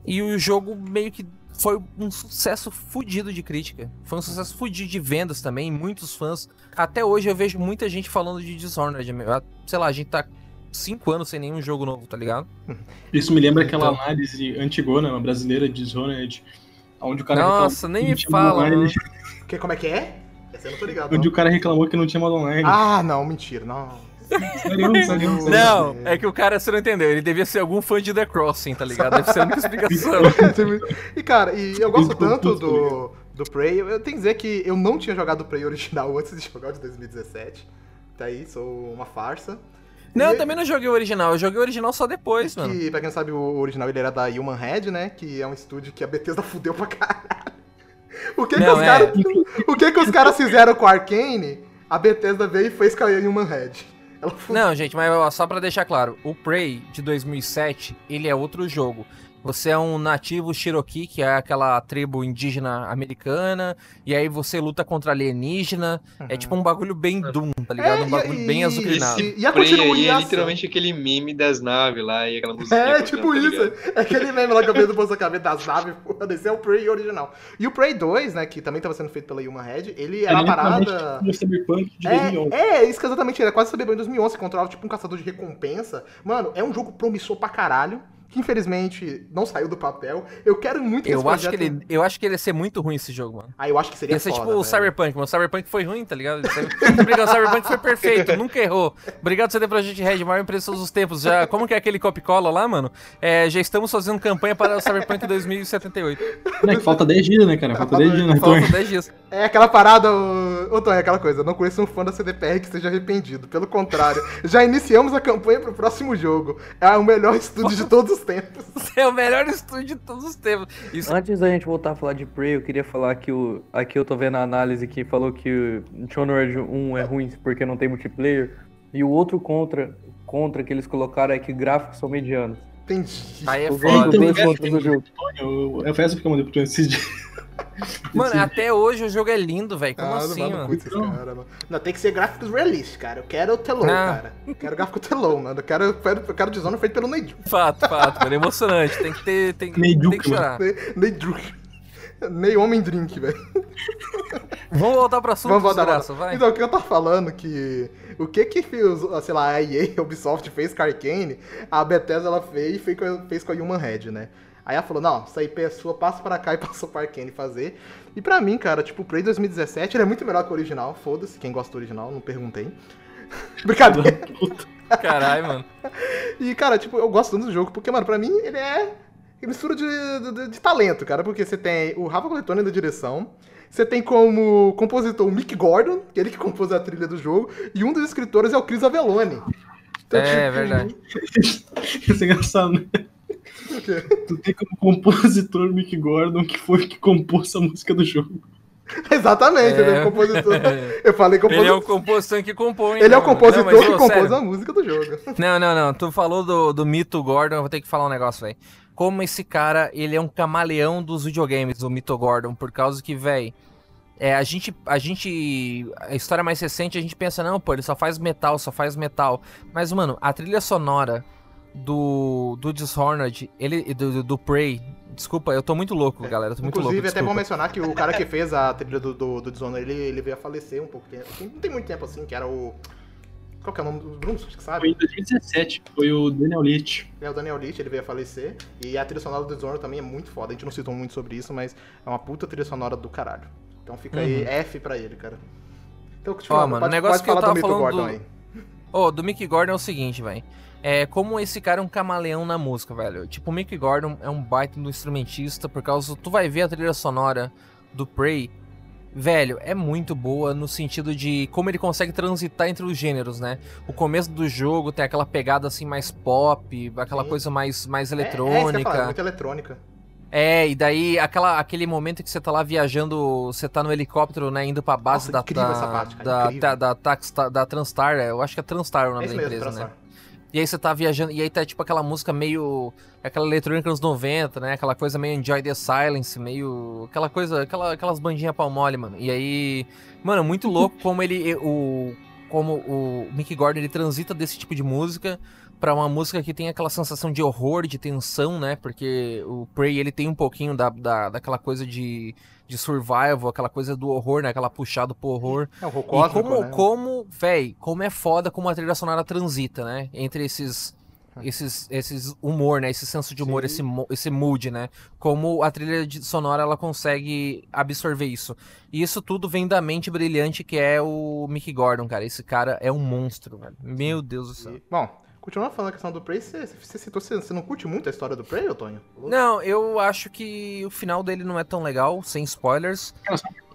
e o jogo meio que foi um sucesso fudido de crítica. Foi um sucesso fudido de vendas também, muitos fãs. Até hoje eu vejo muita gente falando de Dishonored. Sei lá, a gente tá cinco anos sem nenhum jogo novo, tá ligado? Isso me lembra aquela então... análise antigona, brasileira de Dishonored, onde o cara Nossa, nem me fala. Que, como é que é? Essa eu não tô ligado. Onde não. o cara reclamou que não tinha modo online. Ah, não, mentira, não. Não, é que o cara, você não entendeu, ele devia ser algum fã de The Crossing, tá ligado? Deve ser a única explicação. e cara, e eu gosto tanto do, do Prey, eu tenho que dizer que eu não tinha jogado o Prey original antes de jogar o de 2017. Tá aí, sou uma farsa. Não, e eu também não joguei o original, eu joguei o original só depois, que, mano. Pra quem não sabe, o original ele era da Human Head, né? Que é um estúdio que a Bethesda fudeu pra caralho. O que, não, que os é. caras. O que, que os caras fizeram com a Arkane? A Bethesda veio e fez com a Human Head. Não, gente, mas só para deixar claro, o Prey de 2007, ele é outro jogo. Você é um nativo Cherokee, que é aquela tribo indígena americana, e aí você luta contra alienígena. Uhum. É tipo um bagulho bem Doom, tá ligado? É, um bagulho e, bem azucrinado. E, e a aí é literalmente aquele meme das naves lá e aquela música. É, tipo tá isso. É aquele meme lá que eu vejo do Bolsa Cabeça das naves, porra, esse é o Prey original. E o Prey 2, né, que também estava sendo feito pela Human Head, ele era uma parada... Tipo Cyberpunk de é, 2011. É, isso que exatamente, ele é quase Cyberpunk de 2011, você controla tipo um caçador de recompensa. Mano, é um jogo promissor pra caralho que infelizmente não saiu do papel. Eu quero muito que eu acho projeto... que ele Eu acho que ele ia ser muito ruim esse jogo, mano. Ah, eu acho que seria Ia ser foda, tipo o Cyberpunk, mano. O Cyberpunk foi ruim, tá ligado? Obrigado, o Cyberpunk foi perfeito, nunca errou. Obrigado CD Projekt Red, maior empresa de todos os tempos. Já, como que é aquele copy-cola lá, mano? É, já estamos fazendo campanha para o Cyberpunk 2078. É que falta 10 dias, né, cara? Falta 10 dias, né? Falta 10 dias. É aquela parada, ô, ô Tom, é aquela coisa. Eu não conheço um fã da CDPR que esteja arrependido. Pelo contrário, já iniciamos a campanha pro próximo jogo. É o melhor estúdio de todos os tempos. é o melhor estúdio de todos os tempos. Isso... Antes da gente voltar a falar de Prey, eu queria falar que o. Aqui eu tô vendo a análise que falou que o Dishonored 1 é ruim porque não tem multiplayer. E o outro contra, contra que eles colocaram é que gráficos são medianos. Entendi. Aí é foda. Então, eu, eu, eu, eu, peço que eu mandei pro esses dias. Mano, até hoje o jogo é lindo, velho. Como ah, assim, mano? Então... Cara, mano? Não, tem que ser gráficos realistas, cara. Eu quero o telão, cara. Eu quero gráfico telão, mano. Eu quero, eu quero, eu quero Dishonored feito pelo Neidru. Fato, fato, mano. É emocionante. Tem que ter. Tem, tem que chorar. Neidru. Ney Homem Drink, velho. Vamos voltar pra assunto Vamos voltar graça, vai. Então, o que eu tava falando que... O que que, fez, sei lá, a EA, a Ubisoft fez com a Arkane, a Bethesda ela fez e fez, com a Human Head, né? Aí ela falou, não, essa IP é sua, passa pra cá e passou pra Arkane fazer. E pra mim, cara, tipo, o Prey 2017, ele é muito melhor que o original, foda-se, quem gosta do original, não perguntei. Brincadeira. Caralho, mano. E, cara, tipo, eu gosto tanto do jogo, porque, mano, pra mim, ele é mistura de, de, de talento, cara, porque você tem o Rafa Coletone da direção, você tem como compositor o Mick Gordon, que é ele que compôs a trilha do jogo, e um dos escritores é o Chris Avellone. Então, é, tipo, verdade. Isso é engraçado, né? Tu tem como compositor o Mick Gordon, que foi que compôs a música do jogo. Exatamente, é. ele é o compositor. Eu falei compositor. Ele é o compositor que compõe. Ele é o compositor não, mas, que compôs sério. a música do jogo. Não, não, não. Tu falou do, do mito Gordon, eu vou ter que falar um negócio, velho. Como esse cara, ele é um camaleão dos videogames, o Mito Gordon, por causa que, velho. É, a gente, a gente, a história mais recente, a gente pensa, não, pô, ele só faz metal, só faz metal. Mas, mano, a trilha sonora do, do Dishonored, ele, do, do Prey. Desculpa, eu tô muito louco, galera. tô muito Inclusive, louco. Inclusive, é até bom mencionar que o cara que fez a trilha do, do, do Dishonored, ele, ele veio a falecer um pouco tempo. Não tem muito tempo assim, que era o. Qual que é o nome do Bruno? Acho que sabe. Foi em 2017, foi o Daniel Leach. É, o Daniel Leach, ele veio a falecer. E a trilha sonora do Dishonored também é muito foda. A gente não citou muito sobre isso, mas é uma puta trilha sonora do caralho. Então fica uhum. aí F pra ele, cara. Então, continuando, oh, mano, pode, o negócio que eu tava do falando Gordon do... aí. Oh, do Mick Gordon é o seguinte, velho é como esse cara é um camaleão na música, velho. Tipo, o Mick Gordon é um baita do instrumentista, por causa. Tu vai ver a trilha sonora do Prey. Velho, é muito boa no sentido de como ele consegue transitar entre os gêneros, né? O começo do jogo tem aquela pegada assim mais pop, aquela Sim. coisa mais, mais eletrônica. É, é, falar, muito eletrônica. É, e daí aquela, aquele momento que você tá lá viajando, você tá no helicóptero, né, indo pra base Nossa, da, da, parte, cara, da, da, da, da, Transtar, eu acho que é Transtar o nome é da empresa, mesmo, né? E aí você tá viajando, e aí tá tipo aquela música meio. aquela eletrônica nos 90, né? Aquela coisa meio Enjoy the Silence, meio. aquela coisa. Aquela, aquelas bandinhas pau mole, mano. E aí. Mano, muito louco como ele. O, como o Mick Gordon ele transita desse tipo de música para uma música que tem aquela sensação de horror, de tensão, né? Porque o Prey ele tem um pouquinho da, da, daquela coisa de de survival, aquela coisa do horror, né? Aquela puxada pro horror. É, o horror e como, né? como, véi, como é foda como a trilha sonora transita, né? Entre esses esses, esses humor, né? Esse senso de humor, esse, esse mood, né? Como a trilha sonora ela consegue absorver isso. E isso tudo vem da mente brilhante que é o Mick Gordon, cara. Esse cara é um monstro, velho. Meu Deus do céu. bom, Continuando falando a questão do Prey, você, você citou, você, você não curte muito a história do Prey, Otônio? Não, eu acho que o final dele não é tão legal, sem spoilers.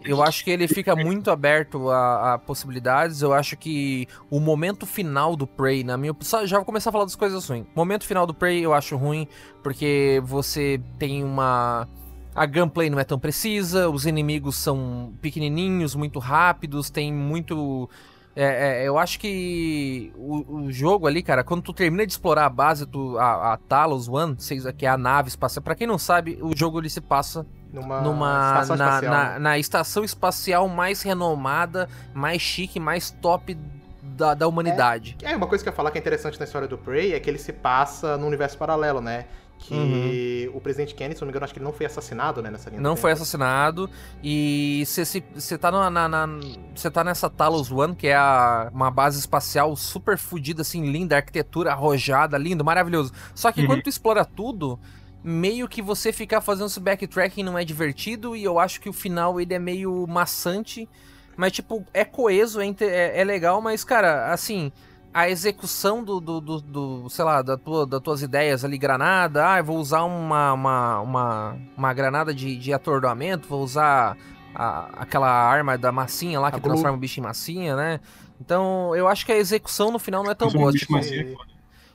Eu acho que ele fica muito aberto a, a possibilidades. Eu acho que o momento final do Prey, na minha opinião. Já vou começar a falar das coisas ruins. Momento final do Prey eu acho ruim, porque você tem uma. A gunplay não é tão precisa, os inimigos são pequenininhos, muito rápidos, tem muito é, é, eu acho que o, o, jogo ali, cara, quando tu termina de explorar a base, tu, a, a Talos One, que é a nave espacial, pra quem não sabe, o jogo ele se passa numa, numa estação na, espacial, na, né? na, estação espacial mais renomada, mais chique, mais top da, da humanidade. É, é, uma coisa que eu ia falar que é interessante na história do Prey é que ele se passa no universo paralelo, né? Que uhum. o presidente Kennedy, se não me engano, acho que ele não foi assassinado, né, nessa linha Não foi assassinado, e você tá, na, na, você tá nessa Talos One, que é a, uma base espacial super fodida, assim, linda, arquitetura arrojada, lindo, maravilhoso. Só que uhum. quando tu explora tudo, meio que você ficar fazendo esse backtracking não é divertido, e eu acho que o final ele é meio maçante, mas, tipo, é coeso, é, é, é legal, mas, cara, assim a execução do, do, do, do, sei lá, da tua, das tuas ideias ali, granada, ah, eu vou usar uma, uma, uma, uma granada de, de atordoamento, vou usar a, aquela arma da massinha lá, que a transforma Blue. o bicho em massinha, né? Então, eu acho que a execução no final não é tão boa. Tipo,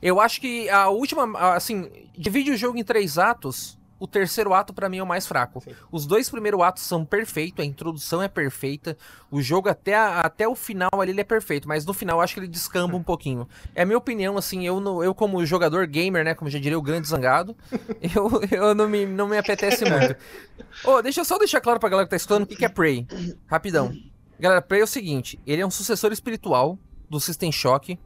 eu acho que a última, assim, divide o jogo em três atos, o terceiro ato para mim é o mais fraco. Sim. Os dois primeiros atos são perfeitos, a introdução é perfeita, o jogo até, a, até o final ali ele é perfeito, mas no final eu acho que ele descamba um pouquinho. É a minha opinião, assim, eu, no, eu como jogador gamer, né, como já diria o grande zangado, eu, eu não, me, não me apetece muito. oh, deixa eu só deixar claro pra galera que tá escutando o que, que é Prey. Rapidão. Galera, Prey é o seguinte, ele é um sucessor espiritual do System Shock,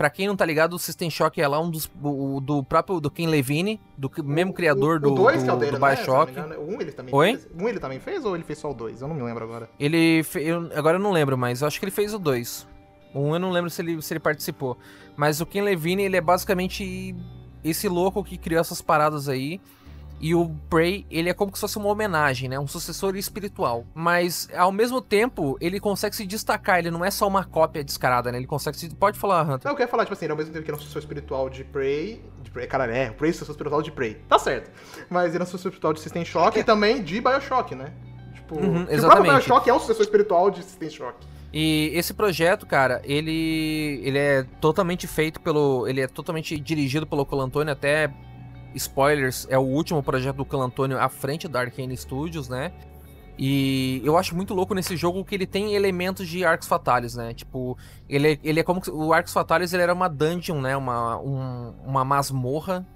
Pra quem não tá ligado, o System Shock é lá um dos. O, do próprio do Ken Levine, do mesmo criador o, o do, dois, do, é dele, do né? Bioshock. Né? Um ele também Oi? fez. Um ele também fez ou ele fez só o dois? Eu não me lembro agora. Ele. Fe... Eu, agora eu não lembro, mas eu acho que ele fez o dois. Um eu não lembro se ele, se ele participou. Mas o Ken Levine, ele é basicamente esse louco que criou essas paradas aí. E o Prey, ele é como se fosse uma homenagem, né? Um sucessor espiritual. Mas, ao mesmo tempo, ele consegue se destacar. Ele não é só uma cópia descarada, né? Ele consegue se... Pode falar, Hunter. Não, eu quero falar, tipo assim, ao mesmo tempo que ele é um sucessor espiritual de Prey... De Prey cara, é, o Prey é um sucessor espiritual de Prey. Tá certo. Mas ele é um sucessor espiritual de System Shock é. e também de Bioshock, né? Tipo, uhum, exatamente. o próprio Bioshock é um sucessor espiritual de System Shock. E esse projeto, cara, ele ele é totalmente feito pelo, ele é totalmente dirigido pelo Colantoni até spoilers, é o último projeto do Antônio à frente da Arkane Studios, né? E eu acho muito louco nesse jogo que ele tem elementos de Arcos Fatalis, né? Tipo, ele, é, ele é como o Arcos Fatalis ele era uma dungeon, né? Uma, um, uma masmorra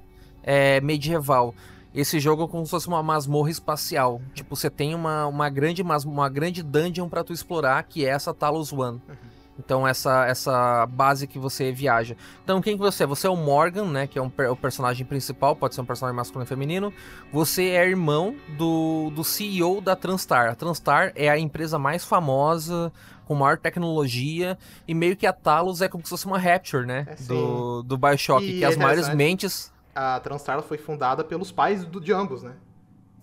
é, medieval. Esse jogo é como se fosse uma masmorra espacial. Tipo, você tem uma, uma, grande, uma grande dungeon para tu explorar, que é essa Talos One. Uhum. Então essa essa base que você viaja. Então quem que você é? Você é o Morgan, né, que é um, o personagem principal, pode ser um personagem masculino ou feminino. Você é irmão do, do CEO da Transtar. A Transtar é a empresa mais famosa, com maior tecnologia, e meio que a Talos é como se fosse uma Rapture, né, é, do, do BioShock, e que é as maiores mentes... A Transtar foi fundada pelos pais do, de ambos, né?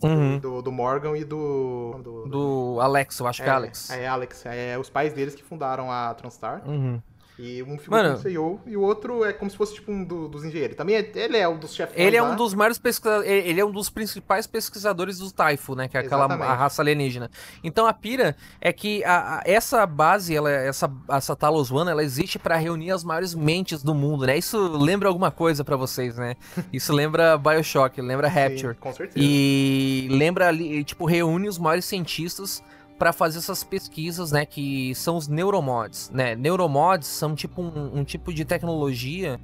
Uhum. Do, do, Morgan e do, do. Do, Alex, eu acho é, que é Alex. É, Alex. É os pais deles que fundaram a Transtar. Uhum. E um ficou Mano, como CEO e o outro é como se fosse tipo um do, dos engenheiros. Também é, ele é um dos chefes. Ele é um dos maiores pesquisadores. Ele é um dos principais pesquisadores do Taifu, né? Que é aquela a raça alienígena. Então a pira é que a, a, essa base, ela, essa, essa Talos One, ela existe para reunir as maiores mentes do mundo, né? Isso lembra alguma coisa para vocês, né? Isso lembra Bioshock, lembra Rapture. Sim, com certeza. E lembra ali, tipo, reúne os maiores cientistas para fazer essas pesquisas, né, que são os neuromods, né? Neuromods são tipo um, um, tipo de tecnologia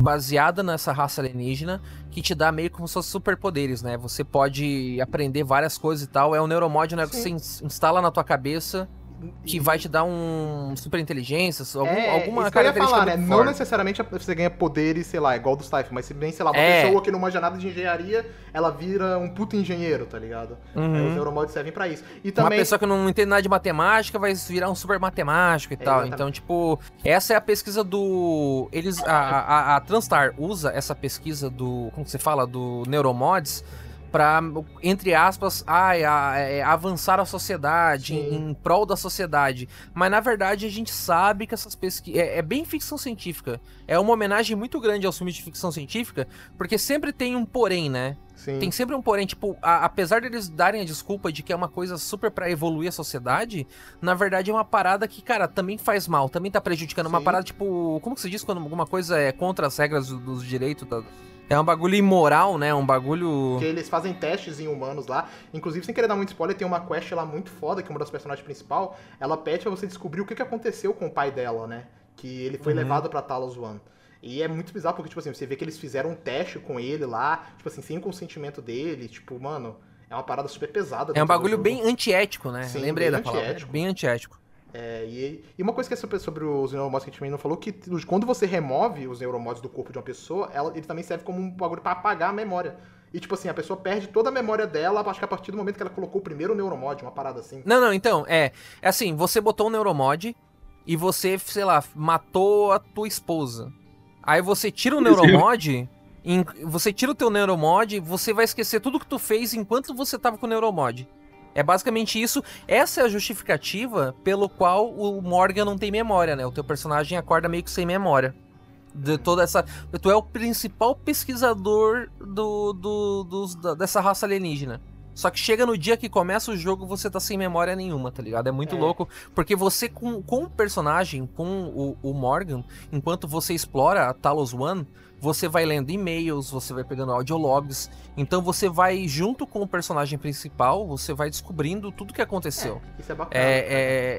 baseada nessa raça alienígena que te dá meio como se fosse superpoderes, né? Você pode aprender várias coisas e tal. É um neuromod, né, que você instala na tua cabeça que vai te dar um super inteligência, algum, é, alguma característica falar, né? Não necessariamente você ganha poderes, sei lá, igual do Typhon, mas se bem, sei lá, uma é. pessoa que não manja nada de engenharia, ela vira um puto engenheiro, tá ligado? Uhum. Aí os neuromods servem pra isso. E também... Uma pessoa que não entende nada de matemática vai virar um super matemático e é, tal. Exatamente. Então, tipo, essa é a pesquisa do... Eles, a, a, a Transtar usa essa pesquisa do, como você fala, do neuromods para entre aspas, ai, a, é, avançar a sociedade, em, em, prol da sociedade. Mas na verdade a gente sabe que essas pesquisas. É, é, bem ficção científica. É uma homenagem muito grande aos filmes de ficção científica, porque sempre tem um porém, né? Sim. Tem sempre um porém, tipo, a, apesar deles darem a desculpa de que é uma coisa super para evoluir a sociedade, na verdade é uma parada que, cara, também faz mal, também tá prejudicando. Sim. Uma parada, tipo, como que se diz quando alguma coisa é contra as regras dos direitos da, é um bagulho imoral, né? Um bagulho. Que eles fazem testes em humanos lá. Inclusive, sem querer dar muito spoiler, tem uma quest lá muito foda, que é uma das personagens principal. Ela pede pra você descobrir o que, que aconteceu com o pai dela, né? Que ele foi uhum. levado pra Talos One. E é muito bizarro, porque, tipo assim, você vê que eles fizeram um teste com ele lá, tipo assim, sem o consentimento dele, tipo, mano, é uma parada super pesada. É um bagulho bem antiético, né? Sim, Lembrei da antiético. palavra. Bem antiético. É, e, e, uma coisa que é sobre, sobre os neuromods que a gente não falou, que quando você remove os neuromods do corpo de uma pessoa, ela, ele também serve como um bagulho para apagar a memória. E, tipo assim, a pessoa perde toda a memória dela, acho que a partir do momento que ela colocou o primeiro neuromod, uma parada assim. Não, não, então, é. É assim, você botou um neuromod e você, sei lá, matou a tua esposa. Aí você tira o neuromod. Em, você tira o teu neuromod, você vai esquecer tudo que tu fez enquanto você tava com o neuromod. É basicamente isso. Essa é a justificativa pelo qual o Morgan não tem memória, né? O teu personagem acorda meio que sem memória. De toda essa. Tu é o principal pesquisador do, do, do, dessa raça alienígena. Só que chega no dia que começa o jogo, você tá sem memória nenhuma, tá ligado? É muito é. louco. Porque você, com, com o personagem, com o, o Morgan, enquanto você explora a Talos One, você vai lendo e-mails, você vai pegando audiologs, então você vai junto com o personagem principal, você vai descobrindo tudo o que aconteceu. É, isso é bacana. É,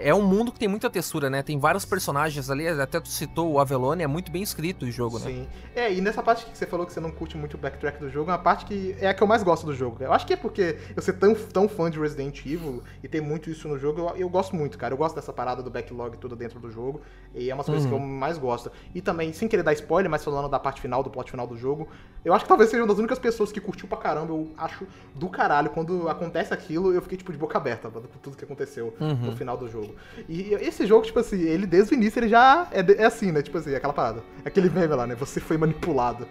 é, é, um mundo que tem muita textura, né? Tem vários personagens ali, até tu citou o Avelone, é muito bem escrito o jogo, Sim. né? Sim. É, e nessa parte que você falou que você não curte muito o backtrack do jogo, é uma parte que é a que eu mais gosto do jogo. Eu acho que é porque eu ser tão, tão fã de Resident Evil e ter muito isso no jogo, eu, eu gosto muito, cara. Eu gosto dessa parada do backlog tudo dentro do jogo, e é uma das uhum. coisas que eu uhum. mais gosto. E também, sem querer dar spoiler, mas falando da parte final, do plot final do jogo. Eu acho que talvez seja uma das únicas pessoas que curtiu pra caramba. Eu acho do caralho. Quando acontece aquilo, eu fiquei, tipo, de boca aberta com tudo que aconteceu uhum. no final do jogo. E esse jogo, tipo assim, ele desde o início, ele já é, é assim, né? Tipo assim, aquela parada. Aquele meme lá, né? Você foi manipulado.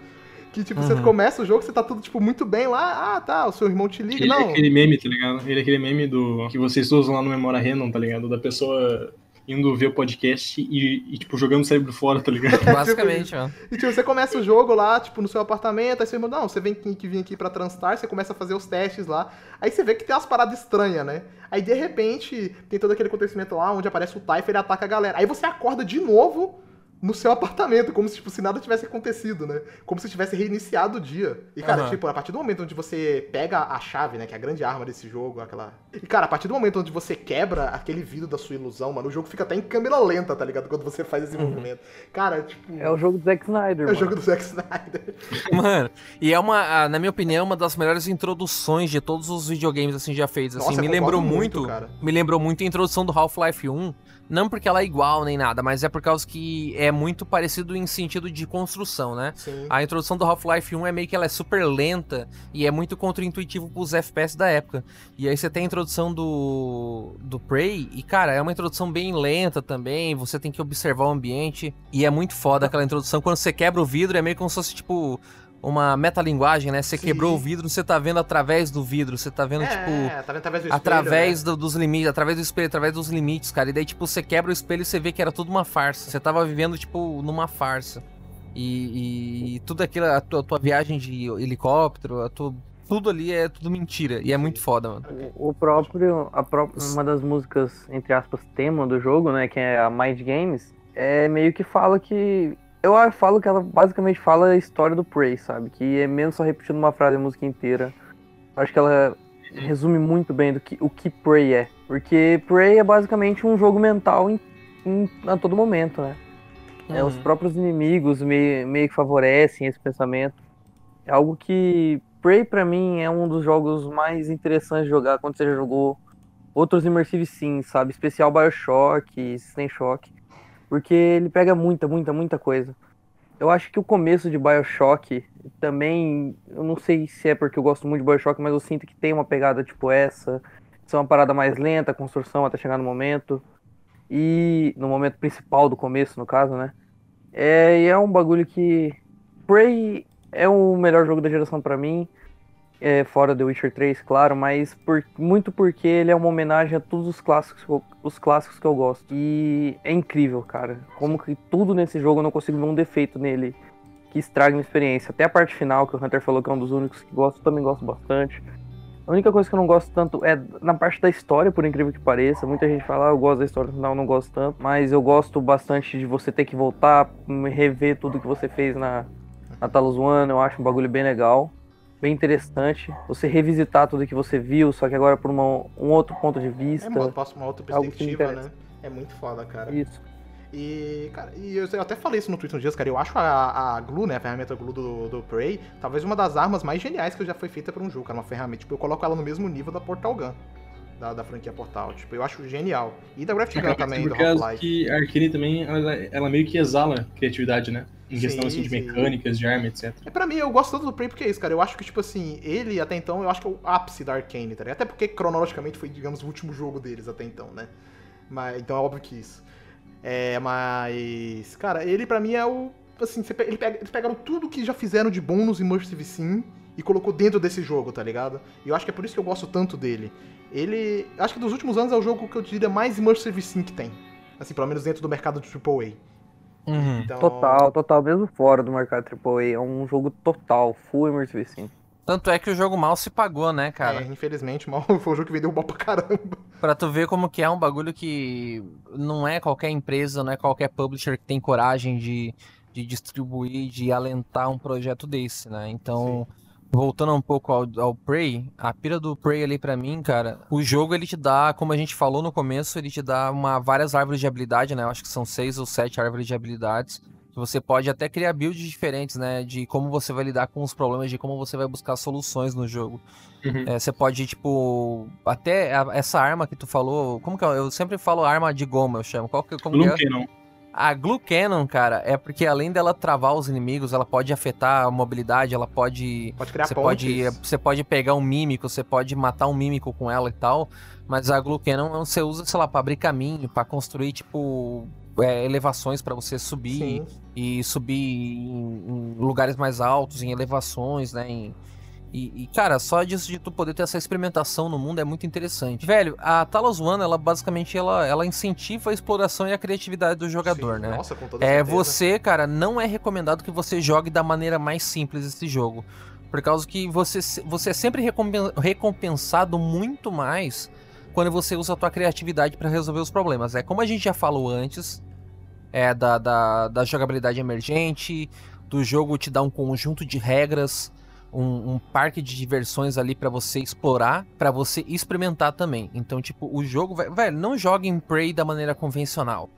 Que, tipo, uhum. você começa o jogo, você tá tudo, tipo, muito bem lá. Ah, tá, o seu irmão te liga. Ele não. é aquele meme, tá ligado? Ele é aquele meme do. que vocês usam lá no Memória Random, tá ligado? Da pessoa indo ver o podcast e, e, tipo, jogando o cérebro fora, tá ligado? Basicamente, ó. E, tipo, você começa o jogo lá, tipo, no seu apartamento, aí você fala, não, você vem que vir aqui pra Transtar, você começa a fazer os testes lá, aí você vê que tem umas paradas estranhas, né? Aí, de repente, tem todo aquele acontecimento lá, onde aparece o Typher e ele ataca a galera. Aí você acorda de novo no seu apartamento, como se, tipo, se nada tivesse acontecido, né? Como se tivesse reiniciado o dia. E, cara, uhum. tipo, a partir do momento onde você pega a chave, né, que é a grande arma desse jogo, aquela... E, cara, a partir do momento onde você quebra aquele vidro da sua ilusão, mano, o jogo fica até em câmera lenta, tá ligado? Quando você faz esse uhum. movimento. Cara, tipo... É o jogo do Zack Snyder, É mano. o jogo do Zack Snyder. Mano, e é uma, na minha opinião, uma das melhores introduções de todos os videogames, assim, já feitos. Assim, Nossa, me lembrou muito, muito me lembrou muito a introdução do Half-Life 1, não porque ela é igual nem nada, mas é por causa que é muito parecido em sentido de construção, né? Sim. A introdução do Half-Life 1 é meio que ela é super lenta e é muito contra-intuitivo pros FPS da época. E aí você tem a introdução do, do Prey, e cara, é uma introdução bem lenta também, você tem que observar o ambiente, e é muito foda aquela introdução. Quando você quebra o vidro, é meio como se fosse tipo uma metalinguagem, né? Você Sim. quebrou o vidro, você tá vendo através do vidro, você tá vendo, é, tipo. Tá vendo através do espelho. Através né? do, dos limites, através do espelho, através dos limites, cara. E daí, tipo, você quebra o espelho e você vê que era tudo uma farsa. Você tava vivendo, tipo, numa farsa. E, e tudo aquilo, a tua, a tua, viagem de helicóptero, a tua, tudo ali é tudo mentira. E é muito foda, mano. O, o próprio, a própria, uma das músicas, entre aspas, tema do jogo, né? Que é a Mind Games, é meio que fala que eu falo que ela basicamente fala a história do Prey, sabe? Que é menos só repetindo uma frase a música inteira. Acho que ela resume muito bem do que, o que Prey é. Porque Prey é basicamente um jogo mental em, em, a todo momento, né? Uhum. É, os uhum. próprios inimigos meio, meio que favorecem esse pensamento. É algo que Prey para mim é um dos jogos mais interessantes de jogar quando você já jogou outros Immersive Sims, sabe? Especial Bioshock, System Shock. Porque ele pega muita, muita, muita coisa. Eu acho que o começo de Bioshock também. Eu não sei se é porque eu gosto muito de Bioshock, mas eu sinto que tem uma pegada tipo essa. Isso é uma parada mais lenta, construção até chegar no momento. E. No momento principal do começo, no caso, né? É, e é um bagulho que. Prey é o melhor jogo da geração para mim é, fora The Witcher 3, claro, mas por, muito porque ele é uma homenagem a todos os clássicos, os clássicos que eu gosto. E é incrível, cara. Como que tudo nesse jogo eu não consigo ver um defeito nele que estraga minha experiência. Até a parte final, que o Hunter falou que é um dos únicos que gosto, também gosto bastante. A única coisa que eu não gosto tanto é na parte da história, por incrível que pareça. Muita gente fala, ah, eu gosto da história, no final não gosto tanto. Mas eu gosto bastante de você ter que voltar, rever tudo que você fez na, na Talos One. Eu acho um bagulho bem legal bem interessante. Você revisitar tudo que você viu, só que agora por uma, um outro ponto de vista. É uma, uma outra perspectiva, né? É muito foda, cara. Isso. E, cara, e eu, eu, até falei isso no Twitter um dias, cara. Eu acho a, a Glue, né? A ferramenta Glue do, do Prey, talvez uma das armas mais geniais que já foi feita pra um jogo, cara. Uma ferramenta. Tipo, eu coloco ela no mesmo nível da Portal Gun. da, da franquia Portal. Tipo, eu acho genial. E da Graft Gun também, do Half-Life. que a Arkane também, ela, ela, meio que exala criatividade, né? Em questão assim, de sim. mecânicas, de arma, etc. É, pra mim, eu gosto tanto do Prey porque é isso, cara. Eu acho que, tipo assim, ele até então, eu acho que é o ápice da Arkane, tá ligado? Até porque cronologicamente foi, digamos, o último jogo deles até então, né? Mas, então é óbvio que isso. É, mas. Cara, ele pra mim é o. Assim, ele pega, eles pegaram tudo que já fizeram de bom nos Immersive Sim e colocou dentro desse jogo, tá ligado? E eu acho que é por isso que eu gosto tanto dele. Ele. Acho que dos últimos anos é o jogo que eu diria mais Immersive Sim que tem. Assim, pelo menos dentro do mercado de AAA. Uhum. Então... Total, total, mesmo fora do mercado AAA. É um jogo total, full Immersive Sim. Tanto é que o jogo mal se pagou, né, cara? É, infelizmente, mal foi o jogo que vendeu mal pra caramba. Pra tu ver como que é um bagulho que não é qualquer empresa, não é qualquer publisher que tem coragem de, de distribuir, de alentar um projeto desse, né? Então, Sim voltando um pouco ao, ao Prey, a pira do Prey ali para mim, cara, o jogo ele te dá, como a gente falou no começo, ele te dá uma, várias árvores de habilidade, né? Eu acho que são seis ou sete árvores de habilidades. Você pode até criar builds diferentes, né? De como você vai lidar com os problemas, de como você vai buscar soluções no jogo. Uhum. É, você pode, tipo, até a, essa arma que tu falou, como que é? Eu sempre falo arma de goma, eu chamo. Qual que, como que é? Cannon. A Glue Cannon, cara, é porque além dela travar os inimigos, ela pode afetar a mobilidade, ela pode. Pode criar você pontes. pode Você pode pegar um mímico, você pode matar um mímico com ela e tal. Mas a Glue Cannon você usa, sei lá, pra abrir caminho, para construir, tipo. É, elevações para você subir Sim. e subir em, em, lugares mais altos, em elevações, né? Em, e, e, cara, só disso de tu poder ter essa experimentação no mundo é muito interessante. Velho, a Talos One, ela basicamente ela, ela incentiva a exploração e a criatividade do jogador, Sim, né? Nossa, com toda é, certeza. você, cara, não é recomendado que você jogue da maneira mais simples esse jogo. Por causa que você, você é sempre recompensado muito mais quando você usa a tua criatividade para resolver os problemas. É como a gente já falou antes, é da, da, da jogabilidade emergente, do jogo te dar um conjunto de regras um, um parque de diversões ali para você explorar, para você experimentar também. Então, tipo, o jogo, velho, não jogue em Prey da maneira convencional.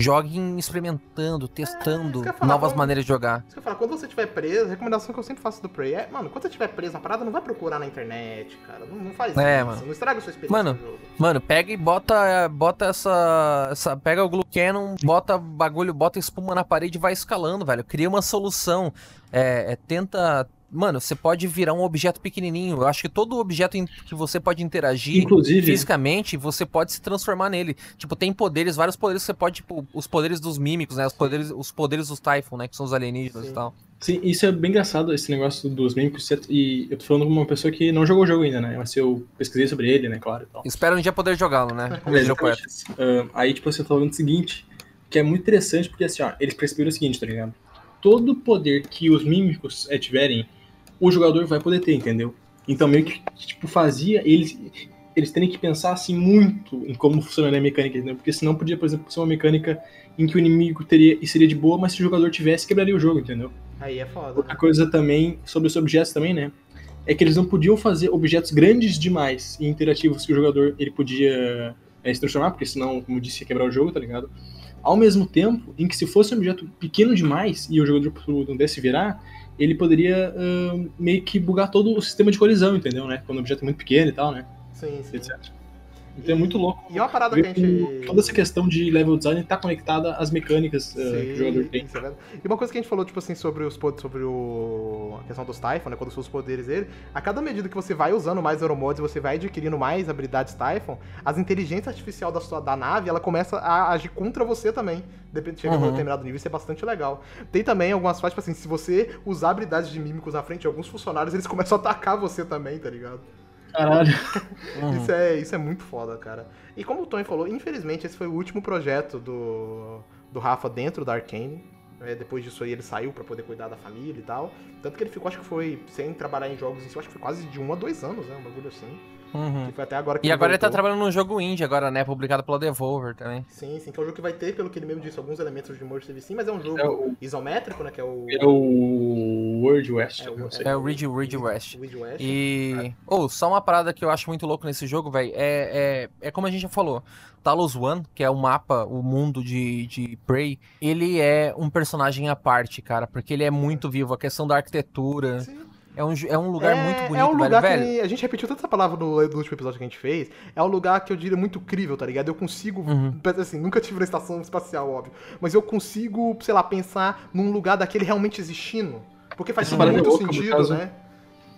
Joguem experimentando, testando é, novas quando, maneiras de jogar. Isso que eu falo, quando você estiver preso, a recomendação que eu sempre faço do Prey é, mano, quando você estiver preso na parada, não vai procurar na internet, cara. Não, não faz é, isso. Mano. Não estraga a sua experiência mano, Mano, pega e bota, bota essa, essa. Pega o Glue Cannon, bota bagulho, bota espuma na parede e vai escalando, velho. Cria uma solução. É, é, tenta Mano, você pode virar um objeto pequenininho. Eu acho que todo objeto que você pode interagir Inclusive... fisicamente, você pode se transformar nele. Tipo, tem poderes, vários poderes que você pode, tipo, os poderes dos mímicos, né? Os poderes, os poderes dos Typhon, né? Que são os alienígenas Sim. e tal. Sim, isso é bem engraçado, esse negócio dos mímicos. E eu tô falando com uma pessoa que não jogou o jogo ainda, né? Mas eu pesquisei sobre ele, né? Claro. Espero um dia poder jogá-lo, né? Como é, uh, aí, tipo, você tá falando o seguinte, que é muito interessante, porque assim, ó, eles perceberam o seguinte, tá ligado? Todo poder que os mímicos é, tiverem o jogador vai poder ter, entendeu? Então meio que tipo fazia eles eles terem que pensar assim muito em como funcionaria a mecânica, entendeu? Porque senão podia, por exemplo, ser uma mecânica em que o inimigo teria e seria de boa, mas se o jogador tivesse quebraria o jogo, entendeu? Aí é foda. Outra né? coisa também sobre os objetos também, né? É que eles não podiam fazer objetos grandes demais e interativos que o jogador ele podia é, se transformar, porque senão, como disse, ia quebrar o jogo, tá ligado? Ao mesmo tempo em que se fosse um objeto pequeno demais e o jogador não pudesse virar, ele poderia uh, meio que bugar todo o sistema de colisão, entendeu, né? Quando o objeto é muito pequeno e tal, né? Sim, sim. Etc. Então é muito louco. E uma parada que a gente. Toda essa questão de level design tá conectada às mecânicas uh, Sim, que o jogador tem. É e uma coisa que a gente falou, tipo assim, sobre os sobre o. a questão dos Typhon, né? Quando são os poderes dele, a cada medida que você vai usando mais Euromods, você vai adquirindo mais habilidades Typhon, as inteligências artificial da sua da nave, ela começa a agir contra você também. Depende, chega uhum. a um determinado nível, isso é bastante legal. Tem também algumas fases, tipo assim, se você usar habilidades de mímicos na frente de alguns funcionários, eles começam a atacar você também, tá ligado? Caralho. Uhum. Isso, é, isso é muito foda, cara. E como o Tony falou, infelizmente esse foi o último projeto do, do Rafa dentro da Arkane. É, depois disso aí ele saiu para poder cuidar da família e tal. Tanto que ele ficou, acho que foi, sem trabalhar em jogos em si, acho que foi quase de um a dois anos, né? Um bagulho assim. Uhum. foi até agora que E agora voltou. ele tá trabalhando num jogo indie agora, né? Publicado pela Devolver também. Sim, sim, que é um jogo que vai ter, pelo que ele mesmo disse, alguns elementos de Immersive sim, mas é um jogo é o... isométrico, né? Que é o. É o World West. É o, é o Ridge, Ridge West. Ridge West. E. Ou, oh, só uma parada que eu acho muito louco nesse jogo, velho. É, é, é como a gente já falou. Talos One, que é o mapa, o mundo de, de Prey, ele é um personagem à parte, cara, porque ele é muito vivo. A questão da arquitetura. Sim É um, é um lugar é, muito bonito, É um lugar velho, que. A gente repetiu tanta essa palavra no, no, último episódio que a gente fez. É um lugar que eu diria muito crível, tá ligado? Eu consigo. Uhum. Assim, nunca tive na estação espacial, óbvio. Mas eu consigo, sei lá, pensar num lugar daquele realmente existindo. Porque faz muito é louca, sentido, né?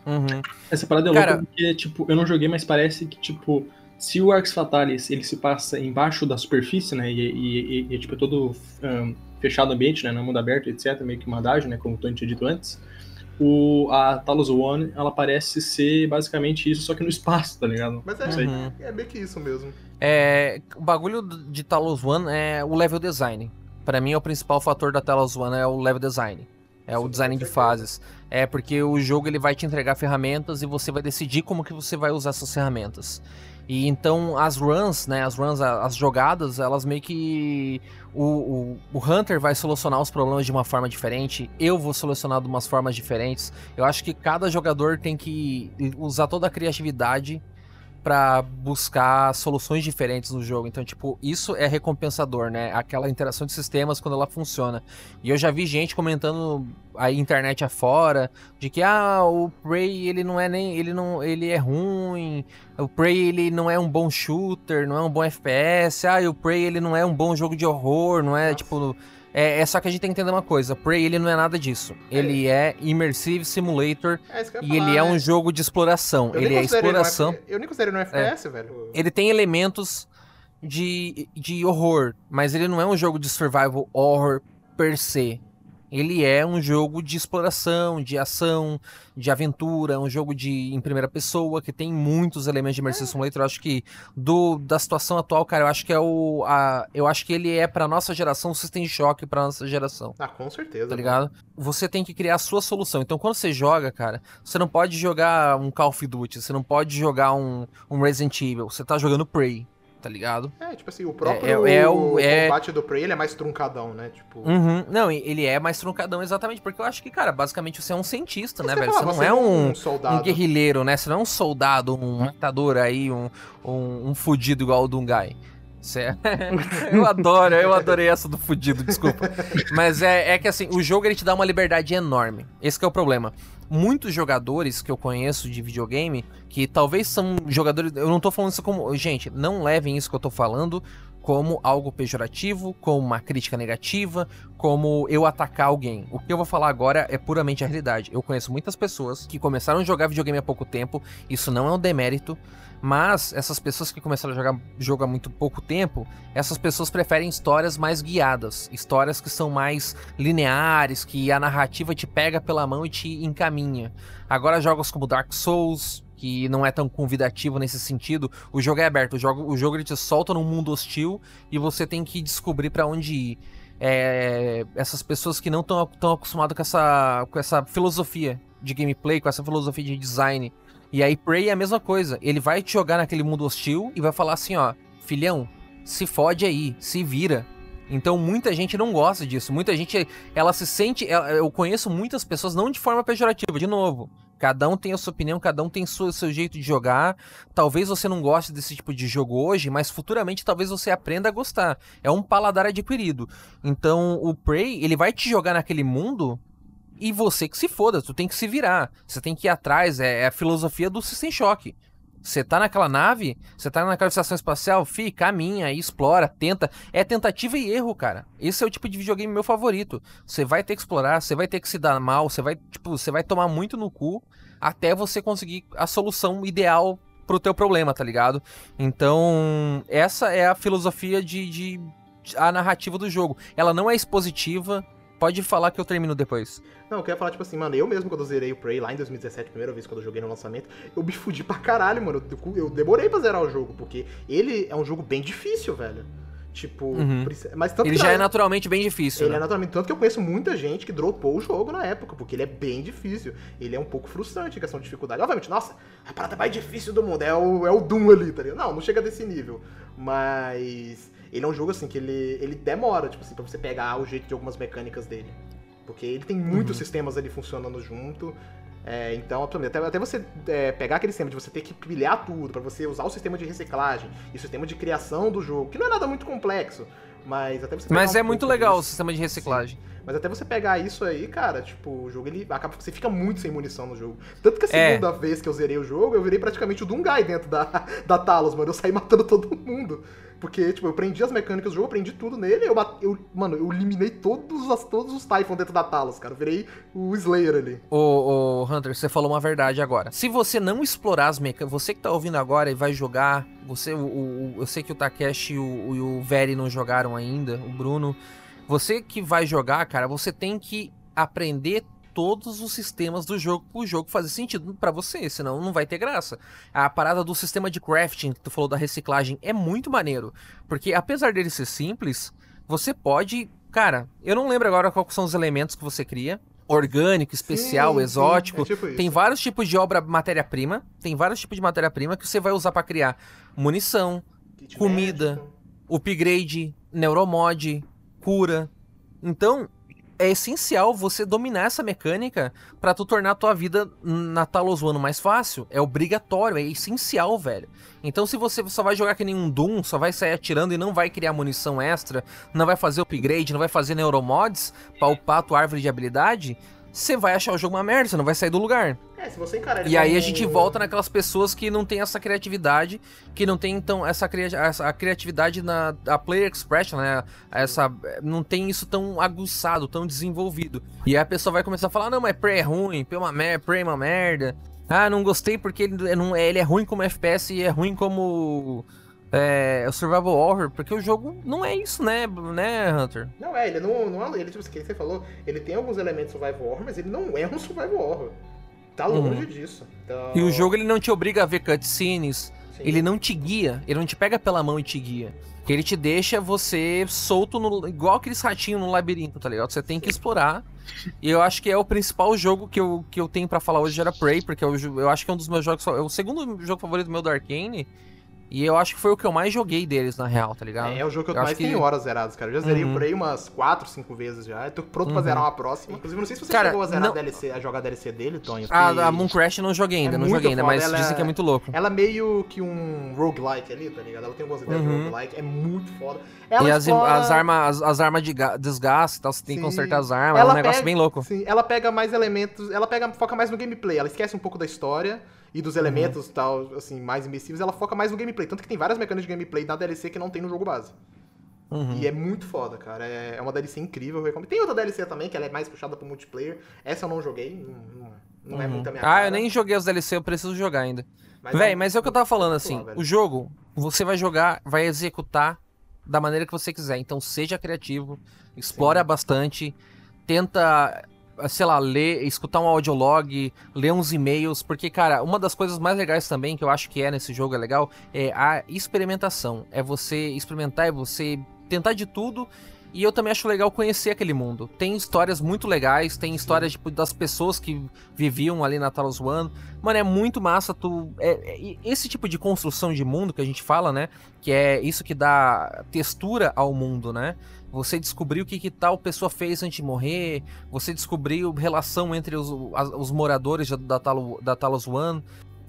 Uhum. Essa parada é Cara... louca porque, tipo, eu não joguei, mas parece que, tipo, se o Arx Fatalis ele se passa embaixo da superfície, né? E, e, e, e tipo, é todo um, fechado ambiente, né? No mundo aberto, etc. Meio que uma adagem, né? Como o Tony tinha dito antes o, a Talos One, ela parece ser basicamente isso, só que no espaço, tá ligado? Mas é, uhum. é meio que isso mesmo. É, o bagulho de Talos One é o level design. Para mim, é o principal fator da Talos One é o level design. É Sim, o design de fases. É porque o jogo ele vai te entregar ferramentas e você vai decidir como que você vai usar essas ferramentas. E então as runs, né, as runs, as jogadas, elas meio que o, o, o, Hunter vai solucionar os problemas de uma forma diferente, eu vou solucionar de umas formas diferentes. Eu acho que cada jogador tem que usar toda a criatividade para buscar soluções diferentes no jogo. Então, tipo, isso é recompensador, né? Aquela interação de sistemas quando ela funciona. E eu já vi gente comentando a internet afora de que ah, o Prey ele não é nem ele não ele é ruim. O Prey ele não é um bom shooter, não é um bom FPS. Ah, e o Prey ele não é um bom jogo de horror, não é Nossa. tipo é, é, só que a gente tem que entender uma coisa: Prey ele não é nada disso. Ele é, é Immersive Simulator é e falar, ele é um jogo de exploração. ele é exploração. eu nem considero no FPS, é. velho. Ele tem elementos de, de horror, mas ele não é um jogo de survival horror per se. Ele é um jogo de exploração, de ação, de aventura, um jogo de em primeira pessoa que tem muitos elementos de Immersive Simulator. Eu acho que do da situação atual, cara, eu acho que é o a, eu acho que ele é para nossa geração o System Shock para nossa geração. Ah, com certeza. Tá ligado? Mano. Você tem que criar a sua solução. Então, quando você joga, cara, você não pode jogar um Call of Duty, você não pode jogar um, um Resident Evil, você tá jogando Prey tá ligado? É, tipo assim, o próprio é, é, é o é... combate do Prey, ele é mais truncadão, né? Tipo... Uhum. Não, ele é mais truncadão exatamente, porque eu acho que, cara, basicamente você é um cientista, né, velho? Você não você é um, um, soldado. um guerrilheiro, né? Você não é um soldado, um matador aí, um, um, um fudido igual o Dungai. É... eu adoro, eu adorei essa do fudido, desculpa. Mas é, é que assim, o jogo ele te dá uma liberdade enorme. Esse é o problema muitos jogadores que eu conheço de videogame, que talvez são jogadores. Eu não tô falando isso como. Gente, não levem isso que eu tô falando como algo pejorativo, como uma crítica negativa, como eu atacar alguém. O que eu vou falar agora é puramente a realidade. Eu conheço muitas pessoas que começaram a jogar videogame há pouco tempo, isso não é um demérito, mas essas pessoas que começaram a jogar jogo há muito pouco tempo, essas pessoas preferem histórias mais guiadas, histórias que são mais lineares, que a narrativa te pega pela mão e te encaminha. Agora jogos como Dark Souls, que não é tão convidativo nesse sentido, o jogo é aberto, o jogo, o jogo ele te solta num mundo hostil e você tem que descobrir para onde ir. É, essas pessoas que não estão tão acostumadas com essa, com essa filosofia de gameplay, com essa filosofia de design, e aí Prey é a mesma coisa. Ele vai te jogar naquele mundo hostil e vai falar assim, ó, filhão, se fode aí, se vira. Então muita gente não gosta disso. Muita gente, ela se sente, eu conheço muitas pessoas não de forma pejorativa, de novo. Cada um tem a sua opinião, cada um tem o seu, jeito de jogar. Talvez você não goste desse tipo de jogo hoje, mas futuramente talvez você aprenda a gostar. É um paladar adquirido. Então o Prey, ele vai te jogar naquele mundo e você que se foda, tu tem que se virar. Você tem que ir atrás, é, é a filosofia do System Shock. Você tá naquela nave, você tá naquela estação espacial, fi, caminha, explora, tenta. É tentativa e erro, cara. Esse é o tipo de videogame meu favorito. Você vai ter que explorar, você vai ter que se dar mal, você vai, tipo, você vai tomar muito no cu até você conseguir a solução ideal pro teu problema, tá ligado? Então, essa é a filosofia de, de a narrativa do jogo. Ela não é expositiva, Pode falar que eu termino depois. Não, eu quero falar, tipo assim, mano, eu mesmo quando eu zerei o Prey lá em 2017, primeira vez quando eu joguei no lançamento, eu me fudi pra caralho, mano. Eu, eu demorei pra zerar o jogo, porque ele é um jogo bem difícil, velho. Tipo, uhum. mas tanto ele já é naturalmente bem difícil. Ele né? é naturalmente. Tanto que eu conheço muita gente que dropou o jogo na época, porque ele é bem difícil. Ele é um pouco frustrante em questão de dificuldade. Obviamente, nossa, a parada mais difícil do mundo é o, é o Doom ali, tá ligado? Não, não chega desse nível. Mas ele é um jogo assim que ele, ele demora, tipo assim, pra você pegar o jeito de algumas mecânicas dele. Porque ele tem muitos uhum. sistemas ali funcionando junto. É, então, até, até você é, pegar aquele sistema de você ter que pilhar tudo, para você usar o sistema de reciclagem e o sistema de criação do jogo, que não é nada muito complexo, Mas até você Mas um é muito legal disso. o sistema de reciclagem. Sim. Mas até você pegar isso aí, cara, tipo, o jogo ele acaba. Você fica muito sem munição no jogo. Tanto que a é. segunda é. vez que eu zerei o jogo, eu virei praticamente o Dungai dentro da, da Talos, mano. Eu saí matando todo mundo. Porque, tipo, eu prendi as mecânicas do jogo, eu prendi tudo nele, eu, eu mano, eu eliminei todos, as, todos os Typhon dentro da Talos, cara. Eu virei o Slayer ali. Ô, ô, Hunter, você falou uma verdade agora. Se você não explorar as mecânicas, você que tá ouvindo agora e vai jogar, você, o, o eu sei que o Takeshi e o, o Veri não jogaram ainda, o Bruno. Você que vai jogar, cara, você tem que aprender todos os sistemas do jogo para o jogo fazer sentido para você, senão não vai ter graça. A parada do sistema de crafting que tu falou da reciclagem é muito maneiro, porque apesar dele ser simples, você pode, cara, eu não lembro agora quais são os elementos que você cria, orgânico, especial, sim, exótico. Sim, é tipo tem vários tipos de obra matéria-prima, tem vários tipos de matéria-prima que você vai usar para criar munição, Kit comida, médico. upgrade, neuromod, cura. Então, é essencial você dominar essa mecânica para tu tornar a tua vida na Talos One mais fácil. É obrigatório, é essencial, velho. Então se você só vai jogar que nem um Doom, só vai sair atirando e não vai criar munição extra, não vai fazer upgrade, não vai fazer neuromods pra upar a tua árvore de habilidade, você vai achar o jogo uma merda, você não vai sair do lugar. É, se você encarar E aí a gente volta naquelas pessoas que não tem essa criatividade, que não tem então essa, cria essa criatividade na a player expression, né? Essa não tem isso tão aguçado, tão desenvolvido. E aí a pessoa vai começar a falar: "Não, mas Prey é ruim, Prey é uma merda, Prey é uma merda". Ah, não gostei porque ele não ele é ruim como FPS e é ruim como é, o Survival Horror, porque o jogo não é isso, né, né, Hunter? Não é, ele não, não é, ele, tipo, que você falou, ele tem alguns elementos Survival Horror, mas ele não é um Survival Horror. Tá longe uhum. disso. Então... E o jogo ele não te obriga a ver cutscenes, Sim. ele não te guia, ele não te pega pela mão e te guia. Ele te deixa você solto, no, igual aqueles ratinhos no labirinto, tá ligado? Você tem que explorar. E eu acho que é o principal jogo que eu, que eu tenho para falar hoje era Prey, porque eu, eu acho que é um dos meus jogos. É o segundo jogo favorito meu do Arcane. E eu acho que foi o que eu mais joguei deles, na real, tá ligado? É, é o jogo que eu, eu mais que... tenho horas zeradas, cara. Eu já zerei uhum. por aí umas 4, 5 vezes já. Eu tô pronto uhum. pra zerar uma próxima. Inclusive, não sei se você cara, chegou a zerar não... a, DLC, a jogar a DLC dele, Tonho. Ah, a Moon Crash eu não joguei ainda, é não joguei ainda, mas dizem que é muito louco. Ela é meio que um roguelike ali, tá ligado? Ela tem algumas ideias uhum. de roguelike, é muito foda. Ela e explora... as, as armas as, as armas de desgaste e tal, você tem sim. que consertar as armas, ela é um negócio pega... bem louco. Sim, ela pega mais elementos, ela pega, foca mais no gameplay, ela esquece um pouco da história e dos elementos uhum. tal, assim, mais imbecíveis, ela foca mais no gameplay. Tanto que tem várias mecânicas de gameplay na DLC que não tem no jogo base. Uhum. E é muito foda, cara. É, é uma DLC incrível. Tem outra DLC também, que ela é mais puxada pro multiplayer. Essa eu não joguei, não, não, é uhum. é muito a minha Ah, cara. eu nem joguei as DLC, eu preciso jogar ainda. Mas Véi, é, mas é o que eu tava falando, assim. Lá, o jogo, você vai jogar, vai executar da maneira que você quiser. Então seja criativo, explora Sim. bastante, tenta sei lá, ler, escutar um audiolog, ler uns e-mails, porque, cara, uma das coisas mais legais também que eu acho que é nesse jogo é legal é a experimentação. É você experimentar, é você tentar de tudo. E eu também acho legal conhecer aquele mundo. Tem histórias muito legais, tem histórias tipo, das pessoas que viviam ali na Talos One. Mano, é muito massa tu. É, é, esse tipo de construção de mundo que a gente fala, né? Que é isso que dá textura ao mundo, né? Você descobriu o que, que tal pessoa fez antes de morrer. Você descobriu relação entre os, os moradores da, Talo, da Talos One.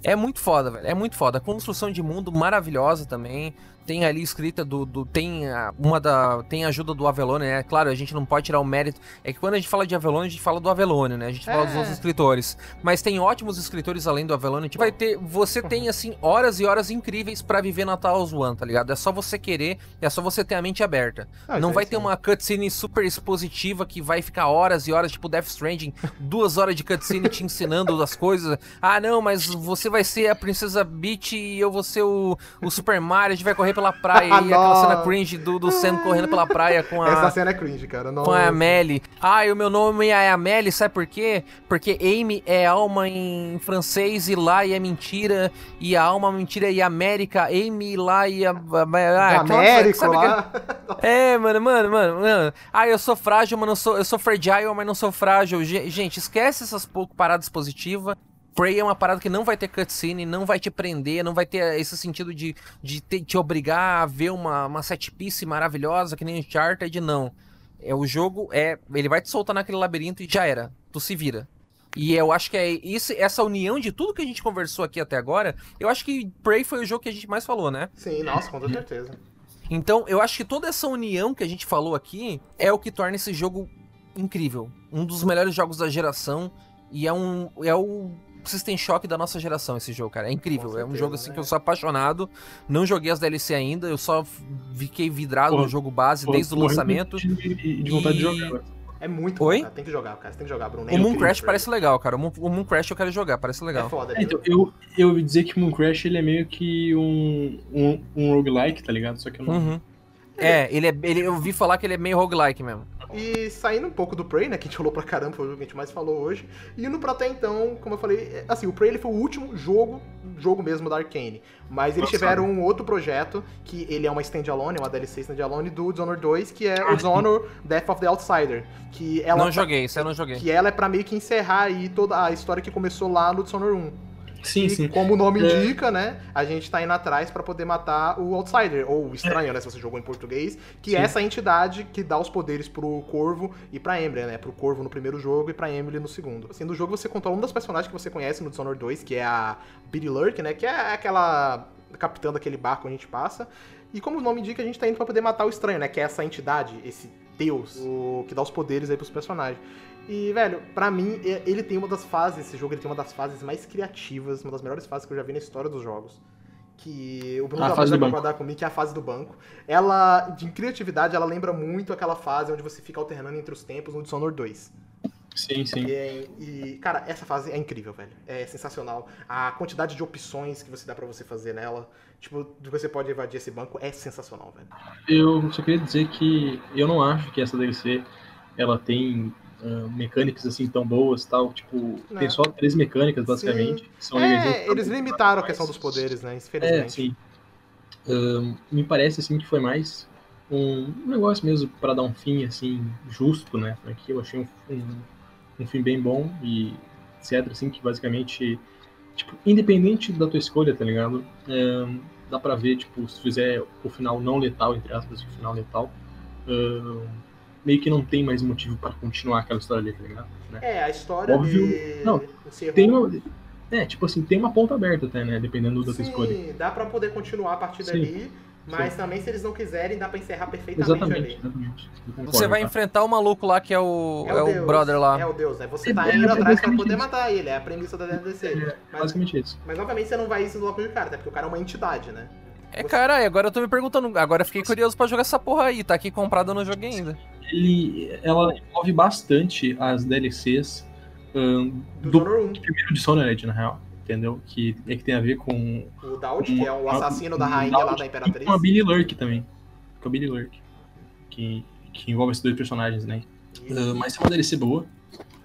É muito foda, velho. É muito foda. A construção de mundo maravilhosa também tem ali escrita do, do tem a, uma da tem ajuda do Avelone, né? Claro, a gente não pode tirar o mérito. É que quando a gente fala de Avelone, a gente fala do Avelone, né? A gente é. fala dos outros escritores. Mas tem ótimos escritores além do Avelone. Tipo, vai ter, você tem assim horas e horas incríveis para viver na Taos One, tá ligado? É só você querer, é só você ter a mente aberta. Ah, não vai ter uma cutscene super expositiva que vai ficar horas e horas, tipo Death Stranding, duas horas de cutscene te ensinando as coisas. Ah, não, mas você vai ser a princesa Beach e eu vou ser o, o Super Mario, a gente vai correr pela praia e aquela cena cringe do, do Sam correndo pela praia com a. Essa cena é cringe, cara. Nossa. Com a Amélie. Ah, e o meu nome é Amélie, sabe por quê? Porque Amy é alma em francês e lá e é mentira. E a alma mentira e América. Amy lá e a. Ah, América lá. Que... É, mano, mano, mano, mano. Ah, eu sou frágil, mas não sou. Eu sou fragile, mas não sou frágil. Gente, esquece essas pouco paradas positivas. Prey é uma parada que não vai ter cutscene, não vai te prender, não vai ter esse sentido de, de te, te obrigar a ver uma, uma set piece maravilhosa que nem Uncharted, não. É, o jogo é. Ele vai te soltar naquele labirinto e já era. Tu se vira. E eu acho que é isso, essa união de tudo que a gente conversou aqui até agora. Eu acho que Prey foi o jogo que a gente mais falou, né? Sim, nossa, com certeza. Então, eu acho que toda essa união que a gente falou aqui é o que torna esse jogo incrível. Um dos melhores jogos da geração. E é um. É o System Shock da nossa geração esse jogo, cara. É incrível. Certeza, é um jogo assim né? que eu sou apaixonado. Não joguei as DLC ainda, eu só fiquei vidrado pô, no jogo base pô, desde o lançamento. De, de vontade e... de jogar. É muito Oi? Bom, Tem que jogar, cara. Você tem que jogar, Bruno. O Moon Crash parece legal, cara. O Moon, o Moon Crash eu quero jogar, parece legal. É foda, é, então, eu, eu ouvi dizer que o Moon Crash ele é meio que um, um, um roguelike, tá ligado? Só que eu não. Uhum. É, ele é. Ele, eu ouvi falar que ele é meio roguelike mesmo. E saindo um pouco do Prey, né, que a gente falou pra caramba, foi o jogo que a gente mais falou hoje. E indo pra até então, como eu falei, assim, o Prey ele foi o último jogo, jogo mesmo da Arkane. Mas eles Nossa, tiveram um outro projeto, que ele é uma standalone, uma DLC standalone do Dishonored 2, que é o ah, Dishonored Death of the Outsider. Que ela não tá joguei, isso eu não joguei. Que ela é pra meio que encerrar aí toda a história que começou lá no Dishonored 1. Sim, e sim. como o nome é. indica, né? A gente tá indo atrás para poder matar o Outsider, ou o Estranho, é. né? Se você jogou em português, que sim. é essa entidade que dá os poderes pro Corvo e pra Emily, né? Pro Corvo no primeiro jogo e pra Emily no segundo. Assim, no jogo você controla um das personagens que você conhece no Dishonored 2, que é a Billy Lurk, né? Que é aquela capitã daquele barco onde a gente passa. E como o nome indica, a gente tá indo pra poder matar o Estranho, né? Que é essa entidade, esse deus, o que dá os poderes aí pros personagens. E, velho, pra mim, ele tem uma das fases, esse jogo ele tem uma das fases mais criativas, uma das melhores fases que eu já vi na história dos jogos. Que o Bruno vai concordar comigo, que é a fase do banco. Ela, de criatividade, ela lembra muito aquela fase onde você fica alternando entre os tempos no Dishonored 2. Sim, sim. E, e, cara, essa fase é incrível, velho. É sensacional. A quantidade de opções que você dá para você fazer nela, tipo, de você pode invadir esse banco, é sensacional, velho. Eu só queria dizer que eu não acho que essa DLC ela tem uh, mecânicas assim tão boas tal. Tipo, não. tem só três mecânicas, basicamente. São é, eles limitaram a questão dos poderes, né? Infelizmente. É, sim. Uh, me parece assim que foi mais um, negócio mesmo para dar um fim assim justo, né? Aqui eu achei um, um, um, fim bem bom e etc. Assim que basicamente tipo independente da tua escolha, tá ligado? Uh, dá para ver tipo se fizer o final não letal entre aspas, o final letal. Uh, meio que não tem mais motivo para continuar aquela história ali, tá ligado? Né? É, a história Óbvio, de... Não, tem uma... É, tipo assim, tem uma ponta aberta até, né? Dependendo da tua escolha. Sim, dá pra poder continuar a partir Sim. dali. Mas Sim. também, se eles não quiserem, dá pra encerrar perfeitamente exatamente, ali. Exatamente. Concordo, você vai tá? enfrentar o maluco lá que é o, é o, é o brother lá. É o Deus, né? Você tá indo atrás pra poder isso. matar ele, é a premissa da DLC. É, mas, basicamente isso. Mas, obviamente, você não vai isso logo de cara, até porque o cara é uma entidade, né? É, caralho, agora eu tô me perguntando. Agora fiquei curioso pra jogar essa porra aí. Tá aqui comprado, eu não joguei ainda. Ele, ela envolve bastante as DLCs um, do, do primeiro Dishonored, na real. Entendeu? Que é que tem a ver com. O Daud, que é o assassino da rainha lá da Imperatriz. E com a Billy Lurk também. Com a Billy Lurk. Que, que envolve esses dois personagens, né? Uh, mas é uma DLC boa.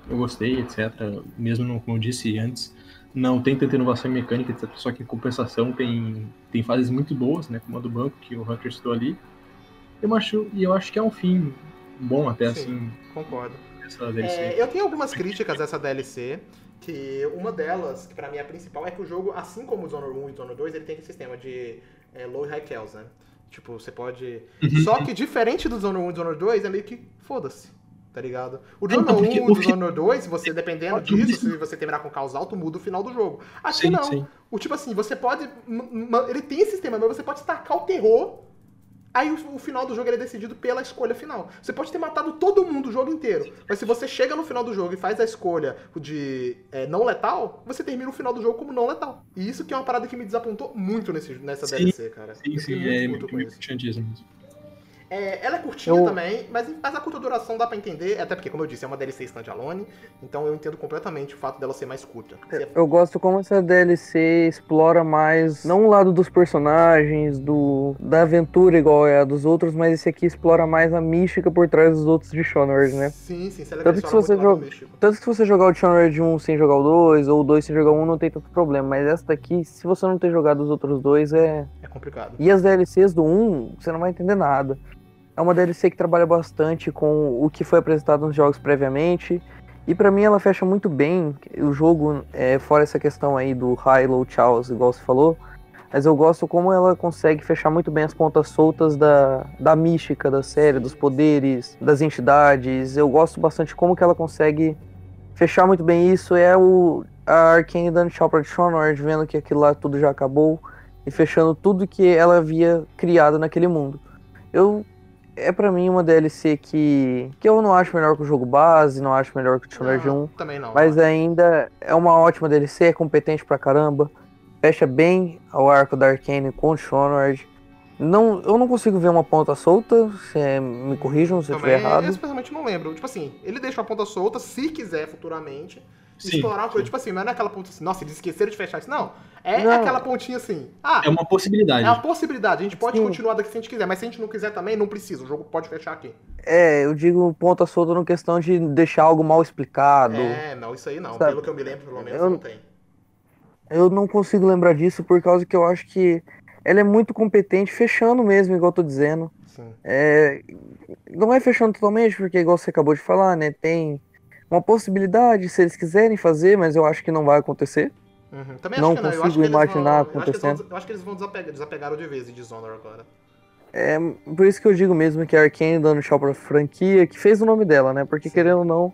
Eu gostei, etc. Mesmo como eu disse antes não tem tanta inovação mecânica, etc. Só que em compensação tem, tem fases muito boas, né? Como a do banco, que o Hunter citou ali. Eu acho, e eu acho que é um fim bom até, Sim, assim. Concordo. É, eu tenho algumas críticas a essa DLC. Que uma delas, que pra mim é a principal, é que o jogo, assim como o Dishonored 1 e o Dishonored 2, ele tem esse sistema de é, low e high kills, né? Tipo, você pode. Uhum. Só que diferente do Dishonored 1 e Dishonored 2, é meio que foda-se tá ligado? O Dishonored então, 1 e o Dishonored 2, você, dependendo disso, se você terminar com caos alto, muda o final do jogo. Aqui sim, não. Sim. O tipo assim, você pode. Ele tem esse sistema, mas você pode tacar o terror. Aí o, o final do jogo é decidido pela escolha final. Você pode ter matado todo mundo o jogo inteiro. Mas se você chega no final do jogo e faz a escolha de é, não letal, você termina o final do jogo como não letal. E isso que é uma parada que me desapontou muito nesse, nessa sim, DLC, cara. Sim, sim, é muito, muito, muito é, ela é curtinha eu... também, mas, mas a curta duração dá pra entender, até porque, como eu disse, é uma DLC standalone, então eu entendo completamente o fato dela ser mais curta. Eu gosto como essa DLC explora mais, não o lado dos personagens, do da aventura igual é a dos outros, mas esse aqui explora mais a mística por trás dos outros Dishonored, né? Sim, sim, ela tanto que, se você joga, tanto que se você jogar o Dishonored 1 sem jogar o 2, ou o 2 sem jogar o 1, não tem tanto problema, mas essa daqui, se você não ter jogado os outros dois, é... É complicado. E as DLCs do 1, você não vai entender nada. É uma DLC que trabalha bastante com o que foi apresentado nos jogos previamente. E para mim ela fecha muito bem o jogo, é, fora essa questão aí do high low chows, igual você falou. Mas eu gosto como ela consegue fechar muito bem as pontas soltas da, da mística da série, dos poderes, das entidades. Eu gosto bastante como que ela consegue fechar muito bem isso. É o a Arkane dando tchau pra Dishonored, vendo que aquilo lá tudo já acabou e fechando tudo que ela havia criado naquele mundo. Eu é para mim uma DLC que, que eu não acho melhor que o jogo base, não acho melhor que o Dishonored 1. Também não. Mas ainda é uma ótima DLC, é competente pra caramba. Fecha bem ao arco da Arcane com o Dishonored. Não, eu não consigo ver uma ponta solta, se me corrijam se eu estiver errado. Eu especialmente não lembro. Tipo assim, ele deixa uma ponta solta se quiser futuramente. Sim, explorar uma coisa, tipo assim, não é aquela ponta assim, nossa, eles esqueceram de fechar isso. Não. É não. aquela pontinha assim. Ah, é uma possibilidade. É uma possibilidade. A gente pode Sim. continuar daqui se a gente quiser, mas se a gente não quiser também, não precisa. O jogo pode fechar aqui. É, eu digo ponta solta no questão de deixar algo mal explicado. É, não, isso aí não. Sabe? Pelo que eu me lembro, pelo menos, eu, não tem. Eu não consigo lembrar disso por causa que eu acho que ela é muito competente fechando mesmo, igual eu tô dizendo. Sim. É, não é fechando totalmente, porque igual você acabou de falar, né? Tem uma possibilidade se eles quiserem fazer, mas eu acho que não vai acontecer. Uhum. Também não que não. consigo imaginar vão, acontecendo. Eu acho, que eles vão desapegar, desapegaram de vez de Dishonored agora. É, por isso que eu digo mesmo que a Arkane dando tchau pra franquia, que fez o nome dela, né? Porque Sim. querendo ou não,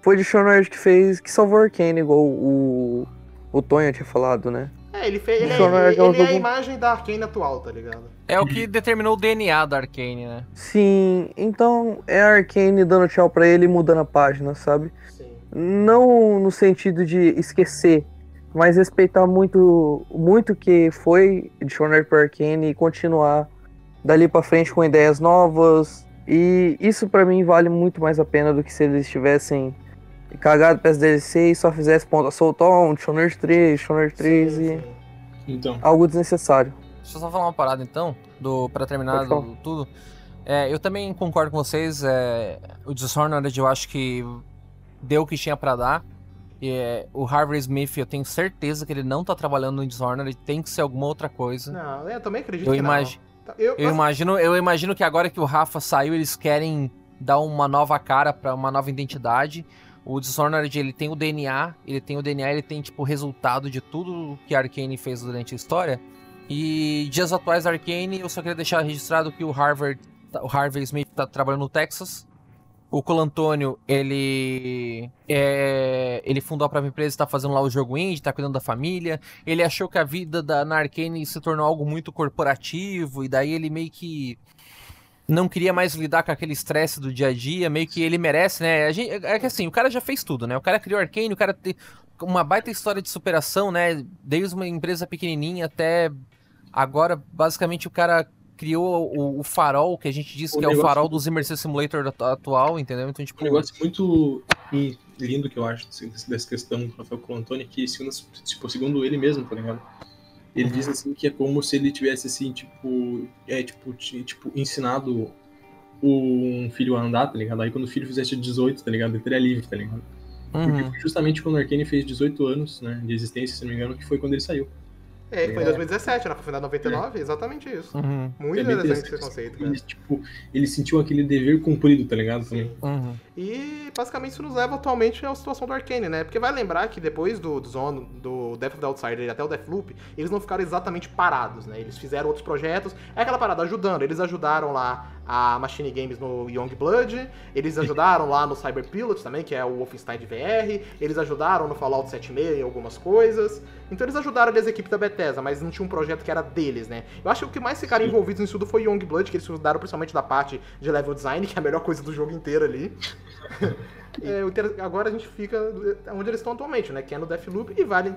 foi Dishonored que fez, que salvou a Arkane, igual o, o Tonha tinha falado, né? É, ele, fez, ele, é, ele, ele é a imagem da Arkane atual, tá ligado? É o que determinou o DNA da Arkane, né? Sim, então é a Arkane dando tchau pra ele e mudando a página, sabe? Sim. Não no sentido de esquecer mas respeitar muito muito que foi Dishonored por Arcane e continuar dali para frente com ideias novas. E isso para mim vale muito mais a pena do que se eles tivessem cagado PS DLC e só fizesse ponta soltar um Dishonored 3, Dishonored 3 sim, e sim. Então. algo desnecessário. Deixa eu só falar uma parada então, do para terminar do, tudo. É, eu também concordo com vocês, é, o Dishonored eu acho que deu o que tinha para dar. É, o Harvey Smith, eu tenho certeza que ele não tá trabalhando no Dishonored, tem que ser alguma outra coisa. Não, eu também acredito eu que imagi não. Tá, eu, eu, imagino, eu imagino que agora que o Rafa saiu, eles querem dar uma nova cara para uma nova identidade. O Dishonored, ele tem o DNA, ele tem o DNA, ele tem, tipo, o resultado de tudo que a Arkane fez durante a história. E dias atuais da Arkane, eu só queria deixar registrado que o Harvard, o Harvey Smith tá trabalhando no Texas, o Colantônio, ele é, ele fundou a própria empresa, está fazendo lá o jogo indie, está cuidando da família. Ele achou que a vida da, na Arkane se tornou algo muito corporativo, e daí ele meio que não queria mais lidar com aquele estresse do dia a dia, meio que ele merece, né? Gente, é que assim, o cara já fez tudo, né? O cara criou Arkane, o cara tem uma baita história de superação, né? Desde uma empresa pequenininha até agora, basicamente o cara criou o, o, farol, que a gente disse o que é o farol dos Immersive Simulator atual, entendeu? Então, tipo... Um negócio muito lindo que eu acho dessa questão do Rafael Colantoni, que tipo, segundo ele mesmo, tá ligado? Ele uhum. diz assim que é como se ele tivesse assim, tipo, é, tipo, tipo, ensinado um filho a andar, tá ligado? Aí quando o filho fizesse 18, tá ligado? Ele teria livre, tá ligado? Uhum. Porque justamente quando o Arkane fez 18 anos, né, de existência, se não me engano, que foi quando ele saiu. É, foi em 2017, né? Foi fundado em 99, é. exatamente isso. Uhum. Muito é interessante esse conceito, ele, tipo, ele sentiu aquele dever cumprido, tá ligado? Sim. Uhum. E basicamente isso nos leva atualmente à situação do Arcane, né? Porque vai lembrar que depois do, do Zone, do Death of the Outsider e até o Deathloop, eles não ficaram exatamente parados, né? Eles fizeram outros projetos. É aquela parada ajudando. Eles ajudaram lá a Machine Games no Young Blood, eles ajudaram lá no Cyber Pilot também, que é o Wolfenstein de VR, eles ajudaram no Fallout 76 em algumas coisas. Então eles ajudaram as equipes da Bethesda, mas não tinha um projeto que era deles, né? Eu acho que o que mais ficaram envolvidos nisso tudo foi Young Blood, que eles ajudaram principalmente da parte de level design, que é a melhor coisa do jogo inteiro ali. é, agora a gente fica onde eles estão atualmente, né? Que é no Deathloop, e vale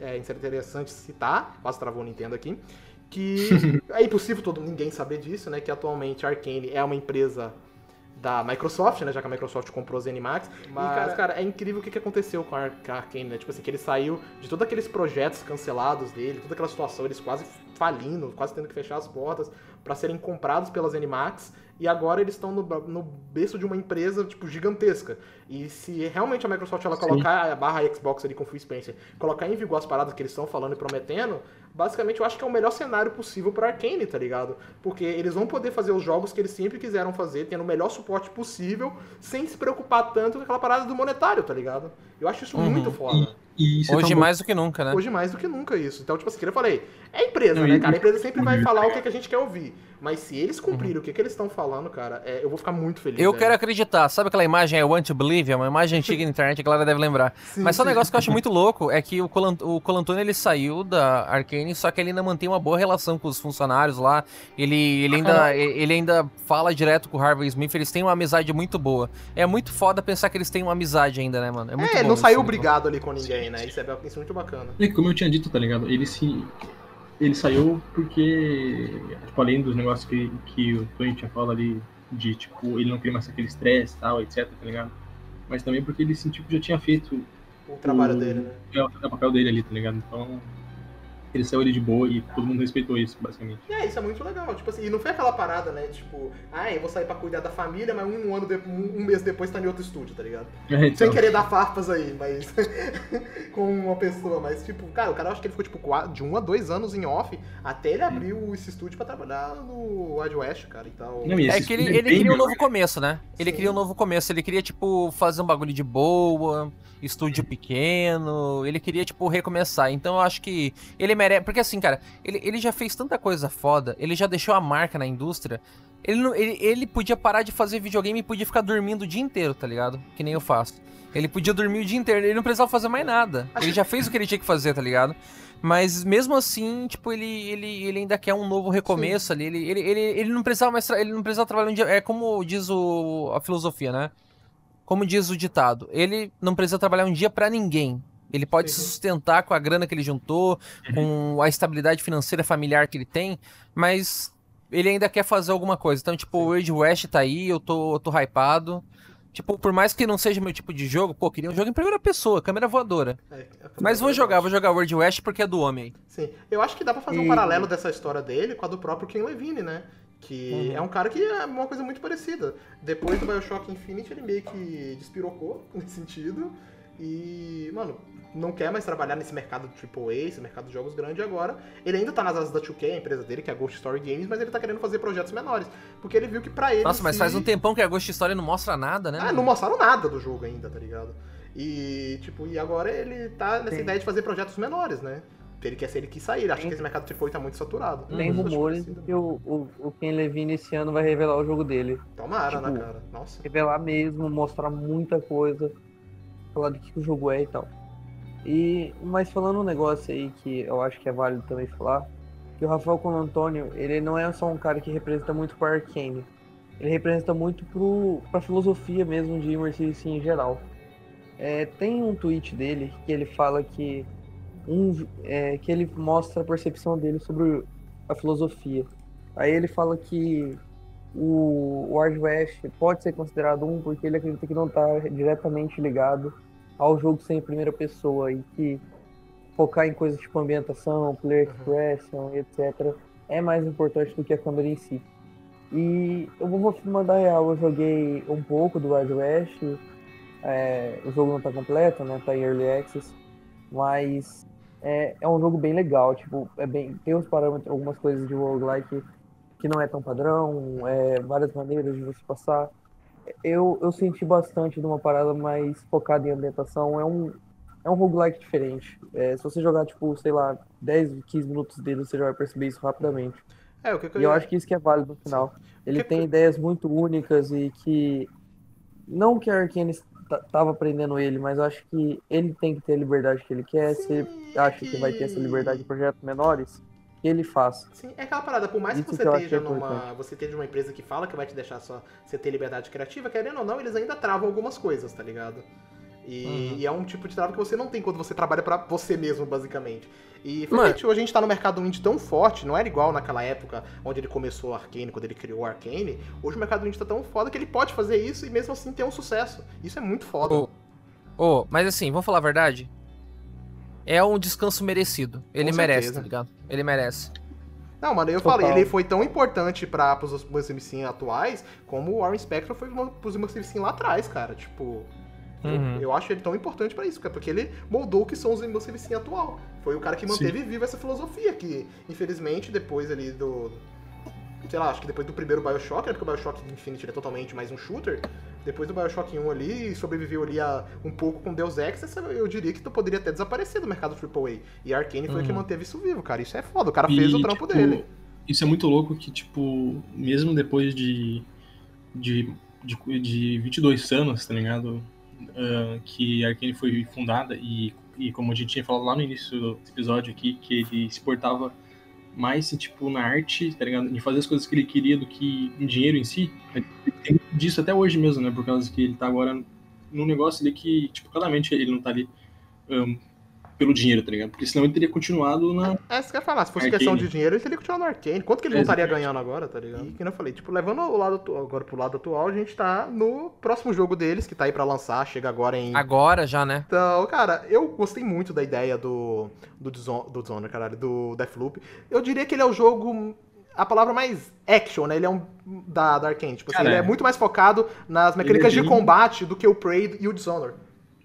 é interessante citar, quase travou o Nintendo aqui, que é impossível todo ninguém saber disso, né? Que atualmente a Arkane é uma empresa da Microsoft, né? Já que a Microsoft comprou os Zenimax. Mas... E, cara, cara, é incrível o que, que aconteceu com a Arkane, né? Tipo assim, que ele saiu de todos aqueles projetos cancelados dele, toda aquela situação, eles quase falindo, quase tendo que fechar as portas para serem comprados pelas Zenimax e agora eles estão no, no berço de uma empresa, tipo, gigantesca. E se realmente a Microsoft ela colocar a barra Xbox ali com o Phil Spencer, colocar em vigor as paradas que eles estão falando e prometendo, basicamente eu acho que é o melhor cenário possível para Arkane, tá ligado? Porque eles vão poder fazer os jogos que eles sempre quiseram fazer, tendo o melhor suporte possível, sem se preocupar tanto com aquela parada do monetário, tá ligado? Eu acho isso uhum. muito foda. E, Hoje mais do que nunca, né? Hoje mais do que nunca isso. Então, tipo assim, que eu falei, é empresa, né, cara? A empresa sempre vai falar o que, é que a gente quer ouvir. Mas se eles cumprirem uhum. o que, é que eles estão falando, cara, é, eu vou ficar muito feliz. Eu quero acreditar. Sabe aquela imagem, I Want to Believe? É uma imagem antiga na internet, a galera deve lembrar. Sim, Mas só um negócio que eu acho muito louco é que o, Colant o Colantoni, ele saiu da Arkane, só que ele ainda mantém uma boa relação com os funcionários lá. Ele, ele, ainda, ele ainda fala direto com o Harvey Smith, eles têm uma amizade muito boa. É muito foda pensar que eles têm uma amizade ainda, né, mano? É, muito é não saiu obrigado ali com ninguém, né? Isso é, isso é muito bacana. E como eu tinha dito, tá ligado? Ele se ele saiu porque, tipo, além dos negócios que, que o Tony tinha falado ali, de, tipo, ele não queria mais aquele estresse e tal, etc, tá ligado? Mas também porque ele sentiu que já tinha feito o trabalho o, dele, né? É, o papel dele ali, tá ligado? Então, ele saiu ali de boa e todo mundo respeitou isso, basicamente. É, isso é muito legal. Tipo assim, e não foi aquela parada, né? Tipo, ah, eu vou sair pra cuidar da família, mas um, ano de, um, mês depois tá em outro estúdio, tá ligado? É, então. Sem querer dar farpas aí, mas. com uma pessoa. Mas, tipo, cara, o cara acho que ele ficou, tipo, de um a dois anos em off até ele abrir esse estúdio pra trabalhar no Wild West, cara. Então. Não, é que ele, ele queria um novo começo, né? Ele Sim. queria um novo começo. Ele queria, tipo, fazer um bagulho de boa estúdio pequeno, ele queria, tipo, recomeçar. Então eu acho que ele merece. Porque assim, cara, ele, ele já fez tanta coisa foda, ele já deixou a marca na indústria. Ele, não, ele, ele podia parar de fazer videogame e podia ficar dormindo o dia inteiro, tá ligado? Que nem eu faço. Ele podia dormir o dia inteiro, ele não precisava fazer mais nada. Ele já fez o que ele tinha que fazer, tá ligado? Mas mesmo assim, tipo, ele, ele, ele ainda quer um novo recomeço Sim. ali. Ele, ele, ele, ele não precisava mais. Ele não precisava trabalhar um dia. É como diz o, a filosofia, né? como diz o ditado, ele não precisa trabalhar um dia para ninguém. Ele pode se sustentar com a grana que ele juntou, uhum. com a estabilidade financeira familiar que ele tem, mas ele ainda quer fazer alguma coisa. Então, tipo, o World West tá aí, eu tô, eu tô hypado. Tipo, por mais que não seja meu tipo de jogo, pô, queria um jogo em primeira pessoa, câmera voadora. É, Mas vou jogar, vou jogar World West porque é do homem. Sim, eu acho que dá pra fazer e... um paralelo dessa história dele com a do próprio Ken Levine, né? Que uhum. é um cara que é uma coisa muito parecida. Depois do Bioshock Infinite, ele meio que despirocou nesse sentido. E, mano, não quer mais trabalhar nesse mercado AAA, esse mercado de jogos grande agora. Ele ainda tá nas asas da 2K, a empresa dele, que é a Ghost Story Games, mas ele tá querendo fazer projetos menores. Porque ele viu que pra ele. Nossa, mas faz um tempão que a Ghost Story não mostra nada, né? Ah, não mostraram nada do jogo ainda, tá ligado? E, tipo, e agora ele tá nessa Sim. ideia de fazer projetos menores, né? ele quer ser ele que sair. Acho que esse mercado AAA tá muito saturado. Tem uhum. rumores que o, o, o Ken Levine esse ano vai revelar o jogo dele. Tomara, tipo, né, cara? Nossa. Revelar mesmo, mostrar muita coisa, falar do que o jogo é e tal. E, mas falando um negócio aí que eu acho que é válido também falar, que o Rafael Conantônio, ele não é só um cara que representa muito para Arkane. Ele representa muito pro, pra filosofia mesmo de Immersive em geral. É, tem um tweet dele que ele fala que um, é, que ele mostra a percepção dele sobre a filosofia. Aí ele fala que o, o Wild West pode ser considerado um porque ele acredita que não está diretamente ligado ao jogo sem primeira pessoa e que focar em coisas tipo ambientação, player expression, etc. é mais importante do que a câmera em si. E eu vou mandar real, eu joguei um pouco do Wild West, é, o jogo não está completo, né? Tá em Early Access, mas é, é um jogo bem legal, tipo, é bem, tem uns parâmetros, algumas coisas de roguelike que não é tão padrão, é, várias maneiras de você passar. Eu, eu senti bastante de uma parada mais focada em ambientação, é um, é um roguelike diferente. É, se você jogar, tipo, sei lá, 10, 15 minutos dele, você já vai perceber isso rapidamente. É, o que, que eu... E eu acho que isso que é válido no final. Ele tem ideias muito únicas e que não que a Arkane tava prendendo ele, mas eu acho que ele tem que ter a liberdade que ele quer. Sim, se ele acha que... que... vai ter essa liberdade em projetos menores, que ele faça. Sim, é aquela parada, por mais Isso que você que esteja numa. Você esteja uma empresa que fala que vai te deixar só você ter liberdade criativa, querendo ou não, eles ainda travam algumas coisas, tá ligado? E, uhum. e, é um tipo de trava que você não tem quando você trabalha para você mesmo, basicamente. E realmente hoje a gente tá no mercado indie tão forte, não era igual naquela época onde ele começou o Arcane, quando ele criou o Arcane. Hoje o mercado indie tá tão foda que ele pode fazer isso e mesmo assim ter um sucesso. Isso é muito foda. Oh, oh mas assim, vamos falar a verdade? É um descanso merecido. Ele Com merece, certeza. tá ligado? Ele merece. Não, mano, eu Total. falei, ele foi tão importante para os Sim atuais como o Warren Spector foi pros Sim lá atrás, cara. Tipo, Uhum. Eu, eu, acho ele tão importante para isso, porque ele moldou o que são os Immersive Sim atual. Foi o cara que manteve Sim. viva essa filosofia, que infelizmente depois ali do. Sei lá, acho que depois do primeiro Bioshock, né, porque o Bioshock Infinite é totalmente mais um shooter, depois do Bioshock 1 ali, sobreviveu ali a, um pouco com Deus Ex, eu diria que tu poderia até desaparecer do mercado AAA. E a Arkane foi uhum. que manteve isso vivo, cara. Isso é foda, o cara e, fez o trampo tipo, dele. Isso é muito louco que, tipo, mesmo depois de, de, de, de 22 anos, tá ligado? Uh, que a Arkane foi fundada e, e como a gente tinha falado lá no início do episódio aqui, que ele se portava mais tipo na arte, tá ligado? De fazer as coisas que ele queria do que em dinheiro em si. Tem disso até hoje mesmo, né? Por causa que ele tá agora num negócio ali que, tipo, claramente ele não tá ali um, pelo dinheiro, tá ligado? Porque senão ele teria continuado na. É, é isso que eu ia falar. Se fosse Arcane. questão de dinheiro, ele teria continuado no Arcane. Quanto que ele não estaria ganhando agora, tá ligado? E que eu falei, tipo, levando o lado agora pro lado atual, a gente tá no próximo jogo deles, que tá aí pra lançar, chega agora em. Agora já, né? Então, cara, eu gostei muito da ideia do. Do do Dishonored, caralho, do Deathloop. Eu diria que ele é o jogo a palavra mais action, né? Ele é um da, da Arkane. Tipo assim, ele é muito mais focado nas mecânicas é de combate do que o Prey e o Dishonored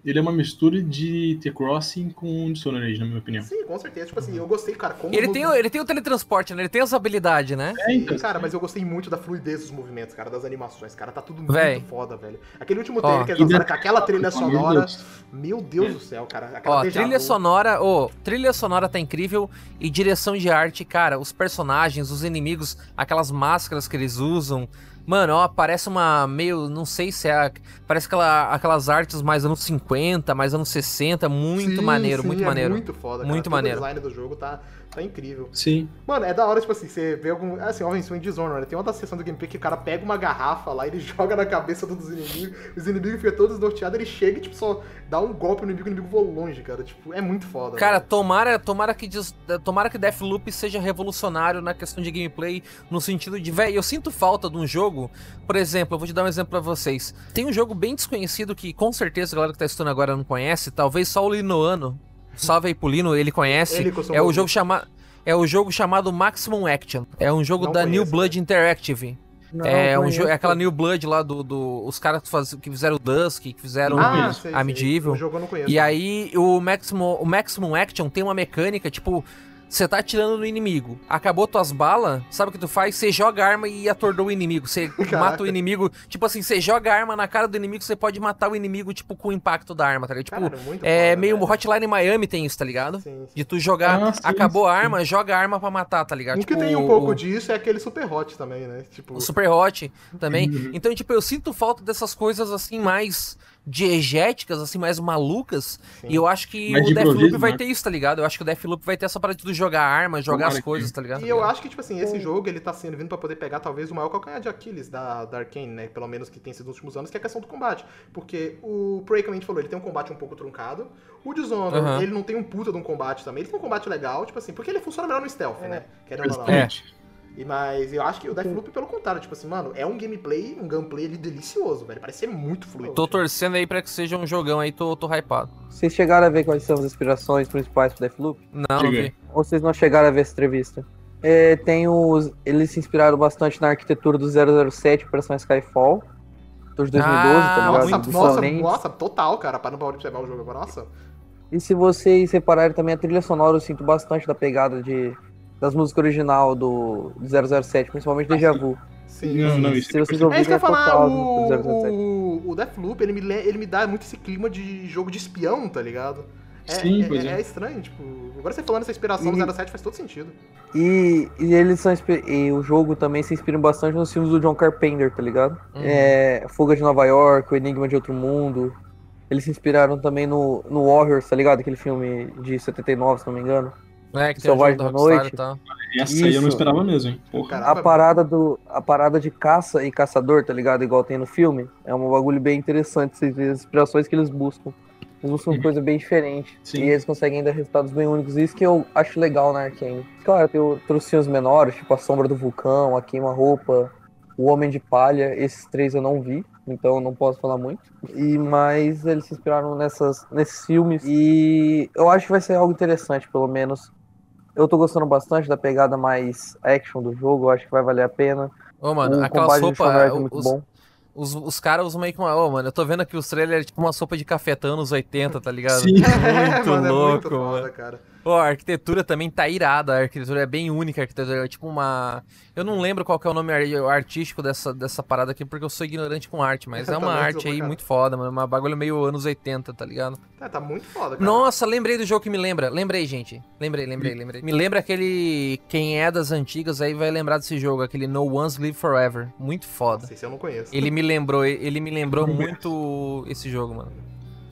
ele é uma mistura de T-Crossing com Dishonored, na minha opinião. Sim, com certeza. Tipo assim, eu gostei, cara. Como ele, tem, o, ele tem o teletransporte, né? Ele tem essa habilidade, né? É, então. Cara, mas eu gostei muito da fluidez dos movimentos, cara, das animações. Cara, tá tudo muito foda, velho. Aquele último trailer que eles lançaram com aquela trilha sonora. Meu Deus, do céu, cara. Aquela Ó, trilha sonora, ô, oh, trilha sonora tá incrível e direção de arte, cara, os personagens, os inimigos, aquelas máscaras que eles usam. Mano, ó, parece uma meio. Não sei se é. Parece aquela, aquelas artes mais anos 50, mais anos 60. Muito sim, maneiro, sim, muito é maneiro. Muito foda, cara. Muito maneiro. O design do jogo tá, tá incrível. Sim. Mano, é da hora, tipo assim, você vê algum. Assim, ó, em Dishonored, né? tem outra sessão do gameplay que o cara pega uma garrafa lá, ele joga na cabeça dos inimigos, os inimigos ficam todos norteados, ele chega e, tipo, só dá um golpe no inimigo, o inimigo voa longe, cara. Tipo, é muito foda. Cara, tomara, tomara que tomara que Deathloop seja revolucionário na questão de gameplay, no sentido de, velho, eu sinto falta de um jogo, por exemplo, eu vou te dar um exemplo para vocês. Tem um jogo bem desconhecido que com certeza a galera que tá estudando agora não conhece, talvez só o Linoano, salve aí pro Lino, ele conhece. Ele é o jogo chamado é o jogo chamado Maximum Action. É um jogo não da conheço, New Blood Interactive. Não, é, um é aquela New Blood lá do. do os caras que, faz, que fizeram o Dusk, que fizeram ah, sei, a Medieval. O jogo eu não conheço. E aí o Maximum, o Maximum Action tem uma mecânica, tipo, você tá atirando no inimigo, acabou tuas balas, sabe o que tu faz? Você joga a arma e atordou o inimigo. Você mata o inimigo. Tipo assim, você joga a arma na cara do inimigo, você pode matar o inimigo, tipo, com o impacto da arma, tá ligado? Tipo, Cara, é foda, meio velho. Hotline Miami tem isso, tá ligado? Sim, sim. De tu jogar, ah, sim, acabou a arma, joga a arma pra matar, tá ligado? O tipo, que tem um pouco o... disso é aquele Super Hot também, né? Tipo... O Super Hot também. Uhum. Então, tipo, eu sinto falta dessas coisas assim mais diegéticas, assim, mais malucas. Sim. E eu acho que mais o Deathloop vai né? ter isso, tá ligado? Eu acho que o Deathloop vai ter essa parada de jogar arma, jogar as coisas, tá ligado? E eu acho que, tipo assim, esse jogo, ele tá sendo vindo pra poder pegar talvez o maior calcanhar de Aquiles da, da Arkane, né? Pelo menos que tem sido nos últimos anos, que é a questão do combate. Porque o Prey, como a gente falou, ele tem um combate um pouco truncado. O Dishonored, uhum. ele não tem um puta de um combate também. Ele tem um combate legal, tipo assim, porque ele funciona melhor no stealth, é. né? Querendo ou não. É. E, mas eu acho que o Deathloop, pelo contrário, tipo assim, mano, é um gameplay, um gameplay ali delicioso, velho. Parece ser muito fluido. Tô torcendo aí pra que seja um jogão aí, tô, tô hypado. Vocês chegaram a ver quais são as inspirações principais pro Deathloop? Não, não vi. Ou vocês não chegaram a ver essa entrevista? É, tem os. Eles se inspiraram bastante na arquitetura do 007 Operação Skyfall. Dos 2012, ah, tá ligado? Nossa, nossa, nossa, total, cara. Para não observar o jogo agora, nossa. E se vocês separarem também a trilha sonora, eu sinto bastante da pegada de das músicas original do, 007, principalmente Deja Vu. Sim, não, não, isso Se vocês ouvirem, é isso que eu ia é falar, o, o, o Deathloop, ele me, ele me dá muito esse clima de jogo de espião, tá ligado? É, Sim, é, pois é. é estranho, tipo, agora você falando essa inspiração e, do 07 faz todo sentido. E, e eles são e o jogo também se inspira bastante nos filmes do John Carpenter, tá ligado? Uhum. É, Fuga de Nova York, O Enigma de Outro Mundo. Eles se inspiraram também no, no Warriors, tá ligado? Aquele filme de 79, se não me engano. É, que Selvagem da Noite. Tá. Essa Isso. aí eu não esperava mesmo, hein? Porra. A parada, do, a parada de caça e caçador, tá ligado? Igual tem no filme. É um bagulho bem interessante, as inspirações que eles buscam. Eles buscam uhum. coisa bem diferente. Sim. E eles conseguem dar resultados bem únicos. Isso que eu acho legal na Arkane. Claro, tem outros menores, tipo a Sombra do Vulcão, a Queima-Roupa, o Homem de Palha. Esses três eu não vi então não posso falar muito. E mas eles se inspiraram nessas, nesses filmes e eu acho que vai ser algo interessante, pelo menos. Eu tô gostando bastante da pegada mais action do jogo, acho que vai valer a pena. Ô, mano, o aquela sopa. É muito os, bom. Os, os caras usam meio que uma. Ô, mano, eu tô vendo aqui os trailers tipo uma sopa de cafetão nos 80, tá ligado? Sim. Muito é, mano, louco, é muito foda, cara. Oh, a arquitetura também tá irada, a arquitetura é bem única, a arquitetura é tipo uma... Eu não lembro qual é o nome artístico dessa, dessa parada aqui, porque eu sou ignorante com arte, mas é uma arte aí muito foda, mano, uma bagulho meio anos 80, tá ligado? É, tá muito foda, cara. Nossa, lembrei do jogo que me lembra, lembrei, gente, lembrei, lembrei, lembrei. Me lembra aquele... Quem é das antigas aí vai lembrar desse jogo, aquele No One's Live Forever, muito foda. Não sei se eu não conheço. Ele me lembrou, ele me lembrou muito esse jogo, mano.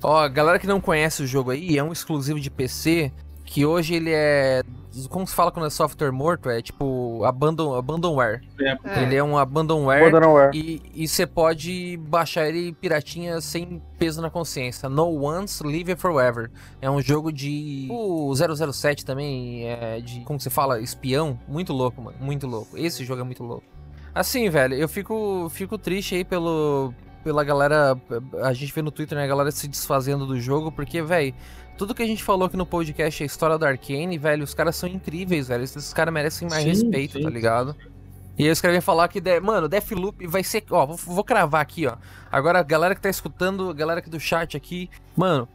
Ó, galera que não conhece o jogo aí, é um exclusivo de PC, que hoje ele é. Como se fala quando é software morto? É tipo abandon, abandonware. É. Ele é um abandonware. abandonware. E você pode baixar ele piratinha sem peso na consciência. No Once, Live Forever. É um jogo de. O 007 também é de. Como se fala? Espião. Muito louco, mano. Muito louco. Esse jogo é muito louco. Assim, velho, eu fico, fico triste aí pelo, pela galera. A gente vê no Twitter, né? A galera se desfazendo do jogo, porque, velho, tudo que a gente falou aqui no podcast, a história do Arkane, velho, os caras são incríveis, velho. Esses caras merecem mais sim, respeito, sim. tá ligado? E eles querem falar que, mano, Deathloop vai ser. Ó, vou, vou cravar aqui, ó. Agora, a galera que tá escutando, a galera aqui do chat aqui, mano,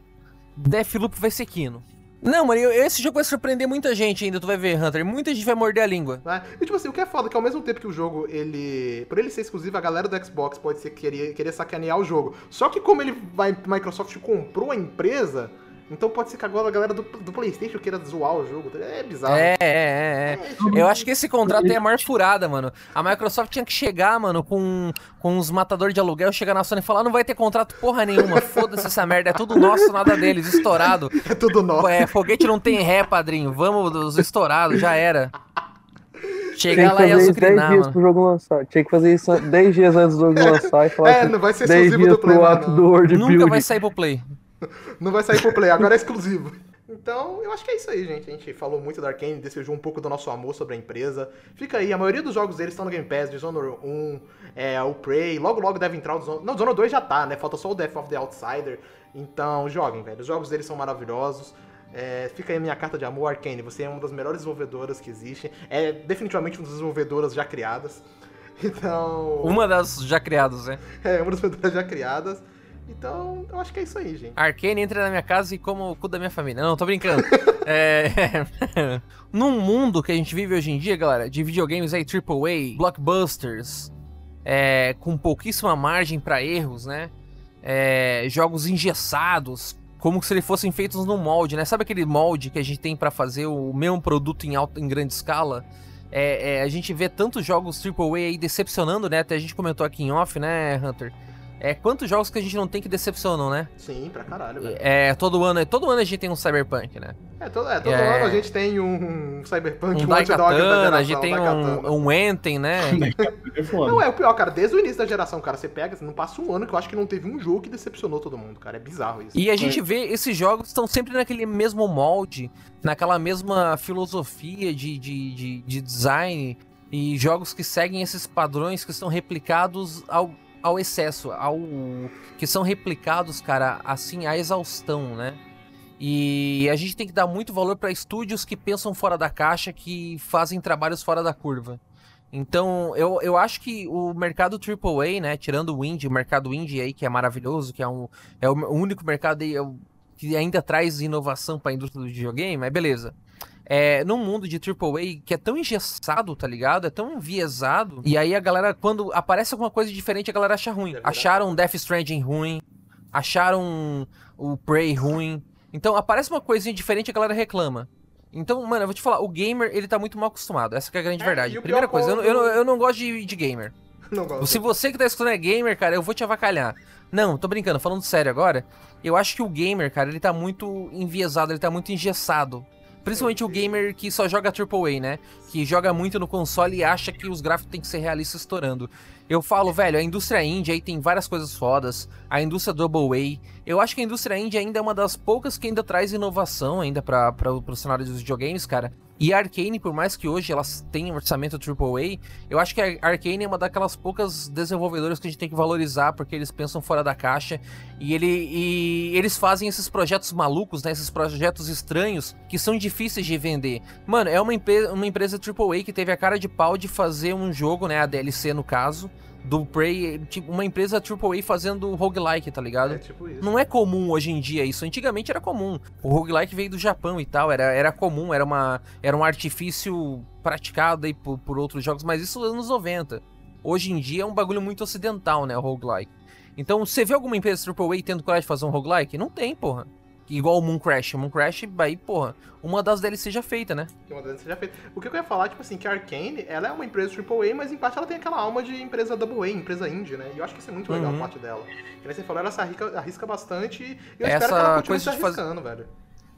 Deathloop vai ser Kino. Não, mano, esse jogo vai surpreender muita gente ainda, tu vai ver, Hunter. Muita gente vai morder a língua. É. E tipo assim, o que é foda é que ao mesmo tempo que o jogo, ele. Por ele ser exclusivo, a galera do Xbox pode ser querer, querer sacanear o jogo. Só que como ele vai. Microsoft comprou a empresa. Então pode ser que agora a galera do, do PlayStation queira zoar o jogo. É bizarro. É, é, é. é. Eu acho que esse contrato é a maior furada, mano. A Microsoft tinha que chegar, mano, com, com uns matadores de aluguel, chegar na Sony e falar: não vai ter contrato porra nenhuma. Foda-se essa merda. É tudo nosso, nada deles. Estourado. É tudo nosso. É, foguete não tem ré, padrinho. Vamos dos estourados, já era. Chegar lá e azucrinar, 10 dias pro jogo lançar. Tinha que fazer isso 10 dias antes do jogo lançar e falar. É, não vai ser exclusivo do Play. Ato do World Nunca Building. vai sair pro Play. Não vai sair pro Play, agora é exclusivo. Então, eu acho que é isso aí, gente. A gente falou muito da Arkane, desejou um pouco do nosso amor sobre a empresa. Fica aí, a maioria dos jogos deles estão no Game Pass, Dishonored 1, é, o Prey, logo logo deve entrar o Dishonored... Não, Dishonored 2 já tá, né? Falta só o Death of the Outsider. Então, joguem, velho. Os jogos deles são maravilhosos. É, fica aí a minha carta de amor, Arkane. Você é uma das melhores desenvolvedoras que existem. É definitivamente uma das desenvolvedoras já criadas. Então. Uma das já criadas, né? É, uma das desenvolvedoras já criadas. Então, eu acho que é isso aí, gente. Arkane entra na minha casa e como o cu da minha família. Não, tô brincando. é... Num mundo que a gente vive hoje em dia, galera, de videogames aí AAA, blockbusters, é... com pouquíssima margem para erros, né? É... Jogos engessados, como se eles fossem feitos no molde, né? Sabe aquele molde que a gente tem para fazer o mesmo produto em, alta, em grande escala? É, é, a gente vê tantos jogos AAA aí decepcionando, né? Até a gente comentou aqui em off, né, Hunter? É, quantos jogos que a gente não tem que decepcionam, né? Sim, pra caralho, velho. É, todo ano, todo ano a gente tem um Cyberpunk, né? É, todo, é, todo é... ano a gente tem um Cyberpunk, um, um Daikatana, a gente tem um, um Enten, né? É não, é o pior, cara, desde o início da geração, cara, você pega, não passa um ano que eu acho que não teve um jogo que decepcionou todo mundo, cara, é bizarro isso. E a gente vê esses jogos estão sempre naquele mesmo molde, naquela mesma filosofia de, de, de, de design, e jogos que seguem esses padrões que estão replicados ao ao excesso, ao que são replicados, cara, assim, à exaustão, né? E a gente tem que dar muito valor para estúdios que pensam fora da caixa, que fazem trabalhos fora da curva. Então, eu, eu acho que o mercado AAA, né, tirando o indie, o mercado indie aí, que é maravilhoso, que é, um, é o único mercado aí, é que ainda traz inovação para a indústria do videogame, mas beleza é, num mundo de AAA que é tão engessado, tá ligado? É tão enviesado. E aí a galera, quando aparece alguma coisa diferente, a galera acha ruim. Acharam Death Stranding ruim, acharam o Prey ruim. Então aparece uma coisinha diferente, a galera reclama. Então, mano, eu vou te falar, o gamer, ele tá muito mal acostumado. Essa é a grande é, verdade. Primeira coisa, eu, eu, eu, não gosto de, de gamer. Não gosto. Se você que tá escutando é gamer, cara, eu vou te avacalhar. Não, tô brincando, falando sério agora. Eu acho que o gamer, cara, ele tá muito enviesado, ele tá muito engessado. Principalmente o gamer que só joga AAA, né? Que joga muito no console e acha que os gráficos têm que ser realistas estourando. Eu falo, velho, a indústria indie aí tem várias coisas fodas. A indústria Double A. Eu acho que a indústria indie ainda é uma das poucas que ainda traz inovação ainda para o cenário dos videogames, cara. E a Arkane, por mais que hoje elas tenham orçamento AAA, eu acho que a Arkane é uma daquelas poucas desenvolvedoras que a gente tem que valorizar, porque eles pensam fora da caixa e, ele, e eles fazem esses projetos malucos, né, esses projetos estranhos, que são difíceis de vender. Mano, é uma, uma empresa AAA que teve a cara de pau de fazer um jogo, né, a DLC no caso, do Prey, tipo, uma empresa AAA fazendo roguelike, tá ligado? É tipo isso. Não é comum hoje em dia isso. Antigamente era comum. O roguelike veio do Japão e tal, era, era comum, era, uma, era um artifício praticado aí por, por outros jogos, mas isso nos anos 90. Hoje em dia é um bagulho muito ocidental, né, o roguelike. Então, você vê alguma empresa AAA tendo coragem de fazer um roguelike? Não tem, porra. Igual o Moon Crash. O Moon Crash, aí, porra, uma das DLC já feita, né? Uma DLC já feita. O que eu ia falar, tipo assim, que a Arkane, ela é uma empresa AAA, mas em parte ela tem aquela alma de empresa AA, empresa indie, né? E eu acho que isso é muito legal Uhum. a parte dela. Que nem você falou, ela se arrisca, arrisca bastante e eu Essa espero que ela continue se de fazer- arriscando, velho.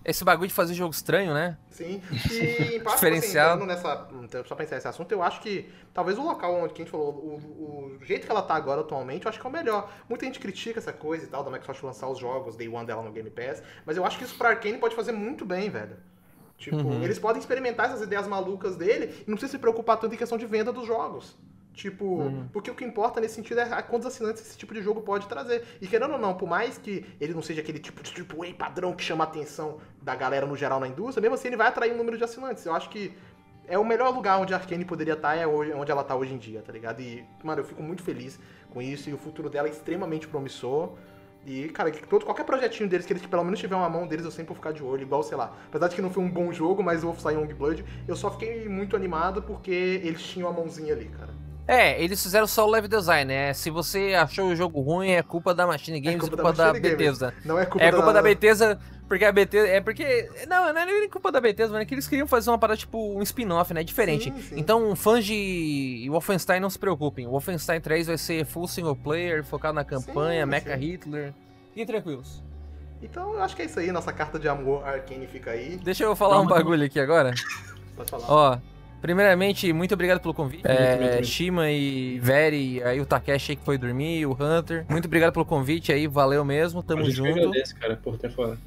Esse bagulho de fazer jogo estranho, né? Sim, e em parte, Diferenciado. Assim, nessa, então, só pra encerrar esse assunto, eu acho que talvez o local onde que a gente falou, o, o jeito que ela tá agora atualmente, eu acho que é o melhor. Muita gente critica essa coisa e tal, da Microsoft lançar os jogos Day One dela no Game Pass, mas eu acho que isso pra Arkane pode fazer muito bem, velho. Tipo, Uhum. eles podem experimentar essas ideias malucas dele e não precisa se preocupar tanto em questão de venda dos jogos. Tipo, Uhum. porque o que importa nesse sentido é quantos assinantes esse tipo de jogo pode trazer. E querendo ou não, por mais que ele não seja aquele tipo de tipo AAA padrão que chama a atenção da galera no geral na indústria, mesmo assim ele vai atrair um número de assinantes. Eu acho que é o melhor lugar onde a Arkane poderia estar, é hoje- onde ela tá hoje em dia, tá ligado? E, mano, eu fico muito feliz com isso e o futuro dela é extremamente promissor. E, cara, que todo, qualquer projetinho deles, que eles pelo menos tiver uma mão deles, eu sempre vou ficar de olho. Igual, sei lá, apesar de que não foi um bom jogo, mas o Wolfenstein Youngblood, eu só fiquei muito animado porque eles tinham a mãozinha ali, cara. É, eles fizeram só o level design, né? Se você achou o jogo ruim, é culpa da Machine Games culpa e da culpa da, Games. Bethesda. Não é culpa É culpa da Bethesda, porque a Bethesda. É porque. Não, não é nem culpa da Bethesda, mas é que eles queriam fazer uma parada tipo um spin-off, né? Diferente. Sim, sim. Então, fãs de Wolfenstein não se preocupem. O Wolfenstein 3 vai ser full single player, focado na campanha, Sim, Mecha sim. Hitler. E tranquilos. Então, eu acho que é isso aí. Nossa carta de amor Arkane fica aí. Deixa eu falar um bagulho aqui agora. Pode falar. Ó, primeiramente, muito obrigado pelo convite. É. Shima e Veri, aí o Takeshi aí que foi dormir, o Hunter. Muito obrigado pelo convite aí, valeu mesmo, tamo junto. agradece, cara, por ter falado.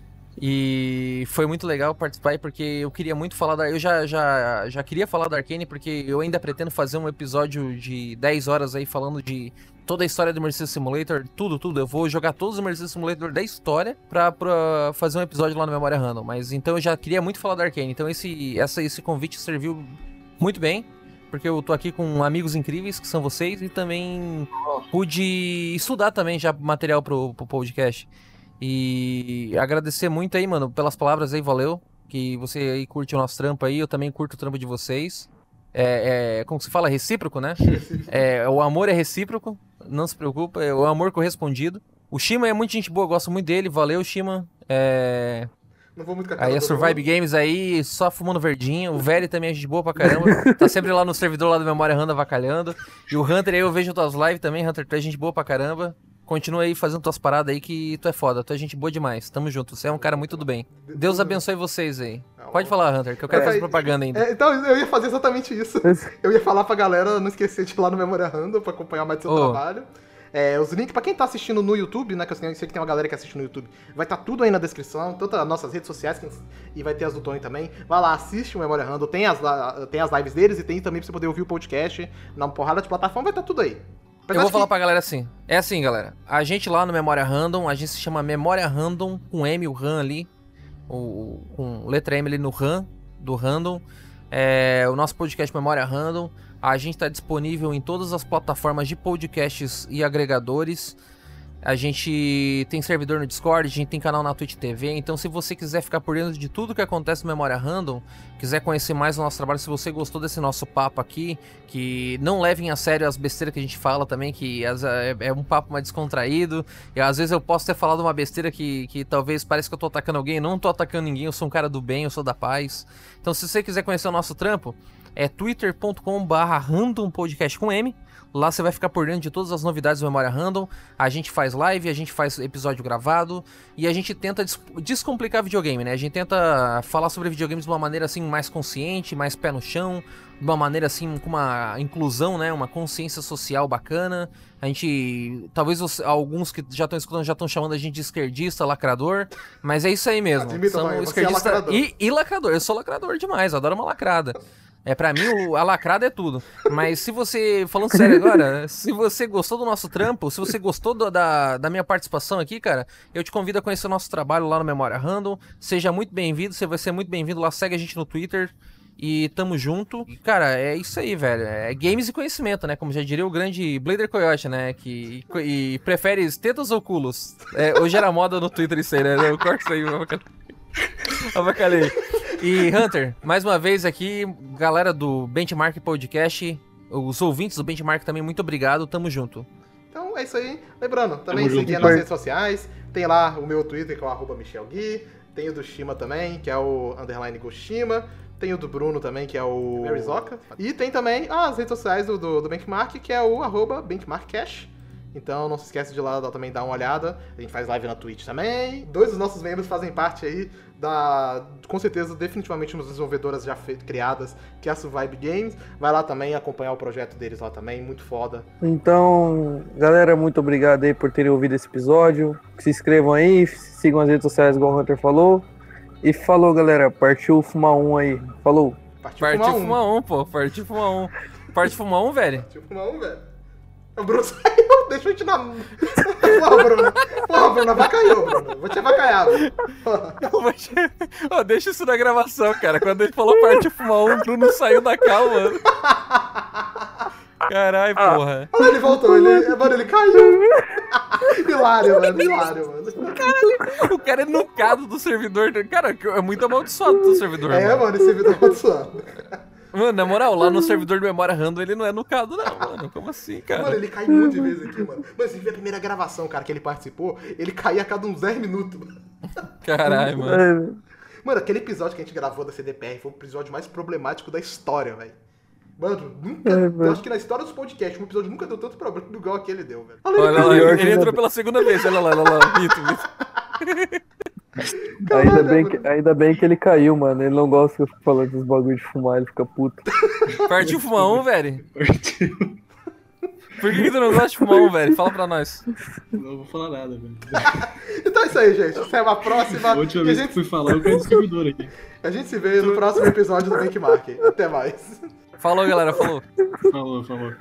E foi muito legal participar aí, porque eu queria muito falar da. Eu já, já, já queria falar da Arkane, porque eu ainda pretendo fazer um episódio de 10 horas aí falando de toda a história do Mercedes Simulator, tudo, tudo. Eu vou jogar todos os Mercedes Simulator da história pra, pra fazer um episódio lá no Memória Random. Mas então eu já queria muito falar da Arkane. Então esse, essa, esse convite serviu muito bem. Porque eu tô aqui com amigos incríveis, que são vocês, e também pude estudar também já material pro, pro podcast. E agradecer muito aí, mano, pelas palavras aí, valeu. Que você aí curte o nosso trampo aí, eu também curto o trampo de vocês. É, é como se fala, recíproco, né? É, o amor é recíproco, não se preocupa, é o amor correspondido. O Shima é muito gente boa, gosto muito dele, valeu, Shima. É, Não vou muito com a cara aí a Survive mundo. Games aí, só fumando verdinho. O Veri também é gente boa pra caramba. tá sempre lá no servidor lá do Memória Randa avacalhando. E o Hunter aí, eu vejo tuas lives também, Hunter, tu é gente boa pra caramba. Continua aí fazendo tuas paradas aí que tu é foda, tu é gente boa demais. Tamo junto, você é um cara muito do bem. Deus abençoe vocês aí. Pode falar, Hunter, que eu quero É, fazer propaganda ainda. É, então, eu ia fazer exatamente isso. Eu ia falar pra galera não esquecer de ir lá no Memória Random pra acompanhar mais do seu Ô. trabalho. É, os links, pra quem tá assistindo no YouTube, né? Que eu sei que tem uma galera que assiste no YouTube, vai estar tudo aí na descrição, tanto as nossas redes sociais, e vai ter as do Tony também. Vai lá, assiste o Memória Random, tem as, tem as lives deles e tem também pra você poder ouvir o podcast na porrada de plataforma, vai estar tudo aí. Apesar Eu vou falar que- pra galera assim. É assim, galera. A gente lá no Memória Random, a gente se chama Memória Random, com M, o RAM ali. O, com letra M ali no RAM, do Random. É, o nosso podcast Memória Random. A gente tá disponível em todas as plataformas de podcasts e agregadores. A gente tem servidor no Discord, a gente tem canal na Twitch TV. Então, se você quiser ficar por dentro de tudo que acontece no Memória Random, quiser conhecer mais o nosso trabalho, se você gostou desse nosso papo aqui, que não levem a sério as besteiras que a gente fala também, que é, é um papo mais descontraído. E às vezes eu posso ter falado uma besteira que, que talvez pareça que eu tô atacando alguém. Não tô atacando ninguém, eu sou um cara do bem, eu sou da paz. Então, se você quiser conhecer o nosso trampo, é twitter.com/barra random podcast com M. Lá você vai ficar por dentro de todas as novidades do Memória Random. A gente faz live, a gente faz episódio gravado e a gente tenta des- descomplicar videogame, né? A gente tenta falar sobre videogames de uma maneira assim mais consciente, mais pé no chão, de uma maneira assim com uma inclusão, né? Uma consciência social bacana. A gente, talvez os- alguns que já estão escutando já estão chamando a gente de esquerdista, lacrador, mas é isso aí mesmo. Admita, vai, Somos você é esquerdista lacrador. e, e lacrador. Eu sou lacrador demais, adoro uma lacrada. É, pra mim, o- a lacrada é tudo. Mas se você, falando sério agora, se você gostou do nosso trampo, se você gostou do- da, da minha participação aqui, cara, eu te convido a conhecer o nosso trabalho lá no Memória Random. Seja muito bem-vindo, você vai ser muito bem-vindo lá, segue a gente no Twitter. E tamo junto. E, cara, é isso aí, velho. É games e conhecimento, né? Como já diria o grande Blader Coyote, né? Que e, prefere tetas ou culos. É, hoje era moda no Twitter isso aí, né? Eu corto isso aí, avacalhei. E Hunter, mais uma vez aqui, galera do Benchmark Podcast, os ouvintes do Benchmark também, muito obrigado, tamo junto. Então é isso aí. Lembrando, também tamo seguir nas redes sociais. Tem lá o meu Twitter, que é o arroba Michel Gui. Tem o do Shima também, que é o underline Goshima. Tem o do Bruno também, que é o Marizoka. E tem também ah, as redes sociais do, do, do Benchmark, que é o arroba BenchmarkCash. Então não se esquece de lá também dar uma olhada. A gente faz live na Twitch também. Dois dos nossos membros fazem parte aí da, com certeza, definitivamente uma das desenvolvedoras já feito, criadas, que é a Survive Games. Vai lá também acompanhar o projeto deles lá também, muito foda. Então, galera, muito obrigado aí por terem ouvido esse episódio. Se inscrevam aí, sigam as redes sociais, igual o Hunter falou. E falou, galera. Partiu fumar um aí. Falou. Partiu, Partiu fumar, fumar um. um, pô. Partiu fumar um. Partiu fumar um, velho. Partiu fumar um, velho. O Bruno saiu, deixa eu te dar. Porra, Bruno. Porra, Bruno, avacaiou, Bruno. Vou te avacaiar, Bruno. Oh, deixa isso na gravação, cara. Quando ele falou partiu fumar um, o Bruno saiu da calma. Caralho, ah. porra. Olha, ele voltou, ele, mano, ele caiu. hilário, mano, hilário, mano. Caralho, o cara é nucado do servidor. Cara, é muito amaldiçoado do servidor. É, mano, mano esse servidor é amaldiçoado. Mano, na moral, lá no servidor de memória random ele não é nucado, não, mano. Como assim, cara? Mano, ele cai muito de vez aqui, mano. Mas você viu a primeira gravação, cara, que ele participou, ele caía a cada uns 10 minutos, mano. Caralho, mano. Mano, aquele episódio que a gente gravou da CDPR foi o episódio mais problemático da história, velho. Mano, nunca. É, eu acho que na história dos podcasts, um episódio nunca deu tanto problema igual aquele deu, velho. Olha, olha lá, ele, ele entrou pela segunda vez, olha lá, olha lá, mito, mito. ainda, bem que, ainda bem que ele caiu, mano. Ele não gosta que eu fico falando dos bagulho de fumar, ele fica puto. Partiu fumar um, velho? Partiu. Por que, que tu não gosta de fumar um, velho? Fala pra nós. Não vou falar nada, velho. então é isso aí, gente. Até uma próxima. A última vez gente... que fui falar, eu quero distribuidor aqui. A gente se vê no próximo episódio do Benchmark. Até mais. Falou, galera. Falou. Falou, falou.